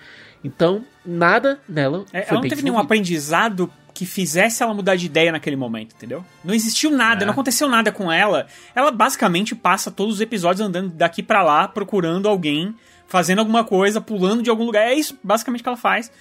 Então, nada nela. É, ela não teve nenhum aprendizado que fizesse ela mudar de ideia naquele momento, entendeu? Não existiu nada, é. não aconteceu nada com ela. Ela basicamente passa todos os episódios andando daqui para lá, procurando alguém, fazendo alguma coisa, pulando de algum lugar. É isso basicamente que ela faz.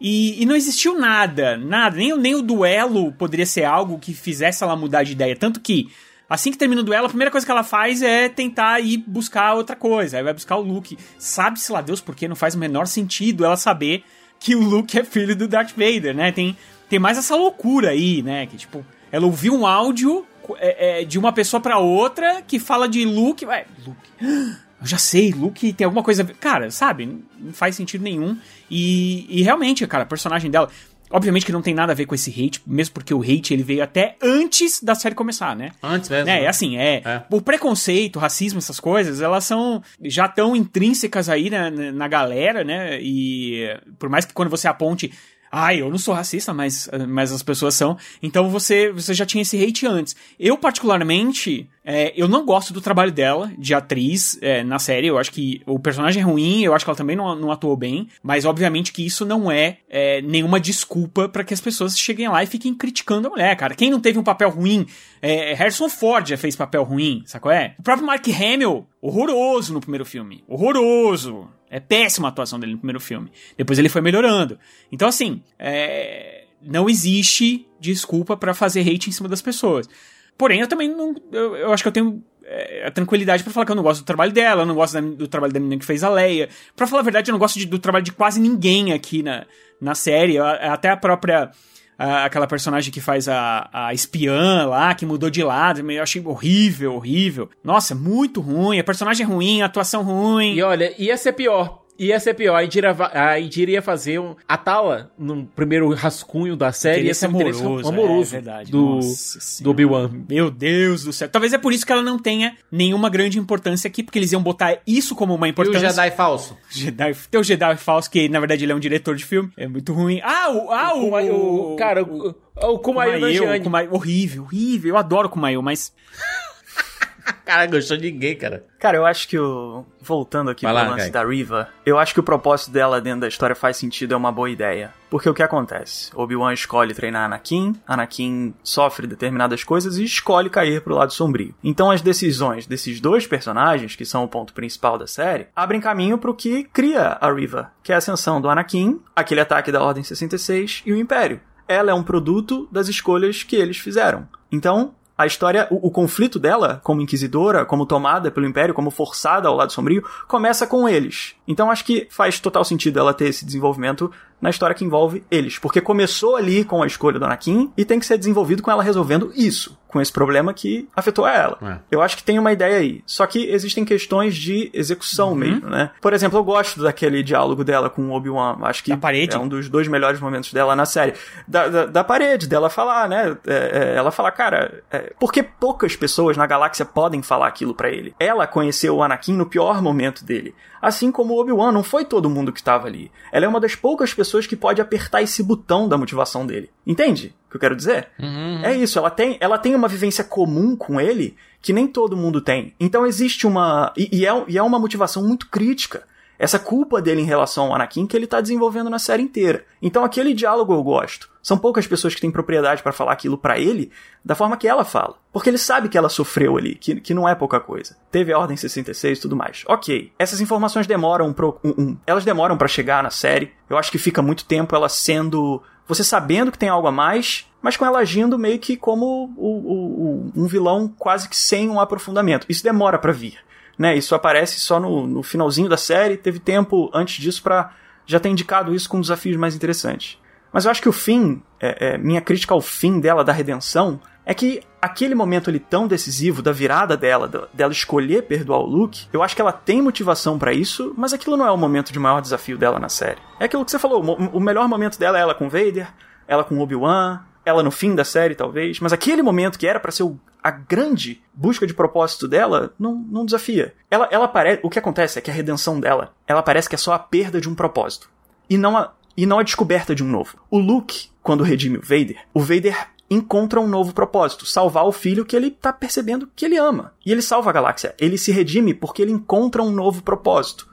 E, e, não existiu nada, nada. Nem, nem o duelo poderia ser algo que fizesse ela mudar de ideia. Tanto que, assim que termina o duelo, a primeira coisa que ela faz é tentar ir buscar outra coisa. Aí vai buscar o Luke. Sabe-se lá Deus porque não faz o menor sentido ela saber que o Luke é filho do Darth Vader, né? Tem tem mais essa loucura aí, né? Que tipo, ela ouviu um áudio é, é, de uma pessoa para outra que fala de Luke. Ué, Luke. Eu já sei, Luke tem alguma coisa. Cara, sabe? Não faz sentido nenhum. E, e realmente, cara, a personagem dela. Obviamente que não tem nada a ver com esse hate, mesmo porque o hate ele veio até antes da série começar, né? Antes mesmo. É, é assim, é, é. O preconceito, o racismo, essas coisas, elas são já tão intrínsecas aí na, na galera, né? E por mais que quando você aponte ah, eu não sou racista, mas, mas as pessoas são. Então você, você já tinha esse hate antes. Eu, particularmente, é, eu não gosto do trabalho dela, de atriz, é, na série. Eu acho que o personagem é ruim, eu acho que ela também não, não atuou bem. Mas, obviamente, que isso não é, é nenhuma desculpa para que as pessoas cheguem lá e fiquem criticando a mulher, cara. Quem não teve um papel ruim? É, Harrison Ford já fez papel ruim, sacou? É? O próprio Mark Hamill, horroroso no primeiro filme. Horroroso. É péssima a atuação dele no primeiro filme. Depois ele foi melhorando. Então, assim, é... não existe desculpa para fazer hate em cima das pessoas. Porém, eu também não. Eu, eu acho que eu tenho é, a tranquilidade para falar que eu não gosto do trabalho dela, eu não gosto da, do trabalho da menina que fez a Leia. Pra falar a verdade, eu não gosto de, do trabalho de quase ninguém aqui na, na série. Até a própria aquela personagem que faz a, a espiã lá, que mudou de lado, eu achei horrível, horrível. Nossa, muito ruim, a personagem é ruim, a atuação ruim. E olha, ia ser pior Ia ser pior. A Indira, a Indira ia fazer um. A Tala, no primeiro rascunho da série, ia ser amoroso. amoroso é, verdade. Do, do Obi-Wan. Meu Deus do céu. Talvez é por isso que ela não tenha nenhuma grande importância aqui, porque eles iam botar isso como uma importância. E o Jedi falso. Jedi, tem o Jedi falso, que na verdade ele é um diretor de filme. É muito ruim. Ah, o. Ah, o, o, o cara, o, o Kumail Kumail, Horrível, horrível. Eu adoro o Kumail, mas. cara, gostou de ninguém, cara. Cara, eu acho que o. Voltando aqui Vai pro lá, lance da Riva, eu acho que o propósito dela dentro da história faz sentido, é uma boa ideia. Porque o que acontece? Obi-Wan escolhe treinar Anakin, Anakin sofre determinadas coisas e escolhe cair pro lado sombrio. Então as decisões desses dois personagens, que são o ponto principal da série, abrem caminho pro que cria a Riva, que é a ascensão do Anakin, aquele ataque da Ordem 66 e o Império. Ela é um produto das escolhas que eles fizeram. Então, a história, o, o, conflito dela, como inquisidora, como tomada pelo Império, como forçada ao lado sombrio, começa com eles. Então acho que faz total sentido ela ter esse desenvolvimento na história que envolve eles. Porque começou ali com a escolha do Anakin e tem que ser desenvolvido com ela resolvendo isso, com esse problema que afetou a ela. É. Eu acho que tem uma ideia aí. Só que existem questões de execução uhum. mesmo, né? Por exemplo, eu gosto daquele diálogo dela com o Obi-Wan. Acho que é um dos dois melhores momentos dela na série. Da, da, da parede, dela falar, né? É, é, ela fala, cara, é, porque poucas pessoas na galáxia podem falar aquilo para ele? Ela conheceu o Anakin no pior momento dele. Assim como o Obi-Wan, não foi todo mundo que estava ali. Ela é uma das poucas pessoas que pode apertar esse botão da motivação dele. Entende o que eu quero dizer? Uhum. É isso, ela tem, ela tem uma vivência comum com ele que nem todo mundo tem. Então existe uma. E, e, é, e é uma motivação muito crítica essa culpa dele em relação ao Anakin que ele tá desenvolvendo na série inteira. Então aquele diálogo eu gosto. São poucas pessoas que têm propriedade para falar aquilo para ele da forma que ela fala. Porque ele sabe que ela sofreu ali, que, que não é pouca coisa. Teve a Ordem 66 e tudo mais. Ok, essas informações demoram pro, um, um, elas demoram para chegar na série. Eu acho que fica muito tempo ela sendo você sabendo que tem algo a mais, mas com ela agindo meio que como o, o, o, um vilão quase que sem um aprofundamento. Isso demora para vir né? Isso aparece só no, no finalzinho da série, teve tempo antes disso para já ter indicado isso com desafios mais interessantes. Mas eu acho que o fim, é, é, minha crítica ao fim dela, da redenção, é que aquele momento ali tão decisivo da virada dela, da- dela escolher perdoar o Luke, eu acho que ela tem motivação pra isso, mas aquilo não é o momento de maior desafio dela na série. É aquilo que você falou, o melhor momento dela é ela com Vader, ela com Obi-Wan, ela no fim da série talvez, mas aquele momento que era pra ser o- a grande busca de propósito dela, não, não desafia. Ela, ela parece, o que acontece é que a redenção dela, ela parece que é só a perda de um propósito e não a, e não a descoberta de um novo. O Luke, quando redime o Vader, o Vader encontra um novo propósito, salvar o filho que ele tá percebendo que ele ama. E ele salva a galáxia. Ele se redime porque ele encontra um novo propósito.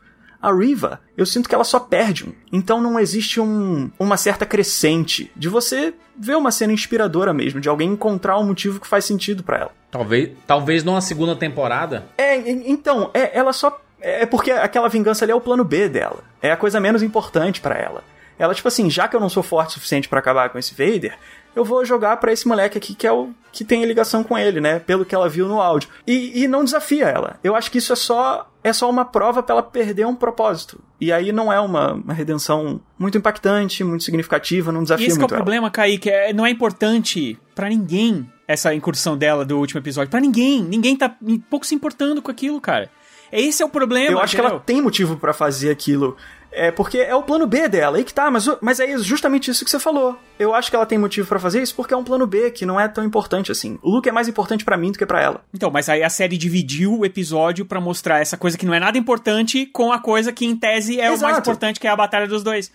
A Riva, eu sinto que ela só perde um. Então não existe um, uma certa crescente de você ver uma cena inspiradora mesmo, de alguém encontrar um motivo que faz sentido pra ela. Talvez, talvez numa segunda temporada. É, então, é, ela só. É porque aquela vingança ali é o plano B dela. É a coisa menos importante pra ela. Ela, tipo assim, já que eu não sou forte o suficiente pra acabar com esse Vader, eu vou jogar pra esse moleque aqui que é o que tem ligação com ele, né? Pelo que ela viu no áudio. E, e não desafia ela. Eu acho que isso é só é só uma prova pra ela perder um propósito. E aí não é uma, uma redenção muito impactante, muito significativa, não E desafia esse que é o muito ela. problema, Kaique, é, não é importante pra ninguém essa incursão dela do último episódio. Pra ninguém. Ninguém tá pouco se importando com aquilo, cara. Esse é o problema. Eu acho que ela entendeu? tem motivo pra fazer aquilo. É porque é o plano B dela, aí que tá, mas, mas é justamente isso que você falou. Eu acho que ela tem motivo pra fazer isso porque é um plano B que não é tão importante assim. O Luke é mais importante pra mim do que pra ela. Então, mas aí a série dividiu o episódio pra mostrar essa coisa que não é nada importante com a coisa que em tese é o mais Exato. importante, que é a batalha dos dois.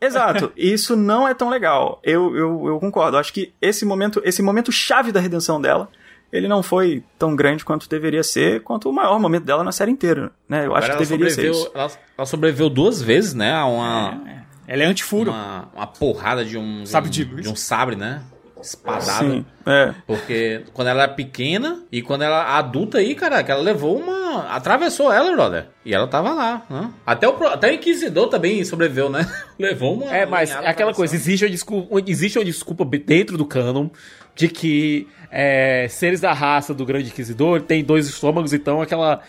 Exato. E isso não é tão legal. Eu, eu, eu concordo. Acho que esse momento, esse momento chave da redenção dela, ele não foi tão grande quanto deveria ser, quanto o maior momento dela na série inteira. Né? Eu acho Agora que ela deveria ser isso. ela, ela sobreviveu duas vezes, né? A uma, Ela é antifuro. uma, uma porrada de um, de um, de de um sabre, né? Espadada. Sim, é. Porque quando ela era pequena e quando ela adulta aí, cara, que ela levou uma. Atravessou ela, brother. E ela tava lá, né? Até o, até o Inquisidor também sobreviveu, né? levou uma. É, mas é aquela coisa, existe uma, desculpa, existe uma desculpa dentro do canon de que é, seres da raça do Grande Inquisidor tem dois estômagos, então aquela.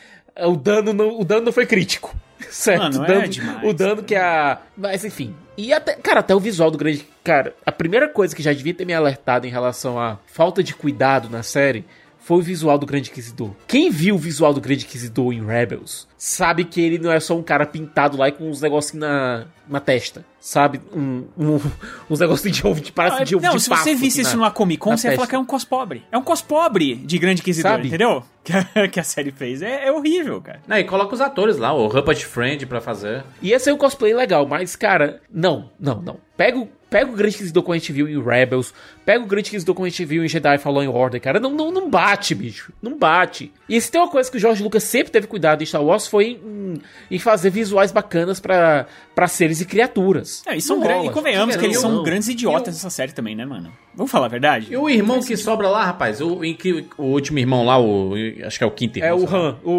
O dano não, o dano não foi crítico. Certo? Mano, o é dano, demais, o dano que a. Mas enfim. E até, cara, até o visual do grande. Cara, a primeira coisa que já devia ter me alertado em relação à falta de cuidado na série foi o visual do Grande Inquisidor. Quem viu o visual do Grande Inquisidor em Rebels sabe que ele não é só um cara pintado lá e com uns negocinhos na, na testa. Sabe? Um, um- uns negocinhos de ovo de parece Ah, de ovo não, de se você visse isso na- numa Comic Con, você ia falar que é um cospobre. É um cospobre de Grande Inquisidor, Sabe? entendeu? Que a, que a série fez. É, é horrível, cara. Não, e coloca os atores lá, o Rupert Friend pra fazer. Ia ser um cosplay legal, mas, cara, não, não, não. Pega o, pega o Grande Inquisidor como a gente viu em Rebels, pega o como a gente viu em Jedi Fallen Order, cara. Não, não, não bate, bicho. Não bate. E se tem uma coisa que o George Lucas sempre teve cuidado em Star Wars foi em, em fazer visuais bacanas pra, pra seres e criaturas. É, e são rola, E convenhamos que eles são Não. grandes idiotas nessa série também, né, mano? Vamos falar a verdade? E o irmão que sobra lá, rapaz, o, em que- o último irmão lá, o, acho que é o quinto irmão. É o. Han, o,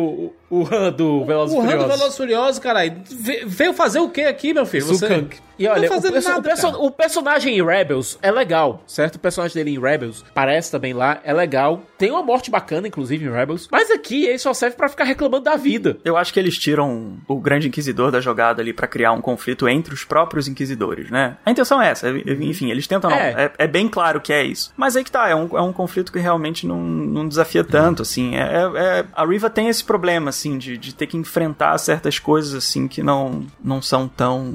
o, o Han do Velozes O Han do. Velozes Furiosos, caralho. Ve- Veio fazer o que aqui, meu filho? Você... Sukang. E olha, Não o, fazendo perso- nada, o perso- cara. o personagem em Rebels é legal, certo? O personagem dele em Rebels parece também lá, é legal. Tem uma morte bacana, inclusive, em Rebels. Mas aqui ele só serve pra ficar reclamando da vida. Eu acho que eles tiram o grande inquisidor da jogada ali pra criar um conflito entre os próprios inquisidores, né? A intenção é essa, enfim, eles tentam não. É. É, é bem claro que é isso. Mas aí que tá, é um, é um conflito que realmente não, não desafia tanto, assim. É, é- é- a Riva tem esse problema, assim, de, de ter que enfrentar certas coisas, assim, que não, não são tão,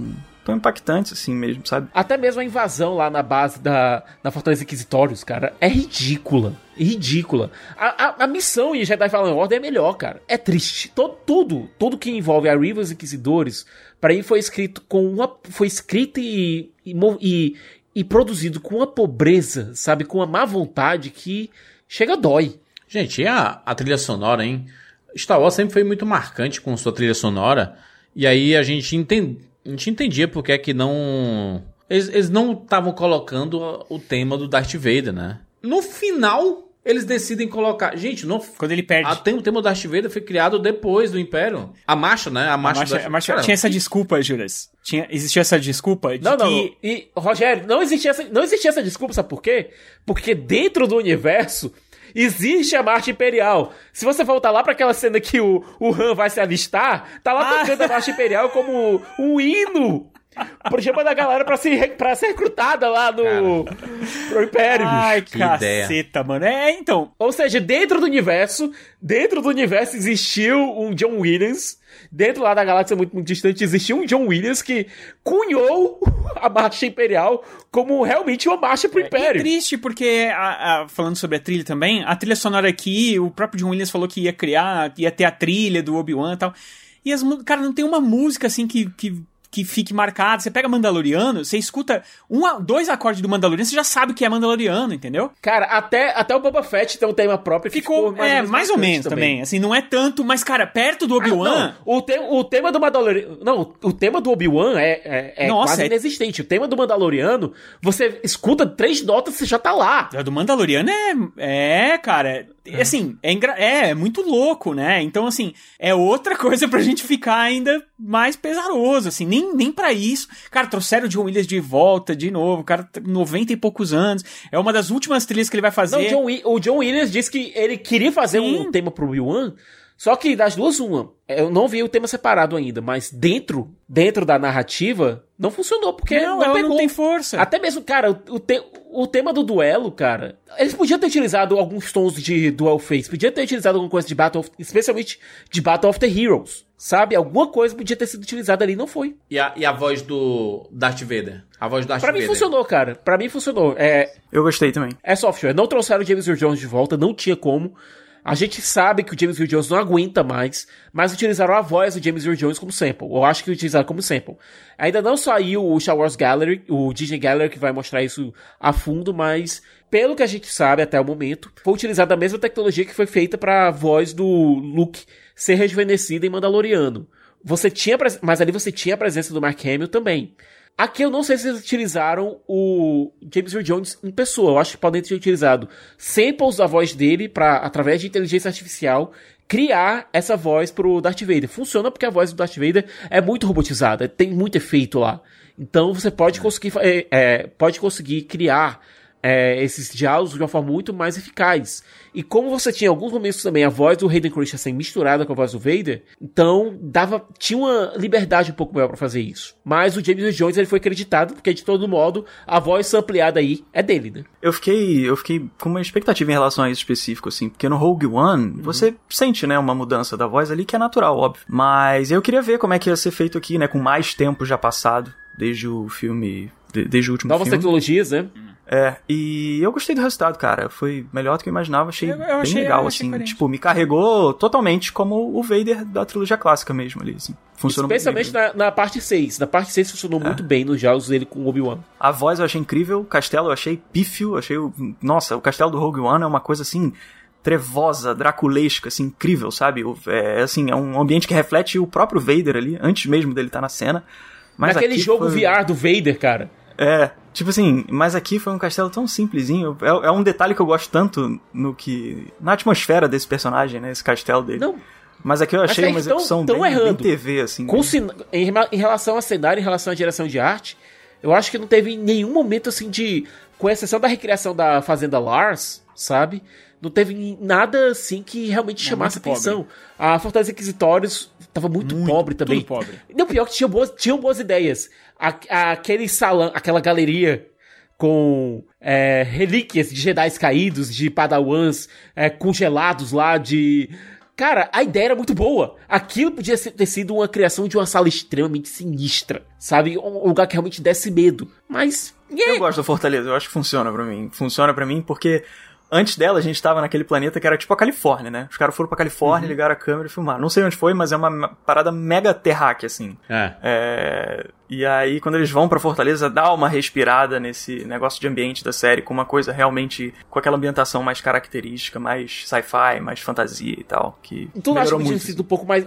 tão impactantes, assim mesmo, sabe? Até mesmo a invasão lá na base da, da Fortaleza Inquisitórios, cara, é ridícula. Ridícula. A, a, a missão em Jedi Fallen Order é melhor, cara. É triste. To- tudo, tudo que envolve a Riva e os Inquisidores, pra mim foi escrito com uma. Foi escrito e, e, e, e produzido com uma pobreza, sabe? Com uma má vontade que chega dói. Gente, e a, a trilha sonora, hein? Star Wars sempre foi muito marcante com sua trilha sonora. E aí a gente, enten- a gente entendia porque é que não. Eles, eles não estavam colocando o tema do Darth Vader, né? No final, eles decidem colocar. Gente, não. Quando ele perde. A, tem, o tema do Darth Vader foi criado depois do Império. A marcha, né? A A marcha, marcha, do a marcha- tinha essa desculpa, Juras. Tinha, existia essa desculpa de Não, não. que... E, Rogério, não existia, essa, não existia essa desculpa, sabe por quê? Porque dentro do universo existe a Marcha Imperial. Se você voltar lá pra aquela cena que o, o Han vai se alistar, tá lá Ah. tocando a Marcha Imperial como um hino. mandar a galera pra ser, pra ser recrutada lá no pro Império. Ai, que caceta, mano. É, então. Ou seja, dentro do universo, dentro do universo existiu um John Williams. Dentro lá da galáxia muito, muito distante existiu um John Williams que cunhou a marcha imperial como realmente uma marcha pro E é Império. triste, porque, a- a- falando sobre a trilha também, a trilha sonora aqui, o próprio John Williams falou que ia criar, ia ter a trilha do Obi-Wan e tal. E as, cara, não tem uma música assim que, que, que fique marcada. Você pega Mandaloriano, você escuta um, dois acordes do Mandaloriano, você já sabe que é Mandaloriano, entendeu? Cara, até, até o Boba Fett tem um tema próprio que Ficou, ficou, é, mais ou menos também. Assim, não é tanto, mas, cara, perto do Obi-Wan. Ah, o, te- o tema do Mandaloriano. Não, o tema do Obi-Wan é, é, é Nossa, quase é- inexistente. O tema do Mandaloriano, você escuta três notas e você já tá lá. A do Mandaloriano é. É, cara. é- Assim, é, é, é muito louco, né? Então, assim, é outra coisa pra gente ficar ainda mais pesaroso, assim, nem, nem para isso. Cara, trouxeram o John Williams de volta, de novo, cara tem 90 e poucos anos. É uma das últimas trilhas que ele vai fazer. Não, o John, o John Williams disse que ele queria fazer Sim. um tema pro Obi-Wan, só que das duas, uma. Eu não vi o tema separado ainda, mas dentro, dentro da narrativa, não funcionou, porque não, não, pegou. não tem força. Até mesmo, cara, o, o te- o tema do duelo, cara. Eles podiam ter utilizado alguns tons de Duel Face, podiam ter utilizado alguma coisa de Battle of, especialmente de Battle of the Heroes. Sabe? Alguma coisa podia ter sido utilizada ali, não foi. E a, e a voz do Darth Vader? A voz do Darth Pra mim Vader. funcionou, cara. Pra mim funcionou. É, Eu gostei também. é software. Não trouxeram o James Earl Jones de volta, não tinha como. A gente sabe que o James Earl Jones não aguenta mais, mas utilizaram a voz do James Earl Jones como sample. Eu acho que utilizaram como sample. Ainda não saiu o Star Wars Gallery, o Disney Gallery que vai mostrar isso a fundo, mas pelo que a gente sabe até o momento, foi utilizada a mesma tecnologia que foi feita para a voz do Luke ser rejuvenescida em Mandaloriano. Você tinha, mas ali você tinha a presença do Mark Hamill também. Aqui eu não sei se eles utilizaram o James Earl Jones em pessoa. Eu acho que podem ter utilizado samples da voz dele para através de inteligência artificial criar essa voz pro Darth Vader. Funciona porque a voz do Darth Vader é muito robotizada, tem muito efeito lá. Então você pode conseguir fa- é, é, pode conseguir criar é, esses diálogos de uma forma muito mais eficaz. E como você tinha em alguns momentos também a voz do Hayden Christensen misturada com a voz do Vader, então dava tinha uma liberdade um pouco maior pra fazer isso. Mas o James Earl Jones ele foi acreditado porque de todo modo a voz ampliada aí é dele, né? Eu fiquei, eu fiquei com uma expectativa em relação a isso específico, assim, porque no Rogue One você sente, né, uma mudança da voz ali que é natural, óbvio. Mas eu queria ver como é que ia ser feito aqui, né, com mais tempo já passado, desde o filme, de- desde o último Novas filme. tecnologias, né? É, e eu gostei do resultado, cara. Foi melhor do que eu imaginava, achei, Eu- eu bem achei- legal, achei assim. coerente. Tipo, me carregou totalmente como o Vader da trilogia clássica mesmo ali, assim. Funcionou muito Especialmente bem. na, na parte 6. Na parte 6 funcionou muito bem nos diálogos dele com o Obi-Wan. A voz eu achei incrível, o castelo eu achei pífio, achei. o- Nossa, o castelo do Rogue One é uma coisa assim. Trevosa, draculesca, assim, incrível, sabe? O- É, assim, é um ambiente que reflete o próprio Vader ali, antes mesmo dele estar na cena. Mas Naquele aqui jogo foi- VR do Vader, cara. É, tipo assim, mas aqui foi um castelo tão simplesinho. É, é um detalhe que eu gosto tanto no que. na atmosfera desse personagem, né? Esse castelo dele. Não, Mas aqui eu achei uma tão- execução tão bem, bem errando. TV, assim. com em, em relação a cenário, em relação à direção de arte, eu acho que não teve nenhum momento assim de. Com exceção da recriação da Fazenda Lars, sabe? Não teve nada assim que realmente chamasse muito pobre. atenção. A Fortaleza Inquisitórios tava muito, pobre também. pobre. Não, pior que tinha boas, tinham boas ideias. A- aquele salão, aquela galeria com é, relíquias de Jedi caídos, de Padawans é, congelados lá, de. Cara, a ideia era muito boa. Aquilo podia ter sido uma criação de uma sala extremamente sinistra, sabe? Um lugar que realmente desse medo. Mas. Eu gosto da Fortaleza, eu acho que funciona pra mim. Funciona pra mim porque antes dela a gente tava naquele planeta que era tipo a Califórnia, né? Os caras foram pra Califórnia, Uhum. ligaram a câmera e filmaram. Não sei onde foi, mas é uma ma- parada mega terráquea, assim. É. É, E aí, quando eles vão pra Fortaleza, dá uma respirada nesse negócio de ambiente da série, com uma coisa realmente. com aquela ambientação mais característica, mais sci-fi, mais fantasia e tal. Que Tu não acha que podia muito. ter sido um pouco mais.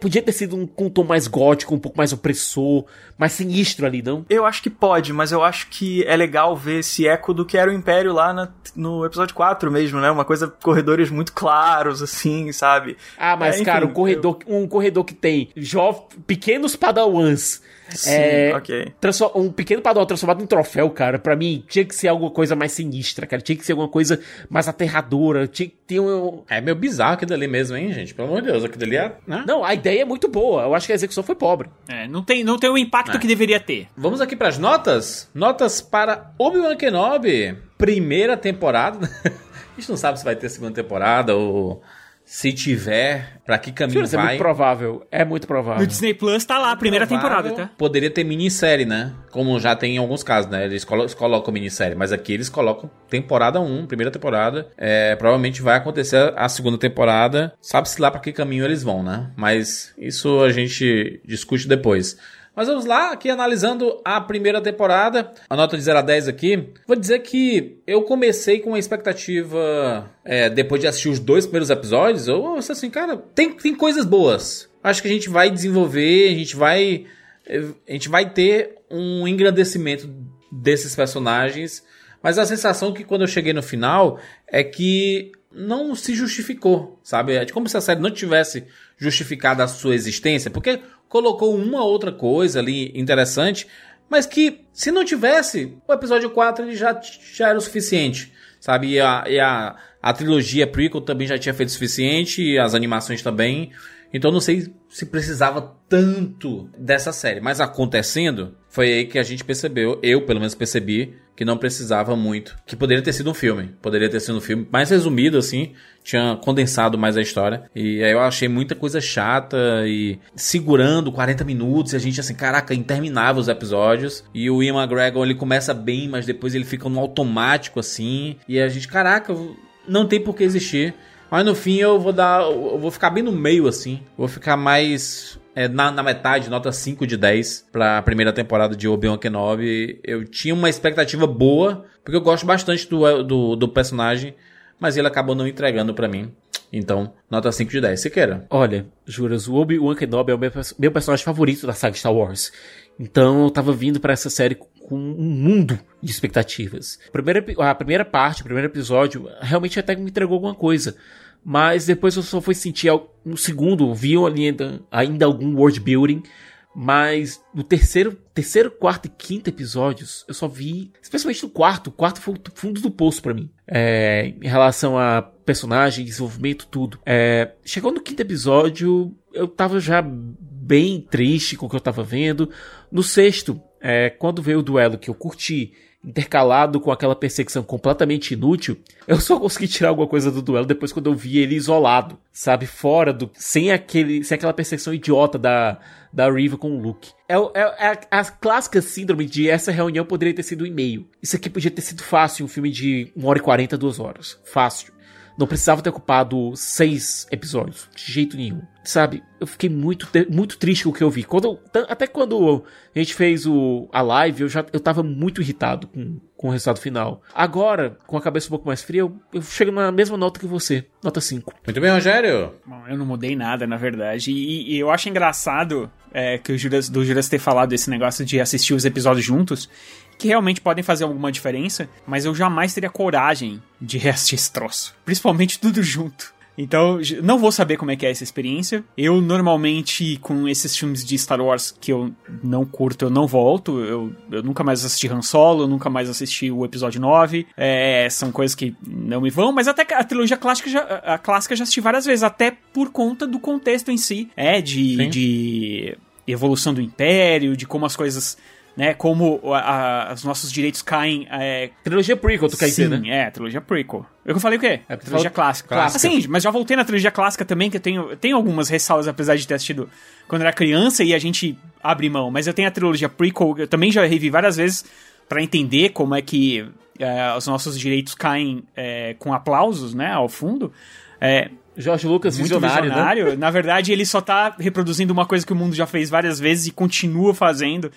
podia ter sido um, com um tom mais gótico, um pouco mais opressor, mais sinistro ali, não? Eu acho que pode, mas eu acho que é legal ver esse eco do que era o Império lá na- no episódio 4 mesmo, né? Uma coisa, corredores muito claros, assim, sabe? Ah, mas, É, enfim, cara, um corredor, um corredor que tem jov... pequenos padawans Sim, É, ok. um pequeno padawan transformado em troféu, cara, pra mim tinha que ser alguma coisa mais sinistra, cara. Tinha que ser alguma coisa mais aterradora. Tinha que ter um. É meio bizarro aquilo ali mesmo, hein, gente? Pelo amor de Deus, aquilo ali é. Né? Não, a ideia é muito boa. Eu acho que a execução foi pobre. É, não tem, não tem o impacto É. que deveria ter. Vamos aqui pras notas? Notas para Obi-Wan Kenobi, primeira temporada. A gente não sabe se vai ter segunda temporada ou se tiver, pra que caminho Juro, é vai. muito provável. É muito provável. No Disney Plus tá lá a primeira Provável. temporada, tá? Poderia ter minissérie, né? Como já tem em alguns casos, né? Eles colo- colocam minissérie, mas aqui eles colocam temporada 1, primeira temporada. É, provavelmente vai acontecer a segunda temporada. Sabe-se lá pra que caminho eles vão, né? Mas isso a gente discute depois. Mas vamos lá, aqui analisando a primeira temporada, a nota de 0 a 10 aqui. Vou dizer que eu comecei com uma expectativa, é, depois de assistir os dois primeiros episódios, eu eu assim, cara, tem, tem coisas boas. Acho que a gente vai desenvolver, a gente vai, a gente vai ter um engrandecimento desses personagens, mas a sensação que quando eu cheguei no final é que não se justificou, sabe? É como se a série não tivesse justificado a sua existência, porque colocou uma outra coisa ali interessante, mas que se não tivesse, o episódio 4 ele já, já era o suficiente, sabe? E a, e a, a trilogia prequel também já tinha feito o suficiente, e as animações também. Então não sei se precisava tanto dessa série, mas acontecendo, foi aí que a gente percebeu, eu pelo menos percebi, que não precisava muito. Que poderia ter sido um filme. Poderia ter sido um filme mais resumido, assim. Tinha condensado mais a história. E aí eu achei muita coisa chata e segurando 40 minutos. E a gente, assim, caraca, interminável os episódios. E o Ian McGregor, ele começa bem, mas depois ele fica no automático, assim. E a gente, caraca, não tem por que existir. Mas no fim eu vou dar. Eu vou ficar bem no meio, assim. Vou ficar mais. é, na, na metade, nota 5 de 10 pra primeira temporada de Obi-Wan Kenobi. Eu tinha uma expectativa boa, porque eu gosto bastante do, do, do personagem, mas ele acabou não entregando pra mim. Então, nota 5 de 10. Siqueira. Olha, juras, o Obi-Wan Kenobi é o meu, perso- meu personagem favorito da saga Star Wars. Então eu tava vindo pra essa série com um mundo de expectativas. Primeira, a primeira parte, o primeiro episódio, realmente até me entregou alguma coisa. Mas depois eu só fui sentir no segundo, vi ali ainda, ainda algum world building. Mas no terceiro, terceiro, quarto e quinto episódios, eu só vi, especialmente no quarto, o quarto foi o fundo do poço pra mim. É, em relação a personagem, desenvolvimento, tudo. É, chegou no quinto episódio, eu tava já bem triste com o que eu tava vendo. No sexto, é, quando veio o duelo que eu curti, intercalado com aquela perseguição completamente inútil, eu só consegui tirar alguma coisa do duelo depois quando eu vi ele isolado, sabe, fora do, sem aquele, sem aquela perseguição idiota da da Riva com o Luke. É, é- é a, a clássica síndrome de essa reunião poderia ter sido um e-mail. Isso aqui podia ter sido fácil, um filme de 1 hora e 40, 2 horas. Fácil. Não precisava ter ocupado seis episódios, de jeito nenhum. Sabe, eu fiquei muito, muito triste com o que eu vi. Quando, até quando a gente fez o, a live, eu já eu tava muito irritado com, com o resultado final. Agora, com a cabeça um pouco mais fria, eu, eu chego na mesma nota que você. Nota 5. Muito bem, Rogério. Bom, eu não mudei nada, na verdade. E, e eu acho engraçado é, que o Juras, do Juras ter falado desse negócio de assistir os episódios juntos, que realmente podem fazer alguma diferença, mas eu jamais teria coragem de reassistir esse troço. Principalmente tudo junto. Então, não vou saber como é que é essa experiência. Eu, normalmente, com esses filmes de Star Wars que eu não curto, eu não volto. Eu, eu nunca mais assisti Han Solo, eu nunca mais assisti o episódio 9. É, são coisas que não me vão, mas até a trilogia clássica já, a clássica já assisti várias vezes, até por conta do contexto em si. É, de, Sim. de evolução do Império, de como as coisas... Né, como a- a- os nossos direitos caem é, Trilogia prequel, tu quer Sim, dizer, né? é, trilogia prequel. Eu falei o quê? É, trilogia clássica. clássica. Assim, mas já voltei na trilogia clássica também, que eu tenho, tenho algumas ressalvas, apesar de ter assistido quando era criança e a gente abre mão. Mas eu tenho a trilogia prequel, eu também já revi várias vezes pra entender como é que é, os nossos direitos caem é, com aplausos, né, ao fundo. É, Jorge Lucas, muito visionário, né? visionário. Na verdade, ele só tá reproduzindo uma coisa que o mundo já fez várias vezes e continua fazendo.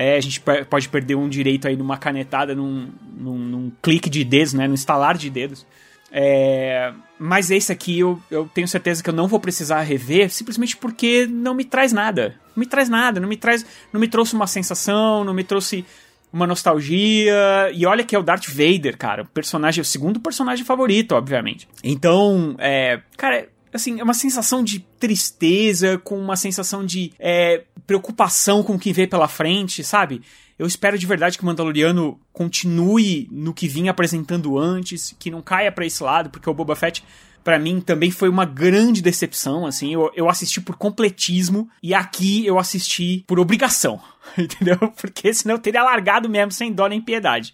É, a gente pode perder um direito aí numa canetada, num, num, num clique de dedos, né? Num estalar de dedos. É, mas esse aqui eu, eu tenho certeza que eu não vou precisar rever, simplesmente porque não me traz nada. Não me traz nada, não me traz. Não me trouxe uma sensação, não me trouxe uma nostalgia. E olha que é o Darth Vader, cara. O personagem, o segundo personagem favorito, obviamente. Então, é. Cara, assim, é uma sensação de tristeza, com uma sensação de. É, preocupação com o que vem pela frente, sabe? Eu espero de verdade que o Mandaloriano continue no que vinha apresentando antes, que não caia para esse lado, porque o Boba Fett para mim também foi uma grande decepção, assim, eu, eu assisti por completismo e aqui eu assisti por obrigação, entendeu? Porque senão eu teria largado mesmo sem dó nem piedade.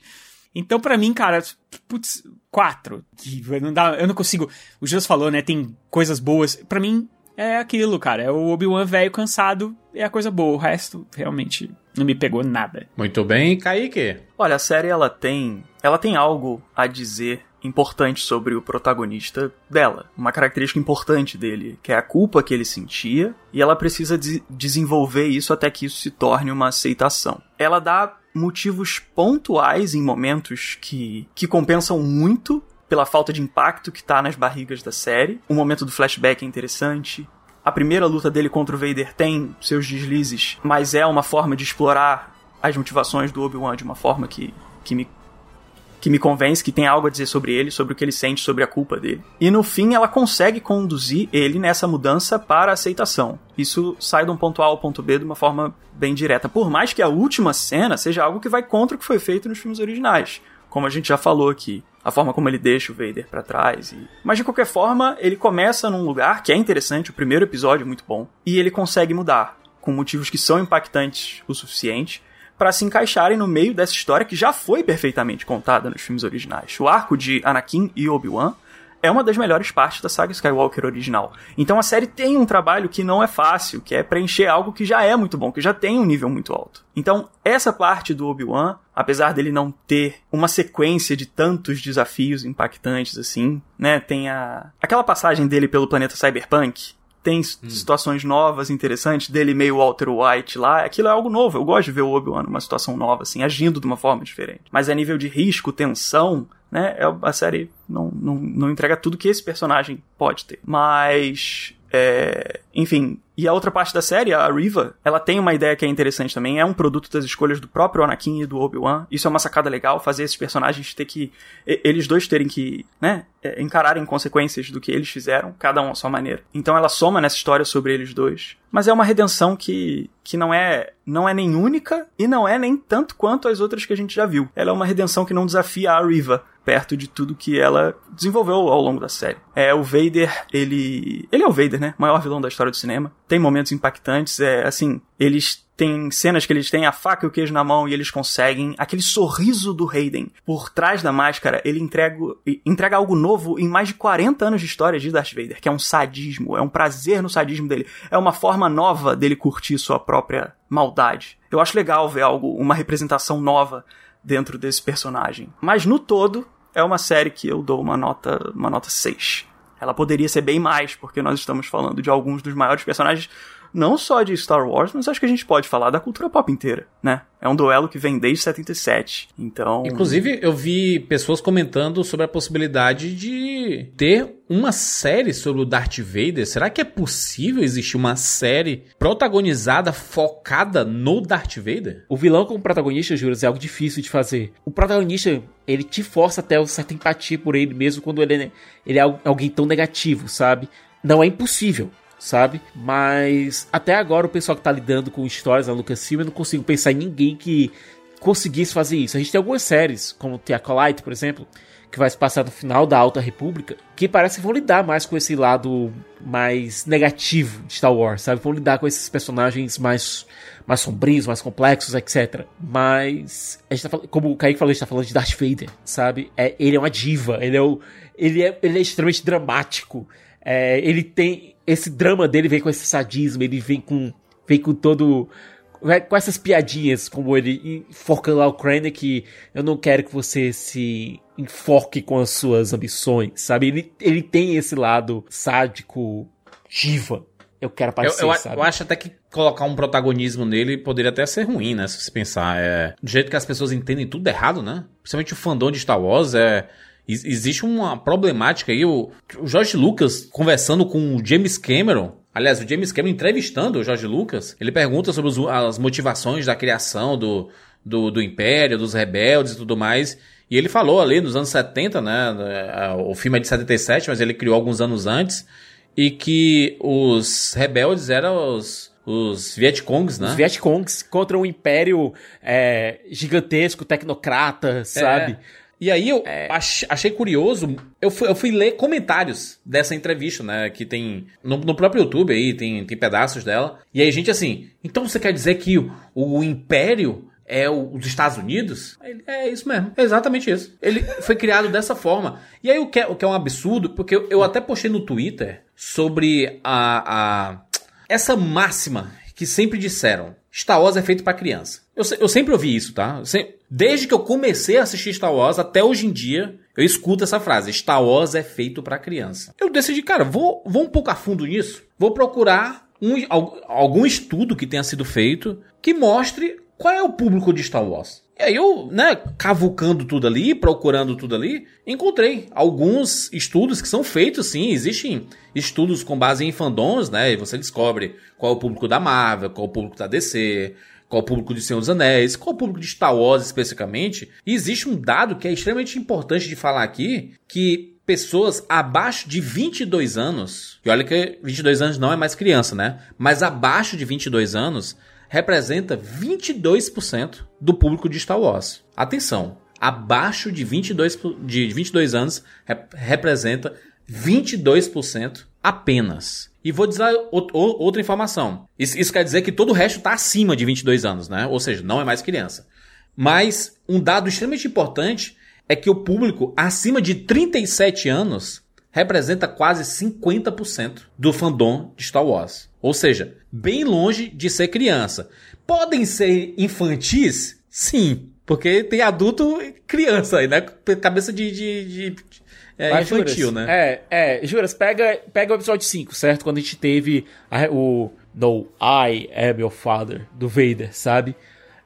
Então, para mim, cara, putz, quatro. Não dá, eu não consigo. O Jesus falou, né? Tem coisas boas. para mim, é aquilo, cara. É o Obi-Wan velho cansado, é a coisa boa. O resto, realmente, não me pegou nada. Muito bem, Kaique. Olha, a série, ela tem. Ela tem algo a dizer importante sobre o protagonista dela. Uma característica importante dele, que é a culpa que ele sentia, e ela precisa de desenvolver isso até que isso se torne uma aceitação. Ela dá motivos pontuais em momentos que, que compensam muito pela falta de impacto que tá nas barrigas da série. O momento do flashback é interessante. A primeira luta dele contra o Vader tem seus deslizes, mas é uma forma de explorar as motivações do Obi-Wan de uma forma que, que me que me convence que tem algo a dizer sobre ele, sobre o que ele sente, sobre a culpa dele. E no fim ela consegue conduzir ele nessa mudança para a aceitação. Isso sai de um ponto A ao ponto B de uma forma bem direta. Por mais que a última cena seja algo que vai contra o que foi feito nos filmes originais. Como a gente já falou aqui, a forma como ele deixa o Vader para trás. E... Mas de qualquer forma, ele começa num lugar que é interessante, o primeiro episódio é muito bom, e ele consegue mudar, com motivos que são impactantes o suficiente para se encaixarem no meio dessa história que já foi perfeitamente contada nos filmes originais. O arco de Anakin e Obi-Wan é uma das melhores partes da saga Skywalker original. Então a série tem um trabalho que não é fácil, que é preencher algo que já é muito bom, que já tem um nível muito alto. Então, essa parte do Obi-Wan, apesar dele não ter uma sequência de tantos desafios impactantes assim, né, tem a aquela passagem dele pelo planeta Cyberpunk, tem hum. situações novas, interessantes, dele meio Walter White lá. Aquilo é algo novo. Eu gosto de ver o Obi-Wan numa situação nova, assim, agindo de uma forma diferente. Mas a nível de risco, tensão, né? É a série não, não, não entrega tudo que esse personagem pode ter. Mas. É, enfim, e a outra parte da série, a Riva, ela tem uma ideia que é interessante também, é um produto das escolhas do próprio Anakin e do Obi-Wan. Isso é uma sacada legal, fazer esses personagens ter que. Eles dois terem que, né, é, encararem consequências do que eles fizeram, cada um à sua maneira. Então ela soma nessa história sobre eles dois. Mas é uma redenção que, que não é não é nem única e não é nem tanto quanto as outras que a gente já viu. Ela é uma redenção que não desafia a Riva perto de tudo que ela desenvolveu ao longo da série. É o Vader, ele ele é o Vader, né? Maior vilão da história do cinema tem momentos impactantes, é assim, eles têm cenas que eles têm a faca e o queijo na mão e eles conseguem aquele sorriso do Hayden por trás da máscara, ele entrega, entrega algo novo em mais de 40 anos de história de Darth Vader, que é um sadismo, é um prazer no sadismo dele, é uma forma nova dele curtir sua própria maldade. Eu acho legal ver algo, uma representação nova dentro desse personagem. Mas no todo, é uma série que eu dou uma nota, uma nota 6. Ela poderia ser bem mais, porque nós estamos falando de alguns dos maiores personagens, não só de Star Wars, mas acho que a gente pode falar da cultura pop inteira, né? É um duelo que vem desde 77. Então. Inclusive, eu vi pessoas comentando sobre a possibilidade de ter uma série sobre o Darth Vader. Será que é possível existir uma série protagonizada, focada no Darth Vader? O vilão como protagonista, Juras, é algo difícil de fazer. O protagonista, ele te força até uma certa empatia por ele mesmo quando ele é, ele é alguém tão negativo, sabe? Não é impossível sabe? Mas até agora o pessoal que tá lidando com histórias na Lucasfilm, eu não consigo pensar em ninguém que conseguisse fazer isso. A gente tem algumas séries, como The Acolyte, por exemplo, que vai se passar no final da Alta República, que parece que vão lidar mais com esse lado mais negativo de Star Wars, sabe? Vão lidar com esses personagens mais, mais sombrios, mais complexos, etc. Mas, a gente tá, como o Kaique falou, a gente tá falando de Darth Vader, sabe? É, ele é uma diva, ele é, o, ele é, ele é extremamente dramático. É, ele tem esse drama dele vem com esse sadismo, ele vem com vem com todo com essas piadinhas, como ele enfocando lá o Crane que eu não quero que você se enfoque com as suas ambições, sabe? Ele, ele tem esse lado sádico, diva. Eu quero aparecer, eu, eu, sabe? Eu acho até que colocar um protagonismo nele poderia até ser ruim, né? Se você pensar. É, do jeito que as pessoas entendem tudo errado, né? Principalmente o fandom de Star Wars é existe uma problemática aí. O, o George Lucas conversando com o James Cameron. Aliás, o James Cameron entrevistando o George Lucas, ele pergunta sobre os, as motivações da criação do, do, do Império, dos rebeldes e tudo mais. E ele falou ali nos anos 70, né? O filme é de 77, mas ele criou alguns anos antes. E que os rebeldes eram os, os Vietcongs, né? Os Vietcongs contra um império é, gigantesco, tecnocrata, sabe? É. E aí eu ach- achei curioso, eu fui, eu fui ler comentários dessa entrevista, né? Que tem. No, no próprio YouTube aí, tem, tem pedaços dela. E aí, gente, assim, então você quer dizer que o, o Império é o- os Estados Unidos? Ele, é isso mesmo, é exatamente isso. Ele foi criado dessa forma. E aí o que é, o que é um absurdo, porque eu, eu até postei no Twitter sobre a, a essa máxima que sempre disseram: Star Wars é feito pra criança. Eu, eu sempre ouvi isso, tá? Desde que eu comecei a assistir Star Wars até hoje em dia, eu escuto essa frase: Star Wars é feito pra criança. Eu decidi, cara, vou, vou um pouco a fundo nisso. Vou procurar um- al- algum estudo que tenha sido feito que mostre qual é o público de Star Wars. E aí eu, né, cavucando tudo ali, procurando tudo ali, encontrei alguns estudos que são feitos, sim, existem estudos com base em fandoms, né, e você descobre qual é o público da Marvel, qual é o público da DC, é o público de Senhor dos Anéis, qual é o público de Star Wars especificamente. E existe um dado que é extremamente importante de falar aqui, que pessoas abaixo de 22 anos, e olha que 22 anos não é mais criança, né, mas abaixo de 22 anos, representa 22% do público de Star Wars. Atenção, abaixo de 22, po- de 22 anos rep- representa 22% apenas. E vou dizer ou- ou- outra informação. Isso, isso quer dizer que todo o resto está acima de 22 anos, né? Ou seja, não é mais criança. Mas um dado extremamente importante é que o público acima de 37 anos representa quase 50% do fandom de Star Wars. Ou seja, bem longe de ser criança. Podem ser infantis? Sim. Porque tem adulto e criança aí, né? Cabeça de, de- de- é, Vai, infantil, Juras. né? É, é, Juras, pega, pega o episódio 5, certo? Quando a gente teve a- o No, I am your father, do Vader, sabe?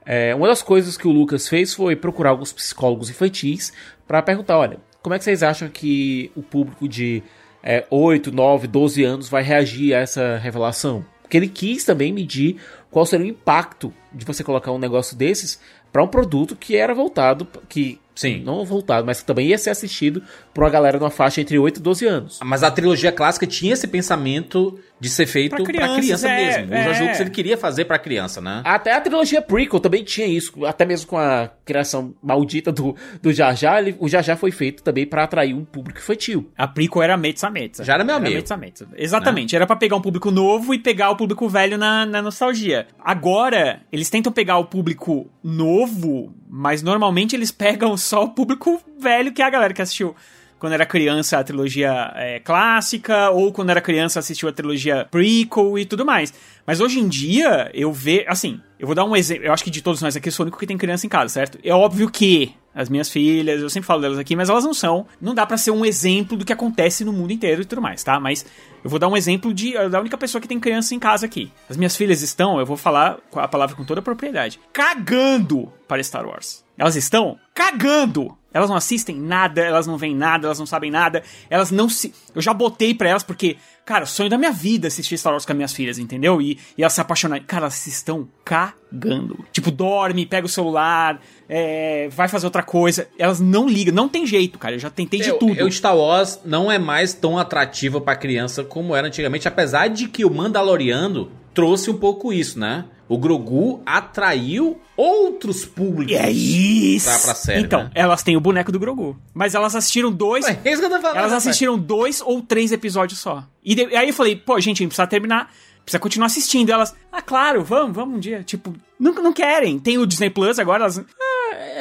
É, uma das coisas que o Lucas fez foi procurar alguns psicólogos infantis pra perguntar, olha, como é que vocês acham que o público de é, 8, 9, 12 anos vai reagir a essa revelação? Porque ele quis também medir qual seria o impacto de você colocar um negócio desses pra um produto que era voltado, que Sim. não voltado, mas também ia ser assistido por uma galera numa faixa entre 8 e 12 anos. Mas a trilogia clássica tinha esse pensamento de ser feito Pra pra, crianças, criança é, mesmo. O é. George Lucas ele queria fazer pra criança, né? Até a trilogia prequel também tinha isso, até mesmo com a criação maldita do, do Jar Jar, ele- o Jar Jar foi feito também pra atrair um público infantil. A prequel era Metsa Metsa. Já era meio a meio. Metsa Metsa. Exatamente. Era pra pegar um público novo e pegar o público velho na, na nostalgia. Agora, eles tentam pegar o público novo, mas normalmente eles pegam só o público velho, que é a galera que assistiu quando era criança a trilogia é, clássica, ou quando era criança assistiu a trilogia prequel e tudo mais. Mas hoje em dia, eu vejo. Assim, eu vou dar um exemplo. Eu acho que de todos nós aqui, eu sou o único que tem criança em casa, certo? É óbvio que as minhas filhas, eu sempre falo delas aqui, mas elas não são. Não dá pra ser um exemplo do que acontece no mundo inteiro e tudo mais, tá? Mas eu vou dar um exemplo de da única pessoa que tem criança em casa aqui. As minhas filhas estão, eu vou falar a palavra com toda a propriedade, cagando para Star Wars. Elas estão cagando. Elas não assistem nada, elas não veem nada, elas não sabem nada, elas não se. Eu já botei pra elas porque, cara, o sonho da minha vida é assistir Star Wars com as minhas filhas, entendeu? E, e elas se apaixonarem. Cara, elas estão cagando. Tipo, dorme, pega o celular, é, vai fazer outra coisa. Elas não ligam, não tem jeito, cara. Eu já tentei de Eu- tudo. eu- Star Wars não é mais tão atrativa pra criança como era antigamente, apesar de que o Mandaloriano trouxe um pouco isso, né? O Grogu atraiu outros públicos. E é isso! Pra- pra série, então, né? elas têm o boneco do Grogu. Mas elas assistiram dois. Ué, é isso que eu tô falando. Elas rapaz. assistiram dois ou três episódios só. E de- aí eu falei, pô, gente, a gente precisa terminar. Precisa continuar assistindo. E elas, ah, claro, vamos, vamos um dia. Tipo, não, não querem. Tem o Disney Plus agora, elas,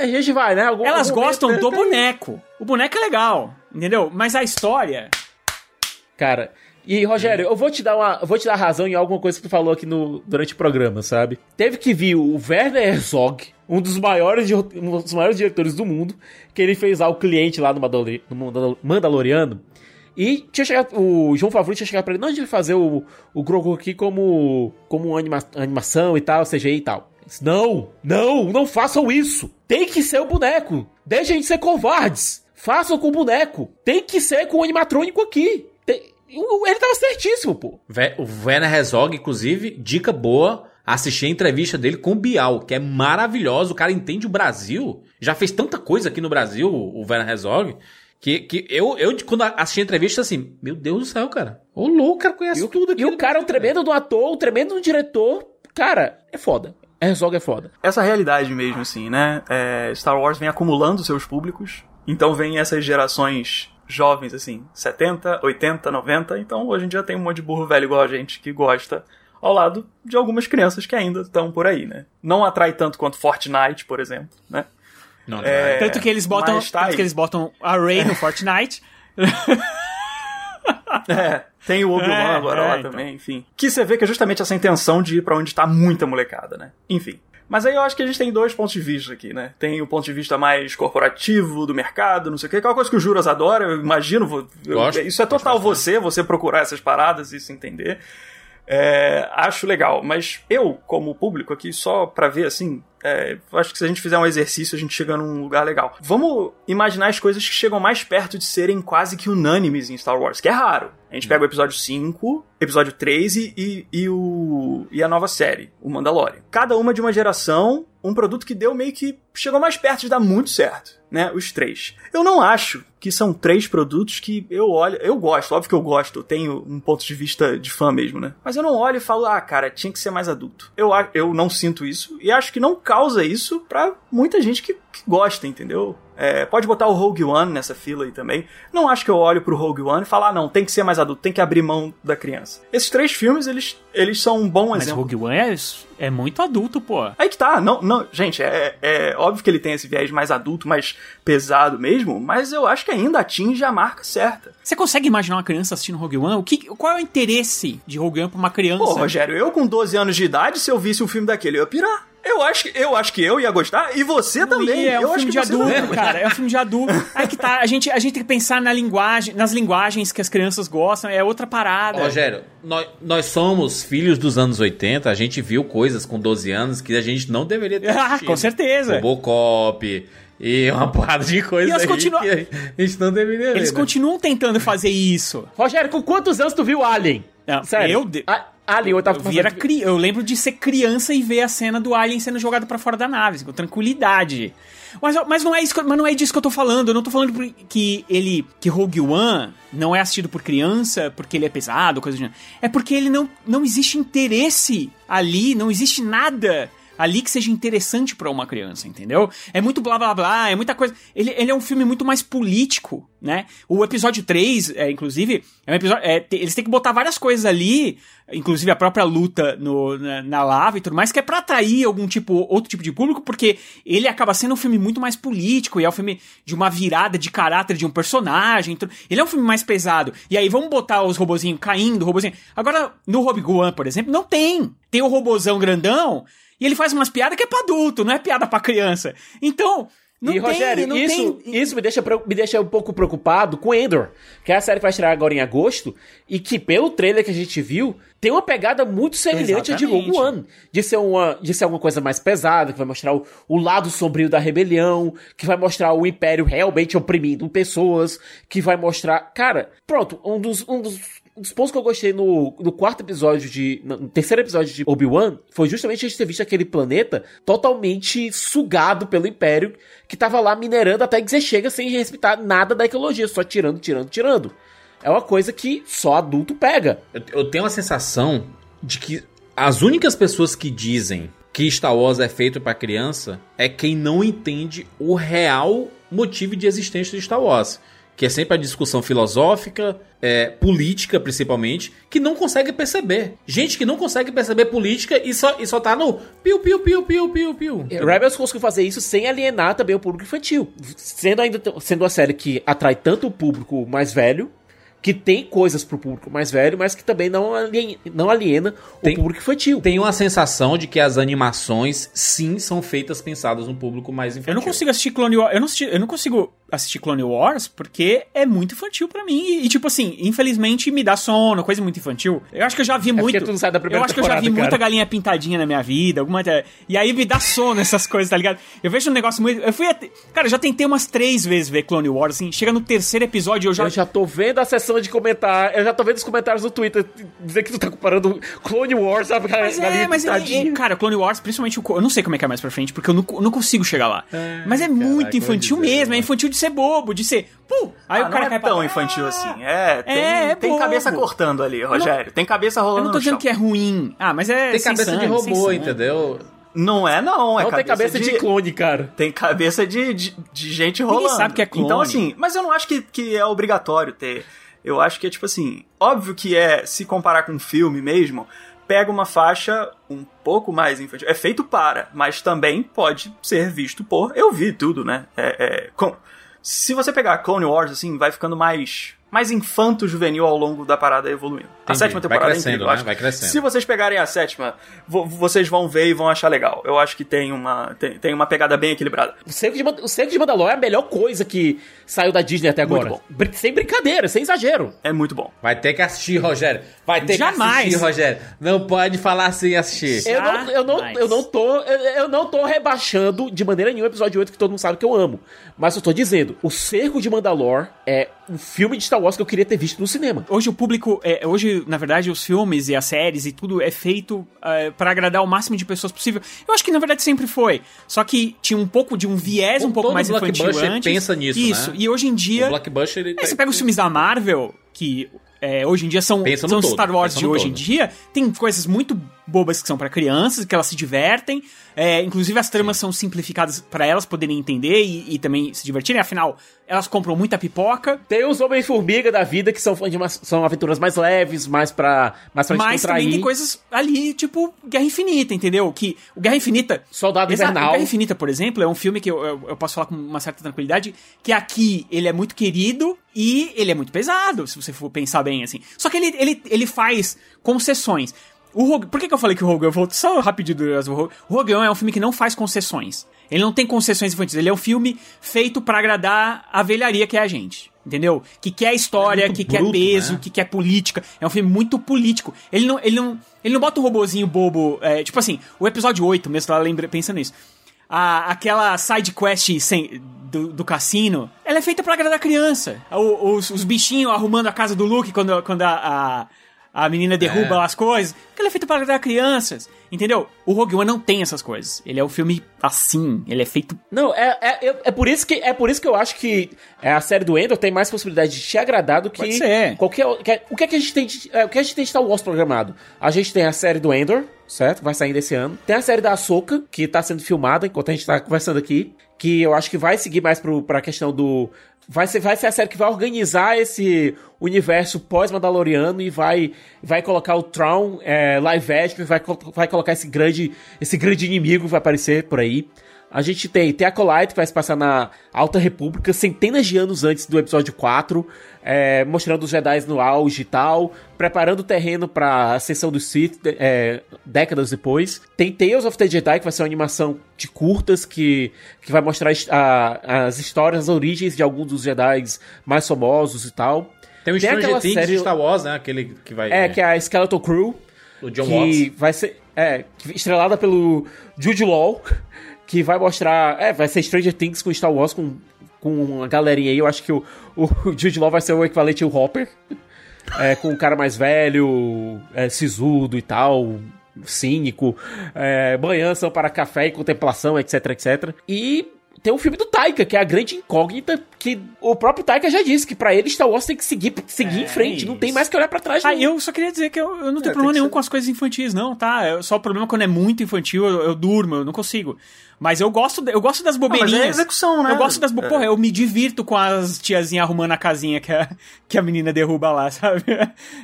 A gente vai, né? Algum- elas algum gostam momento, do né? boneco. O boneco é legal, entendeu? Mas a história. Cara, e Rogério, eu vou te dar uma, vou te dar razão em alguma coisa que tu falou aqui no, durante o programa, sabe? Teve que vir o Werner Herzog, um dos maiores, um dos maiores diretores do mundo, que ele fez lá o cliente lá no, Mandalori- no Mandal- Mandaloriano. E tinha chegado, o João Favreau tinha chegado pra ele, não, a gente vai fazer o, o Grogu aqui como, como anima- animação e tal, CGI e tal. Disse, Não, não, não façam isso. Tem que ser o boneco. Deixem de ser covardes. Façam com o boneco. Tem que ser com o animatrônico aqui. Tem- Ele tava certíssimo, pô. O Werner Herzog, inclusive, dica boa, assistir a entrevista dele com o Bial, que é maravilhosa. O cara entende o Brasil. Já fez tanta coisa aqui no Brasil, o Werner Herzog, Que, que eu, eu, quando assisti a entrevista, assim, meu Deus do céu, cara. Ô, louco, o cara conhece tudo aqui. E o cara é um tremendo do ator, um tremendo do diretor. Cara, é foda. Herzog é foda. Essa realidade mesmo, assim, né? É, Star Wars vem acumulando seus públicos. Então vem essas gerações jovens, assim, 70, 80, 90. Então hoje em dia tem um monte de burro velho igual a gente que gosta. Ao lado de algumas crianças que ainda estão por aí, né? Não atrai tanto quanto Fortnite, por exemplo, né? Não, É, Tanto que eles botam, tá tanto aí. que eles botam a Rey no Fortnite. É, tem o Obi-Wan É, agora é, lá então. também, enfim. Que você vê que é justamente essa intenção de ir pra onde tá muita molecada, né? Enfim. Mas aí eu acho que a gente tem dois pontos de vista aqui, né? Tem o ponto de vista mais corporativo, do mercado, não sei o quê, aquela coisa que o Juras adora, eu imagino. eu- Gosto, isso é total você, você procurar essas paradas e se entender. É, acho legal, mas eu, como público aqui, só pra ver assim, é, acho que se a gente fizer um exercício, a gente chega num lugar legal. Vamos imaginar as coisas que chegam mais perto de serem quase que unânimes em Star Wars, que é raro. A gente pega o episódio 5, episódio 3 e, e, e o, e a nova série, o Mandalorian. Cada uma de uma geração, um produto que deu meio que chegou mais perto de dar muito certo, né? Os três. Eu não acho que são três produtos que eu olho. Eu gosto, óbvio que eu gosto, eu tenho um ponto de vista de fã mesmo, né? Mas eu não olho e falo, ah, cara, tinha que ser mais adulto. Eu, eu não sinto isso e acho que não causa isso pra muita gente que, que gosta, entendeu? É, pode botar o Rogue One nessa fila aí também. Não acho que eu olho pro Rogue One e falo, ah, não, tem que ser mais adulto, tem que abrir mão da criança. Esses três filmes, eles, eles são um bom Mas exemplo. Rogue One é, é muito adulto, pô. Aí que tá, não, não, gente, é, é óbvio que ele tem esse viés mais adulto, mais pesado mesmo, mas eu acho que ainda atinge a marca certa. Você consegue imaginar uma criança assistindo Rogue One? O que, qual é o interesse de Rogue One pra uma criança? Pô, Rogério, eu com 12 anos de idade, se eu visse um filme daquele, eu ia pirar. Eu acho que eu, acho que eu ia gostar e você também. É um eu acho filme que de adulto, cara. É um filme de adulto. Aí que tá. A gente, a gente tem que pensar na linguagem, nas linguagens que as crianças gostam. É outra parada. Rogério, nós, nós somos filhos dos anos 80, a gente viu coisas com 12 anos que a gente não deveria ter Ah, com certeza. Robocop e uma porrada de coisas E aí continuam- que a gente não deveria Eles ver, né? continuam tentando fazer isso. Rogério, com quantos anos tu viu Alien? Não, Sério. eu de- A- Alien, eu tava Eu, vi, era cri... eu lembro de ser criança e ver a cena do Alien sendo jogado pra fora da nave, assim, com tranquilidade. Mas, mas, não é isso mas não é disso que eu tô falando. Eu não tô falando que ele. que Rogue One não é assistido por criança porque ele é pesado, coisa do gênero. É porque ele não, não existe interesse ali, não existe nada ali que seja interessante pra uma criança, entendeu? É muito blá blá blá, é muita coisa. Ele, ele é um filme muito mais político, né? O episódio 3, é, inclusive, é um episódio. é, te- eles têm que botar várias coisas ali, inclusive a própria luta no, na, na lava e tudo mais, que é pra atrair algum tipo, outro tipo de público, porque ele acaba sendo um filme muito mais político, e é um filme de uma virada de caráter de um personagem. Ele é um filme mais pesado. E aí vamos botar os robozinhos caindo, robozinho. Agora, no Rogue One, por exemplo, não tem. Tem o robozão grandão. E ele faz umas piadas que é pra adulto, não é piada pra criança. Então, não e, tem, Rogério, isso, tem... isso me, deixa, me deixa um pouco preocupado com Endor, que é a série que vai estrear agora em agosto, e que pelo trailer que a gente viu, tem uma pegada muito semelhante à de Rogue. One. De ser, uma, de ser alguma coisa mais pesada, que vai mostrar o, o lado sombrio da rebelião, que vai mostrar o Império realmente oprimindo pessoas, que vai mostrar... Cara, pronto, um dos... Um dos um dos pontos que eu gostei no, no quarto episódio de. No terceiro episódio de Obi-Wan foi justamente a gente ter visto aquele planeta totalmente sugado pelo Império, que tava lá minerando até dizer chega sem respeitar nada da ecologia, só tirando, tirando, tirando. É uma coisa que só adulto pega. Eu, eu tenho a sensação de que as únicas pessoas que dizem que Star Wars é feito pra criança é quem não entende o real motivo de existência de Star Wars. Que é sempre a discussão filosófica, é, política principalmente, que não consegue perceber. Gente que não consegue perceber política e só, e só tá no piu, piu, piu, piu, piu, piu. Rebels conseguiu fazer isso sem alienar também o público infantil. Sendo ainda sendo uma série que atrai tanto o público mais velho, que tem coisas pro público mais velho, mas que também não aliena, não aliena Tem- o público infantil. Tenho a sensação de que as animações, sim, são feitas pensadas no público mais infantil. Eu não consigo assistir Clone Wars. Eu não, assisti- eu não consigo assistir Clone Wars porque é muito infantil pra mim. E, e, tipo assim, infelizmente me dá sono, coisa muito infantil. Eu acho que eu já vi muito. porque tu não sai da primeira eu acho que eu já vi temporada, muita cara. galinha pintadinha na minha vida. Alguma... E aí me dá sono essas coisas, tá ligado? Eu vejo um negócio muito. Eu fui. até- Cara, eu já tentei umas três vezes ver Clone Wars, assim. Chega no terceiro episódio eu já. Eu já tô vendo a sessão de comentários, eu já tô vendo os comentários no Twitter dizer que tu tá comparando Clone Wars, sabe? Mas é, mas é, é, cara, Clone Wars, principalmente o. Eu não sei como é que é mais pra frente, porque eu não, não consigo chegar lá. mas é muito infantil dizer, mesmo, é infantil de ser bobo, de ser. Pum! Aí Ah, o cara não é cai pra tão lá. infantil assim. É, tem, É, é tem cabeça cortando ali, Rogério. Tem cabeça rolando Eu não tô dizendo chão. que é ruim. Ah, mas é. Tem cabeça de sangue, sem robô, entendeu? Não é, não. É não tem cabeça de... clone, cara. Tem cabeça de, de, de gente Ninguém rolando. sabe que é clone. Então, assim, mas eu não acho que, que é obrigatório ter. Eu acho que é tipo assim. Óbvio que é, se comparar com um filme mesmo, pega uma faixa um pouco mais infantil. É feito para, mas também pode ser visto por. Eu vi tudo, né? É, é, com, se você pegar Clone Wars, assim, vai ficando mais. Mais infanto-juvenil ao longo da parada evoluindo. A sétima Vai temporada crescendo, é incrível. eu né? Vai crescendo. Se vocês pegarem a sétima, vo- vocês vão ver e vão achar legal. Eu acho que tem uma, tem, tem uma pegada bem equilibrada. O Cerco, de, o Cerco de Mandalor é a melhor coisa que saiu da Disney até Muito agora. Brin- sem brincadeira, sem exagero. É muito bom. Vai ter que assistir, Rogério. Vai ter Jamais. que assistir, Rogério. Não pode falar sem assistir. Eu não, eu, não, eu, não tô, eu, eu não tô rebaixando de maneira nenhuma o episódio 8, que todo mundo sabe que eu amo. Mas eu tô dizendo, o Cerco de Mandalor é um filme de Star Wars que eu queria ter visto no cinema. Hoje o público, é, hoje, na verdade, os filmes e as séries e tudo é feito é, para agradar o máximo de pessoas possível. Eu acho que na verdade sempre foi. Só que tinha um pouco de um viés um pouco mais infantil antes. pensa nisso, Isso. né? E hoje em dia, O Blockbuster, ele é, você pega os filmes da Marvel, que é, hoje em dia são, são todo, Star Wars de hoje todo. em dia, tem coisas muito bobas que são pra crianças, que elas se divertem. É, inclusive as tramas são simplificadas pra elas poderem entender e, e também se divertirem. Afinal, elas compram muita pipoca. Tem os Homem-Formiga da vida, que são, são aventuras mais leves, mais pra, mais pra Mas também tem coisas ali, tipo Guerra Infinita, entendeu? Que o Guerra Infinita. Soldado Invernal. O Guerra Infinita, por exemplo, é um filme que eu, eu, eu posso falar com uma certa tranquilidade, que aqui ele é muito querido e ele é muito pesado, se você for pensar bem assim. Só que ele, ele, ele faz concessões. O Rogue, por que, que eu falei que o Rogue One, volto só rapidinho do o Rogue, o Rogue One é um filme que não faz concessões. Ele não tem concessões infantis, ele é um filme feito pra agradar a velharia que é a gente. Entendeu? Que quer história, É que quer bruto, peso, né? que quer política. É um filme muito político. Ele não, ele não, ele não bota um robozinho bobo. é, tipo assim, o episódio 8 mesmo, tava lembra, pensando nisso. A, aquela side quest sem, do, do cassino, ela é feita pra agradar a criança. O- os, os bichinhos arrumando a casa do Luke quando, quando a, a, a menina derruba É. as coisas. Porque ela é feita pra agradar crianças. Entendeu? O Rogue One não tem essas coisas. Ele é um filme assim. Ele é feito Não, é, é, é, é por isso que, é por isso que eu acho que é, a série do Endor tem mais possibilidade de te agradar do que Pode ser. qualquer. que- o que é que a gente tem de, é, o que a gente tem de Star Wars programado? A gente tem a série do Endor, certo? Vai sair desse ano. Tem a série da Ahsoka, que tá sendo filmada enquanto a gente tá conversando aqui. Que eu acho que vai seguir mais pro, pra questão do. Vai ser, vai ser a série que vai organizar esse universo pós-Mandaloriano e vai, vai colocar o Tron é, live action, vai, vai colocar esse grande, esse grande inimigo que vai aparecer por aí. A gente tem, tem a Acolyte, que vai se passar na Alta República, centenas de anos antes do episódio 4, é, mostrando os Jedi no auge e tal, preparando o terreno pra ascensão do Sith é, décadas depois. Tem Tales of the Jedi, que vai ser uma animação de curtas, que, que vai mostrar as- a- as histórias, as origens de alguns dos Jedi mais famosos e tal. Tem o Tem aquela Things série- de Star Wars, né? Aquele que vai... É, que é a Skeleton Crew, O John que Watts. vai ser é, que- estrelada pelo Jude Law, que vai mostrar, é, vai ser Stranger Things com Star Wars com com uma galerinha aí. Eu acho que o, o Jude Law vai ser o equivalente ao Hopper, é, com um cara mais velho, é, sisudo e tal. Cínico, é, são para café e contemplação, etc, etc. E tem o filme do Taika, que é a grande incógnita, que o próprio Taika já disse que pra ele Star Wars tem que seguir, seguir É em frente, não tem mais que olhar pra trás. Ah, não. eu só queria dizer que eu, eu não tenho tem problema nenhum ser. com as coisas infantis, não, tá? Eu, só o problema é quando é muito infantil, eu, eu durmo, eu não consigo. Mas eu gosto, eu gosto das bobeirinhas. mas é execução, né? Eu gosto das. bo- É. Porra, eu me divirto com as tiazinhas arrumando a casinha que a, que a menina derruba lá, sabe?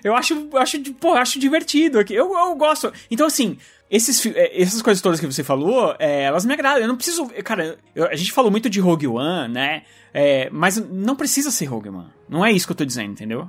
Eu acho, eu acho, porra, acho divertido aqui. Eu, eu gosto. Então, assim. Esses, eh, essas coisas todas que você falou, eh, elas me agradam. Eu não preciso. Cara, eu- a gente falou muito de Rogue One, né? Eh, mas não precisa ser Rogue One. Não é isso que eu tô dizendo, entendeu?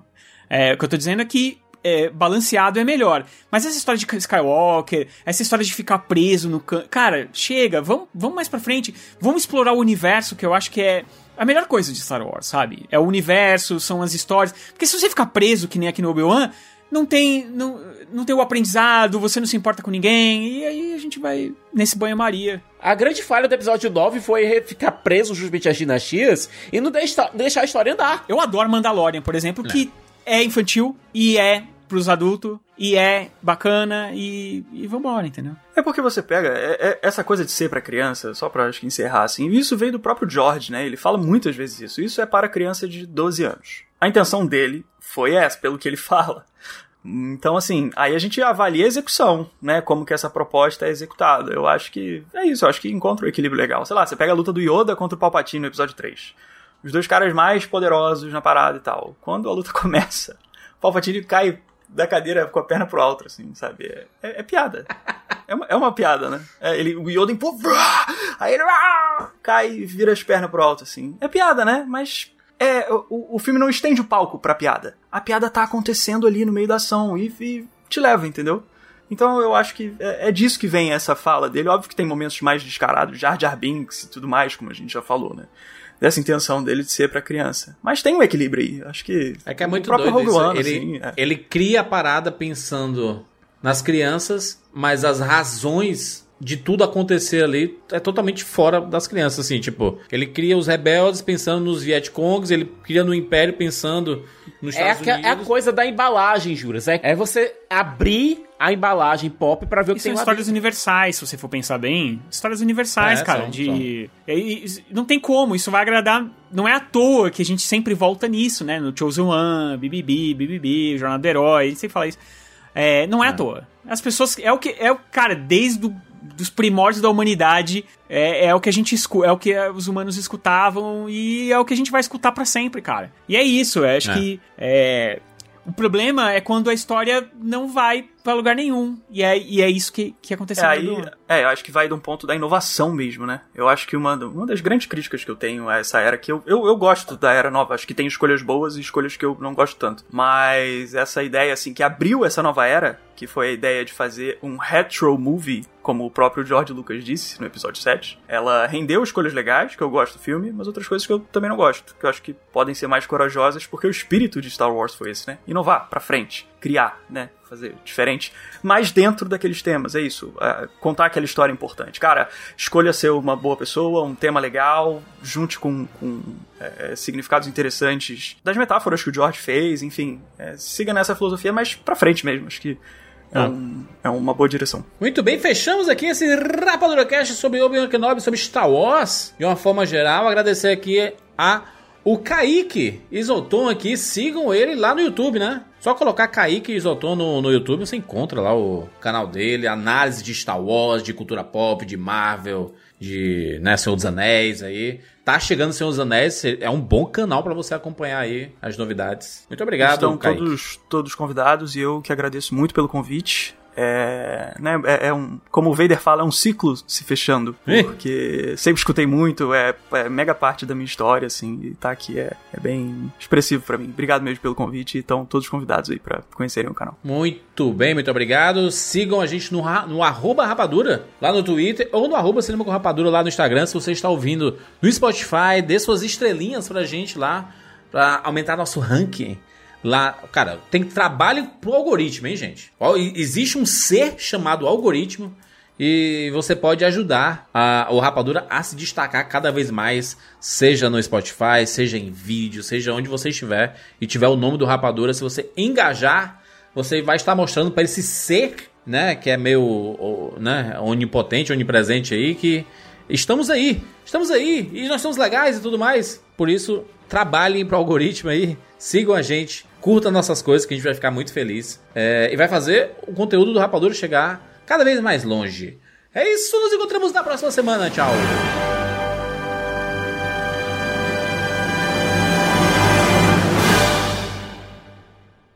É, o que eu tô dizendo é que é, balanceado é melhor. Mas essa história de Skywalker, essa história de ficar preso no canto. Cara, chega, vamos, vamos mais pra frente. Vamos explorar o universo, que eu acho que é a melhor coisa de Star Wars, sabe? É o universo, são as histórias. Porque se você ficar preso, que nem aqui no Obi-Wan, não tem, não, não tem o aprendizado, você não se importa com ninguém, e aí a gente vai nesse banho-maria. A grande falha do episódio 9 foi ficar preso justamente às dinastias e não deixar, deixar a história andar. Eu adoro Mandalorian, por exemplo, que é infantil e é pros adultos e é bacana e, e vambora, entendeu? É porque você pega é- é- essa coisa de ser pra criança, só pra acho que encerrar assim, isso veio do próprio George, né? Ele fala muitas vezes isso. Isso é para criança de 12 anos. A intenção dele foi essa, pelo que ele fala. Então, assim, aí a gente avalia a execução, né? Como que essa proposta é executada. Eu acho que é isso, eu acho que encontra um equilíbrio legal. Sei lá, você pega a luta do Yoda contra o Palpatine no episódio 3. Os dois caras mais poderosos na parada e tal. Quando a luta começa, o Palpatine cai da cadeira com a perna pro alto, assim, sabe? É, é- é piada. É uma, é uma piada, né? É, ele, o Yoda empurra, aí ele vrá, cai e vira as pernas pro alto, assim. É piada, né? Mas é, o, o filme não estende o palco pra piada. A piada tá acontecendo ali no meio da ação e, e te leva, entendeu? Então eu acho que é, é disso que vem essa fala dele. Óbvio que tem momentos mais descarados, Jar Jar Binks e tudo mais, como a gente já falou, né? Dessa intenção dele de ser pra criança. Mas tem um equilíbrio aí. Acho que. É que é muito próprio doido Rogue. One, ele, assim, é. ele cria a parada pensando nas crianças, mas as razões de tudo acontecer ali é totalmente fora das crianças, assim, tipo, ele cria os rebeldes pensando nos Vietcongs, ele cria no Império pensando nos É, Estados a, é a Unidos. coisa da embalagem, Juras. É, é você abrir a embalagem pop pra ver o que E tem são lá histórias dentro. universais, se você for pensar bem. Histórias universais, É, cara. são, de. E- e- não tem como, isso vai agradar. Não é à toa que a gente sempre volta nisso, né? No Chosen One, BBB, BBB, Jornada do Herói, a gente sempre fala isso. É, não é, à toa. As pessoas. É o que. É o, cara, desde o, dos primórdios da humanidade, é, é o que a gente escuta, é o que os humanos escutavam e é o que a gente vai escutar pra sempre, cara. E é isso, eu acho É. que. É, o problema é quando a história não vai pra lugar nenhum. E é, e é isso que, que É, aconteceu no aí, é, eu acho que vai de um ponto da inovação mesmo, né? Eu acho que uma, uma das grandes críticas que eu tenho a essa era, que eu, eu, eu gosto da era nova, acho que tem escolhas boas e escolhas que eu não gosto tanto. Mas essa ideia, assim, que abriu essa nova era, que foi a ideia de fazer um retro movie, como o próprio George Lucas disse no episódio 7, ela rendeu escolhas legais, que eu gosto do filme, mas outras coisas que eu também não gosto, que eu acho que podem ser mais corajosas, porque o espírito de Star Wars foi esse, né? Inovar, pra frente, criar, né? Fazer diferente, mas dentro daqueles temas, é isso. é, contar aquela história importante. Cara, escolha ser uma boa pessoa, um tema legal, junte com, com é, significados interessantes das metáforas que o George fez, enfim. é, siga nessa filosofia, mas pra frente mesmo. Acho que é, Ah. um- é uma boa direção. Muito bem, fechamos aqui esse Rapadura Cast sobre Obi-Wan Kenobi, sobre Star Wars, de uma forma geral. Agradecer aqui a o Kaique Isoton aqui, sigam ele lá no YouTube, né? Só colocar Kaique Isoton no, no YouTube, você encontra lá o canal dele, análise de Star Wars, de cultura pop, de Marvel, de né, Senhor dos Anéis aí. Tá chegando Senhor dos Anéis, é um bom canal pra você acompanhar aí as novidades. Muito obrigado, Estão Kaique. todos, todos convidados e eu que agradeço muito pelo convite. É, né, é, é um, como o Vader fala, é um ciclo se fechando. Ih. Porque sempre escutei muito, é, é mega parte da minha história, assim, e tá aqui é, é bem expressivo pra mim. Obrigado mesmo pelo convite e estão todos convidados aí pra conhecerem o canal. Muito bem, muito obrigado. Sigam a gente no, no arroba rapadura, lá no Twitter, ou no arroba cinema com rapadura lá no Instagram, se você está ouvindo no Spotify, dê suas estrelinhas pra gente lá, pra aumentar nosso ranking. Lá, cara, tem trabalho pro algoritmo, hein, gente? Existe um ser chamado algoritmo e você pode ajudar a, o Rapadura a se destacar cada vez mais, seja no Spotify, seja em vídeo, seja onde você estiver e tiver o nome do Rapadura, se você engajar, você vai estar mostrando para esse ser, né, que é meio, o- né, onipotente, onipresente aí, que estamos aí, estamos aí e nós somos legais e tudo mais. Por isso, trabalhem pro algoritmo aí, sigam a gente, curtam nossas coisas que a gente vai ficar muito feliz É, e vai fazer o conteúdo do Rapadura chegar cada vez mais longe. É isso, nos encontramos na próxima semana. Tchau.